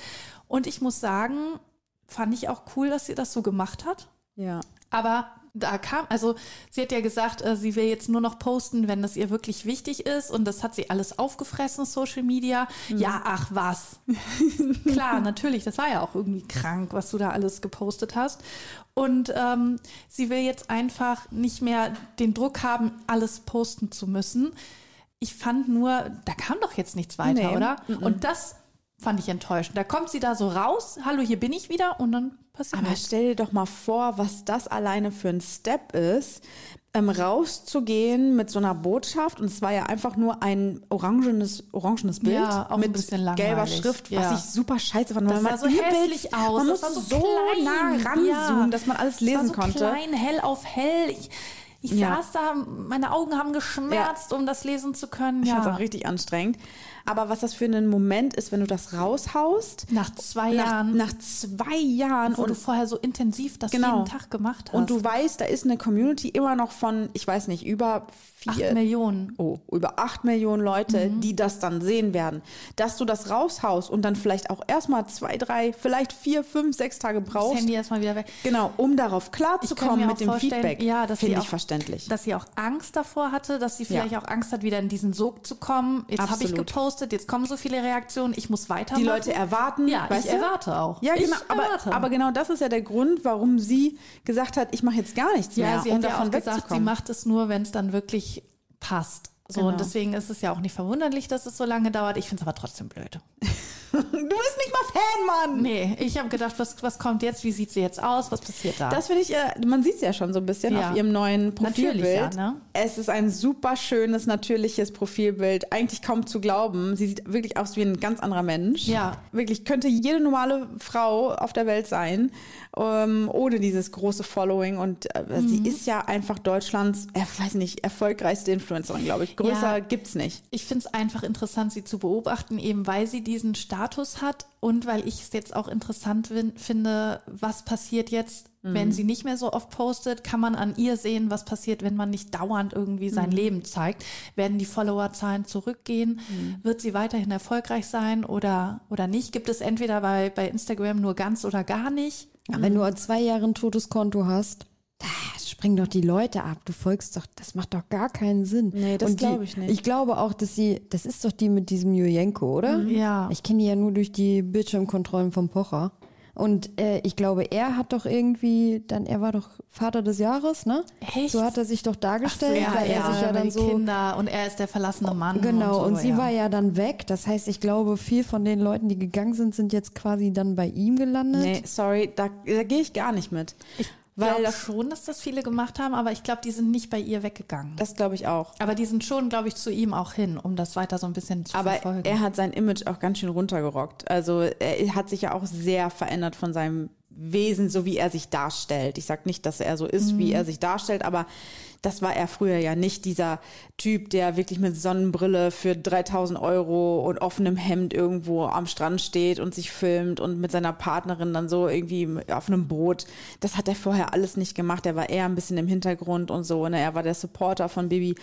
[SPEAKER 2] Und ich muss sagen, fand ich auch cool, dass sie das so gemacht hat.
[SPEAKER 3] Ja.
[SPEAKER 2] Aber da kam, also sie hat ja gesagt, äh, sie will jetzt nur noch posten, wenn das ihr wirklich wichtig ist. Und das hat sie alles aufgefressen, Social Media. Ja, ach was. Klar, natürlich, das war ja auch irgendwie krank, was du da alles gepostet hast. Und ähm, sie will jetzt einfach nicht mehr den Druck haben, alles posten zu müssen. Ich fand nur, da kam doch jetzt nichts weiter,
[SPEAKER 3] Nee.
[SPEAKER 2] oder? Und das fand ich enttäuschend. Da kommt sie da so raus, hallo, hier bin ich wieder und dann passiert
[SPEAKER 3] Aber stell dir doch mal vor, was das alleine für ein Step ist, ähm, rauszugehen mit so einer Botschaft. Und es war ja einfach nur ein orangenes, orangenes Bild
[SPEAKER 2] Ja, auch ein
[SPEAKER 3] mit
[SPEAKER 2] bisschen
[SPEAKER 3] gelber. Schrift,
[SPEAKER 2] Ja.
[SPEAKER 3] was ich super scheiße fand.
[SPEAKER 2] Das
[SPEAKER 3] weil
[SPEAKER 2] sah
[SPEAKER 3] man
[SPEAKER 2] so hässlich aus.
[SPEAKER 3] Man
[SPEAKER 2] war so,
[SPEAKER 3] so
[SPEAKER 2] klein.
[SPEAKER 3] nah ranzoomen, dass man alles lesen
[SPEAKER 2] so
[SPEAKER 3] konnte.
[SPEAKER 2] klein, hell auf hell. Ich, ich
[SPEAKER 3] Ja.
[SPEAKER 2] saß da, meine Augen haben geschmerzt, um das lesen zu können.
[SPEAKER 3] Ich fand es
[SPEAKER 2] Ja.
[SPEAKER 3] auch richtig anstrengend. Aber was das für ein Moment ist, wenn du das raushaust,
[SPEAKER 2] Nach zwei
[SPEAKER 3] nach,
[SPEAKER 2] Jahren,
[SPEAKER 3] nach zwei Jahren
[SPEAKER 2] wo du
[SPEAKER 3] und
[SPEAKER 2] vorher so intensiv das
[SPEAKER 3] Genau.
[SPEAKER 2] jeden Tag gemacht hast.
[SPEAKER 3] und du weißt, da ist eine Community immer noch von, ich weiß nicht, über
[SPEAKER 2] Acht
[SPEAKER 3] vier,
[SPEAKER 2] Millionen.
[SPEAKER 3] oh, über acht Millionen Leute,
[SPEAKER 2] Mhm.
[SPEAKER 3] die das dann sehen werden. Dass du das raushaust und dann vielleicht auch erstmal zwei, drei, vielleicht vier, fünf, sechs Tage
[SPEAKER 2] Das
[SPEAKER 3] brauchst.
[SPEAKER 2] Handy erstmal wieder weg.
[SPEAKER 3] Genau, um darauf klarzukommen mit dem Feedback.
[SPEAKER 2] ja, sie
[SPEAKER 3] Finde ich verständlich.
[SPEAKER 2] Dass sie auch Angst davor hatte, dass sie
[SPEAKER 3] Ja.
[SPEAKER 2] vielleicht auch Angst hat, wieder in diesen Sog zu kommen. Jetzt habe ich gepostet, jetzt kommen so viele Reaktionen, ich muss weitermachen.
[SPEAKER 3] die Leute erwarten.
[SPEAKER 2] Ja, ich
[SPEAKER 3] du?
[SPEAKER 2] erwarte auch.
[SPEAKER 3] Ja,
[SPEAKER 2] Ich
[SPEAKER 3] genau. Aber,
[SPEAKER 2] erwarte.
[SPEAKER 3] aber genau das ist ja der Grund, warum sie gesagt hat, ich mache jetzt gar nichts
[SPEAKER 2] Ja,
[SPEAKER 3] mehr,
[SPEAKER 2] sie
[SPEAKER 3] um
[SPEAKER 2] hat ja
[SPEAKER 3] davon
[SPEAKER 2] auch gesagt, sie macht es nur, wenn es dann wirklich passt. So,
[SPEAKER 3] Genau.
[SPEAKER 2] und deswegen ist es ja auch nicht verwunderlich, dass es so lange dauert. Ich finde es aber trotzdem blöd.
[SPEAKER 3] du bist nicht mal Fan, Mann!
[SPEAKER 2] Nee, ich habe gedacht, was, was kommt jetzt? Wie sieht sie jetzt aus? Was passiert da?
[SPEAKER 3] Das finde ich, äh, man sieht es ja schon so ein bisschen
[SPEAKER 2] Ja.
[SPEAKER 3] auf ihrem neuen Profilbild.
[SPEAKER 2] Natürlich, ja, ne?
[SPEAKER 3] Es ist ein super schönes, natürliches Profilbild. Eigentlich kaum zu glauben. Sie sieht wirklich aus wie ein ganz anderer Mensch.
[SPEAKER 2] Ja.
[SPEAKER 3] Wirklich könnte jede normale Frau auf der Welt sein, ähm, ohne dieses große Following. Und äh,
[SPEAKER 2] Mhm.
[SPEAKER 3] sie ist ja einfach Deutschlands, äh, weiß nicht, erfolgreichste Influencerin, glaube ich. Größer
[SPEAKER 2] Ja.
[SPEAKER 3] gibt's nicht.
[SPEAKER 2] Ich finde es einfach interessant, sie zu beobachten, eben weil sie diesen Status hat und weil ich es jetzt auch interessant finde, was passiert jetzt, wenn sie nicht mehr so oft postet. Kann man an ihr sehen, was passiert, wenn man nicht dauernd irgendwie sein Leben zeigt? Werden die Followerzahlen zurückgehen? Wird sie weiterhin erfolgreich sein oder, oder nicht? Gibt es entweder bei, bei Instagram nur ganz oder gar nicht?
[SPEAKER 4] Aber wenn du an zwei Jahre ein totes Konto hast, da springen doch die Leute ab. Du folgst doch, das macht doch gar keinen Sinn.
[SPEAKER 3] Nee, das
[SPEAKER 4] Und die-
[SPEAKER 3] glaub ich nicht.
[SPEAKER 4] Ich glaube auch, dass sie, das ist doch die mit diesem Jujenko, oder?
[SPEAKER 2] Ja.
[SPEAKER 4] Ich kenne die ja nur durch die Bildschirmkontrollen vom Pocher. Und äh, ich glaube, er hat doch irgendwie, dann, er war doch Vater des Jahres, ne?
[SPEAKER 2] Echt?
[SPEAKER 4] So hat er sich doch dargestellt,
[SPEAKER 2] ja,
[SPEAKER 4] weil er
[SPEAKER 2] ja,
[SPEAKER 4] sich ja dann so.
[SPEAKER 2] Kinder und er ist der verlassene Mann.
[SPEAKER 4] Genau,
[SPEAKER 2] und,
[SPEAKER 4] und,
[SPEAKER 2] so,
[SPEAKER 4] sie
[SPEAKER 2] ja.
[SPEAKER 4] war ja dann weg. Das heißt, ich glaube, viel von den Leuten, die gegangen sind, sind jetzt quasi dann bei ihm gelandet.
[SPEAKER 3] Nee, sorry, da, da gehe ich gar nicht mit.
[SPEAKER 2] Ich
[SPEAKER 3] Weil
[SPEAKER 2] glaube
[SPEAKER 3] das-
[SPEAKER 2] schon, dass das viele gemacht haben, aber ich glaube, die sind nicht bei ihr weggegangen.
[SPEAKER 3] Das glaube ich auch.
[SPEAKER 2] aber die sind schon, glaube ich, zu ihm auch hin, um das weiter so ein bisschen zu
[SPEAKER 3] Aber
[SPEAKER 2] verfolgen.
[SPEAKER 3] er hat sein Image auch ganz schön runtergerockt. Also er hat sich ja auch sehr verändert von seinem Wesen, so wie er sich darstellt. Ich sage nicht, dass er so ist, wie er sich darstellt, aber das war er früher ja nicht, dieser Typ, der wirklich mit Sonnenbrille für 3000 Euro und offenem Hemd irgendwo am Strand steht und sich filmt und mit seiner Partnerin dann so irgendwie auf einem Boot. Das hat er vorher alles nicht gemacht. Er war eher ein bisschen im Hintergrund und so. Ne? Er war der Supporter von Bibi.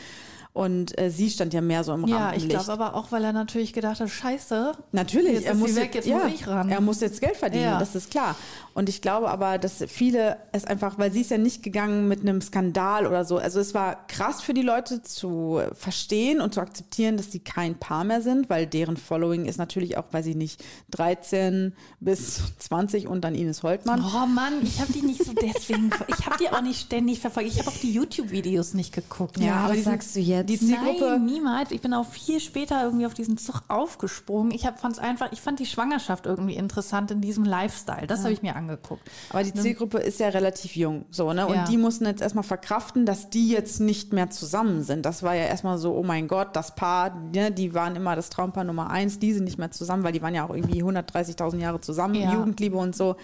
[SPEAKER 3] Und äh, sie stand ja mehr so im
[SPEAKER 2] Ja,
[SPEAKER 3] Rampenlicht.
[SPEAKER 2] ich glaube aber auch, weil er natürlich gedacht hat, scheiße.
[SPEAKER 3] Natürlich,
[SPEAKER 2] Jetzt
[SPEAKER 3] er
[SPEAKER 2] ist
[SPEAKER 3] muss
[SPEAKER 2] sie weg, jetzt
[SPEAKER 3] ja,
[SPEAKER 2] muss ich ran.
[SPEAKER 3] Er muss jetzt Geld verdienen,
[SPEAKER 2] Ja.
[SPEAKER 3] das ist klar. Und ich glaube aber, dass viele es einfach, weil sie ist ja nicht gegangen mit einem Skandal oder so. Also es war krass für die Leute zu verstehen und zu akzeptieren, dass sie kein Paar mehr sind, weil deren Following ist natürlich auch, weiß ich nicht, 13 bis 20 und dann Ines Holtmann.
[SPEAKER 2] Oh Mann, ich habe die nicht so deswegen, ich habe die auch nicht ständig verfolgt. Ich habe auch die YouTube-Videos nicht geguckt.
[SPEAKER 4] Ja,
[SPEAKER 3] aber
[SPEAKER 4] was
[SPEAKER 3] die sind-
[SPEAKER 4] sagst du jetzt?
[SPEAKER 3] Die Zielgruppe-
[SPEAKER 2] Nein, niemals. Ich bin auch viel später irgendwie auf diesen Zug aufgesprungen. Ich fand es einfach, ich fand die Schwangerschaft irgendwie interessant in diesem Lifestyle. Das habe ich mir angeguckt.
[SPEAKER 3] Aber die Zielgruppe ist ja relativ jung, so, ne? Und
[SPEAKER 2] Ja.
[SPEAKER 3] die mussten jetzt erstmal verkraften, dass die jetzt nicht mehr zusammen sind. Das war ja erstmal so, oh mein Gott, das Paar, ne, die waren immer das Traumpaar Nummer eins, die sind nicht mehr zusammen, weil die waren ja auch irgendwie 130.000 Jahre zusammen,
[SPEAKER 2] Ja.
[SPEAKER 3] Jugendliebe und so.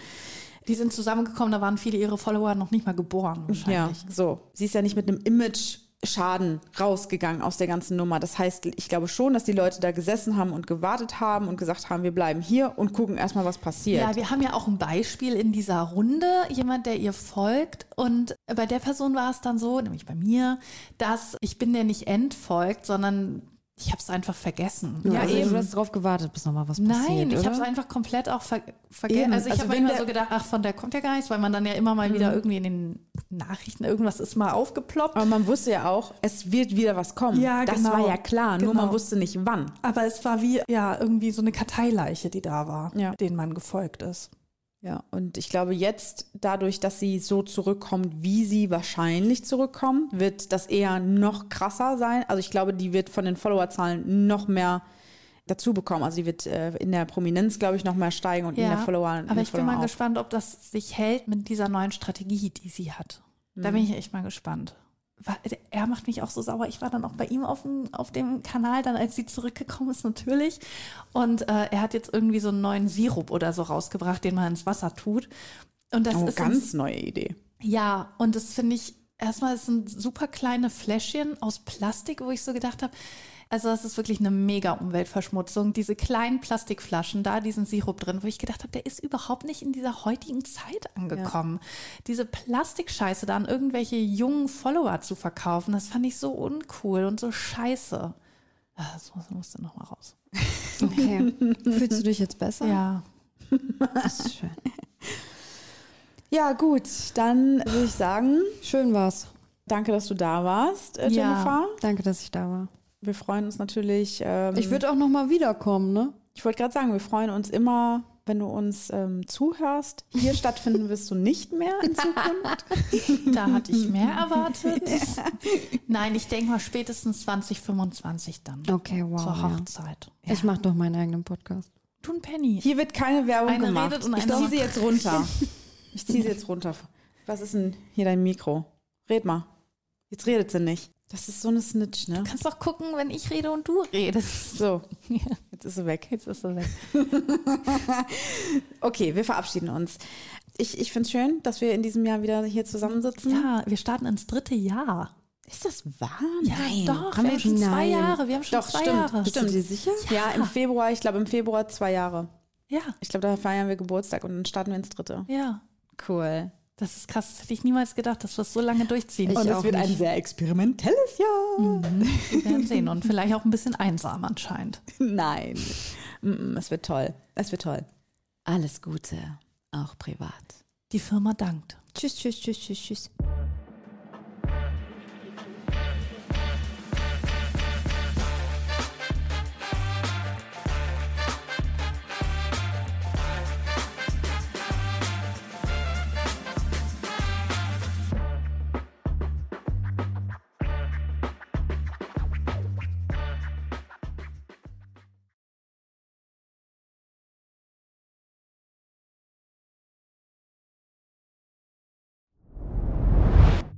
[SPEAKER 2] Die sind zusammengekommen, da waren viele ihre Follower noch nicht mal geboren
[SPEAKER 3] Ja,
[SPEAKER 2] wahrscheinlich.
[SPEAKER 3] so. Sie ist ja nicht mit einem Image. Schaden rausgegangen aus der ganzen Nummer. Das heißt, ich glaube schon, dass die Leute da gesessen haben und gewartet haben und gesagt haben, wir bleiben hier und gucken erstmal, was passiert.
[SPEAKER 2] Ja, wir haben ja auch ein Beispiel in dieser Runde, jemand, der ihr folgt. Und bei der Person war es dann so, nämlich bei mir, dass ich bin der nicht entfolgt, sondern ich habe es einfach vergessen.
[SPEAKER 4] Ja, also Du hast drauf gewartet, bis nochmal was passiert,
[SPEAKER 2] Nein, ich habe es einfach komplett auch ver vergessen.
[SPEAKER 3] Eben.
[SPEAKER 2] Also ich
[SPEAKER 3] Also
[SPEAKER 2] habe manchmal so gedacht, ach, von der kommt ja gar nichts, weil man dann ja immer mal wieder irgendwie in den Nachrichten irgendwas ist mal aufgeploppt.
[SPEAKER 3] Aber man wusste ja auch, es wird wieder was kommen.
[SPEAKER 2] Ja,
[SPEAKER 3] das
[SPEAKER 2] genau.
[SPEAKER 3] war ja klar, nur man
[SPEAKER 2] Genau.
[SPEAKER 3] wusste nicht wann.
[SPEAKER 2] Aber es war wie, ja, irgendwie so eine Karteileiche, die da war,
[SPEAKER 3] Ja.
[SPEAKER 2] denen man gefolgt ist.
[SPEAKER 3] Ja, und ich glaube jetzt, dadurch, dass sie so zurückkommt, wie sie wahrscheinlich zurückkommt, wird das eher noch krasser sein. Also ich glaube, die wird von den Followerzahlen noch mehr dazu bekommen. Also die wird äh, in der Prominenz, glaube ich, noch mehr steigen und in der Follower. in
[SPEAKER 2] aber ich bin mal
[SPEAKER 3] auch.
[SPEAKER 2] gespannt, ob das sich hält mit dieser neuen Strategie, die sie hat. Da
[SPEAKER 3] Mhm.
[SPEAKER 2] bin ich echt mal gespannt. Wa- Er macht mich auch so sauer. Ich war dann auch bei ihm auf dem, auf dem Kanal, dann als sie zurückgekommen ist, natürlich. Und äh, er hat jetzt irgendwie so einen neuen Sirup oder so rausgebracht, den man ins Wasser tut. Und das
[SPEAKER 3] Oh,
[SPEAKER 2] ist
[SPEAKER 3] ganz neue Idee.
[SPEAKER 2] Ja, und das finde ich, erstmal ist ein super kleine Fläschchen aus Plastik, wo ich so gedacht habe, also das ist wirklich eine mega Umweltverschmutzung. Diese kleinen Plastikflaschen, da diesen Sirup drin, wo ich gedacht habe, der ist überhaupt nicht in dieser heutigen Zeit angekommen. Diese Plastikscheiße da an irgendwelche jungen Follower zu verkaufen, das fand ich so uncool und so scheiße. Ah, Das muss- musste noch mal raus.
[SPEAKER 4] Okay. Fühlst du dich jetzt besser?
[SPEAKER 2] Ja.
[SPEAKER 4] Das ist schön.
[SPEAKER 3] Ja, gut, dann würde ich sagen,
[SPEAKER 4] Schön war's.
[SPEAKER 3] danke, dass du da warst, äh,
[SPEAKER 2] Ja.
[SPEAKER 3] Jennifer.
[SPEAKER 4] Danke, dass ich da war.
[SPEAKER 3] Wir freuen uns natürlich. Ähm,
[SPEAKER 4] Ich würde auch nochmal wiederkommen, ne?
[SPEAKER 3] Ich wollte gerade sagen, wir freuen uns immer, wenn du uns ähm, zuhörst. Hier stattfinden wirst du nicht mehr in Zukunft.
[SPEAKER 2] Da hatte ich mehr erwartet. Nein, ich denke mal spätestens 2025 dann.
[SPEAKER 4] Okay, wow.
[SPEAKER 2] Zur
[SPEAKER 4] ja.
[SPEAKER 2] Hochzeit.
[SPEAKER 4] Ich mache doch meinen eigenen Podcast.
[SPEAKER 2] Du ein Penny.
[SPEAKER 3] Hier wird keine Werbung
[SPEAKER 2] Eine
[SPEAKER 3] gemacht.
[SPEAKER 2] redet und
[SPEAKER 3] ich ziehe sie jetzt runter. Ich ziehe sie jetzt runter. Was ist denn hier dein Mikro? Red mal. Jetzt redet sie nicht. Das ist so eine Snitch, ne?
[SPEAKER 2] Du kannst doch gucken, wenn ich rede und du redest.
[SPEAKER 3] So,
[SPEAKER 2] Ja,
[SPEAKER 3] jetzt ist sie weg.
[SPEAKER 2] jetzt ist er weg.
[SPEAKER 3] Okay, wir verabschieden uns. Ich, ich finde es schön, dass wir in diesem Jahr wieder hier zusammensitzen.
[SPEAKER 2] Ja, wir starten ins dritte Jahr.
[SPEAKER 3] Ist das wahr?
[SPEAKER 2] Ja, doch.
[SPEAKER 3] Haben
[SPEAKER 2] wir haben schon zwei
[SPEAKER 4] Nein.
[SPEAKER 2] Jahre. Wir haben schon
[SPEAKER 3] Doch,
[SPEAKER 2] zwei
[SPEAKER 3] stimmt.
[SPEAKER 2] Jahre.
[SPEAKER 3] Stimmt.
[SPEAKER 4] Du dir sicher?
[SPEAKER 3] Ja, im Februar, ich glaube im Februar zwei Jahre.
[SPEAKER 2] Ja,
[SPEAKER 3] Ich glaube, da feiern wir Geburtstag und dann starten wir ins dritte.
[SPEAKER 2] ja.
[SPEAKER 3] Cool.
[SPEAKER 2] Das ist krass. Das hätte ich niemals gedacht, dass wir es so lange durchziehen.
[SPEAKER 4] Ich
[SPEAKER 3] und es wird ein
[SPEAKER 4] nicht.
[SPEAKER 3] sehr experimentelles Jahr.
[SPEAKER 2] wir werden sehen. Und vielleicht auch ein bisschen einsam anscheinend.
[SPEAKER 3] Nein. Es wird toll. Es wird toll. Alles Gute, auch privat.
[SPEAKER 2] Die Firma dankt.
[SPEAKER 4] Tschüss, tschüss, tschüss, tschüss, tschüss.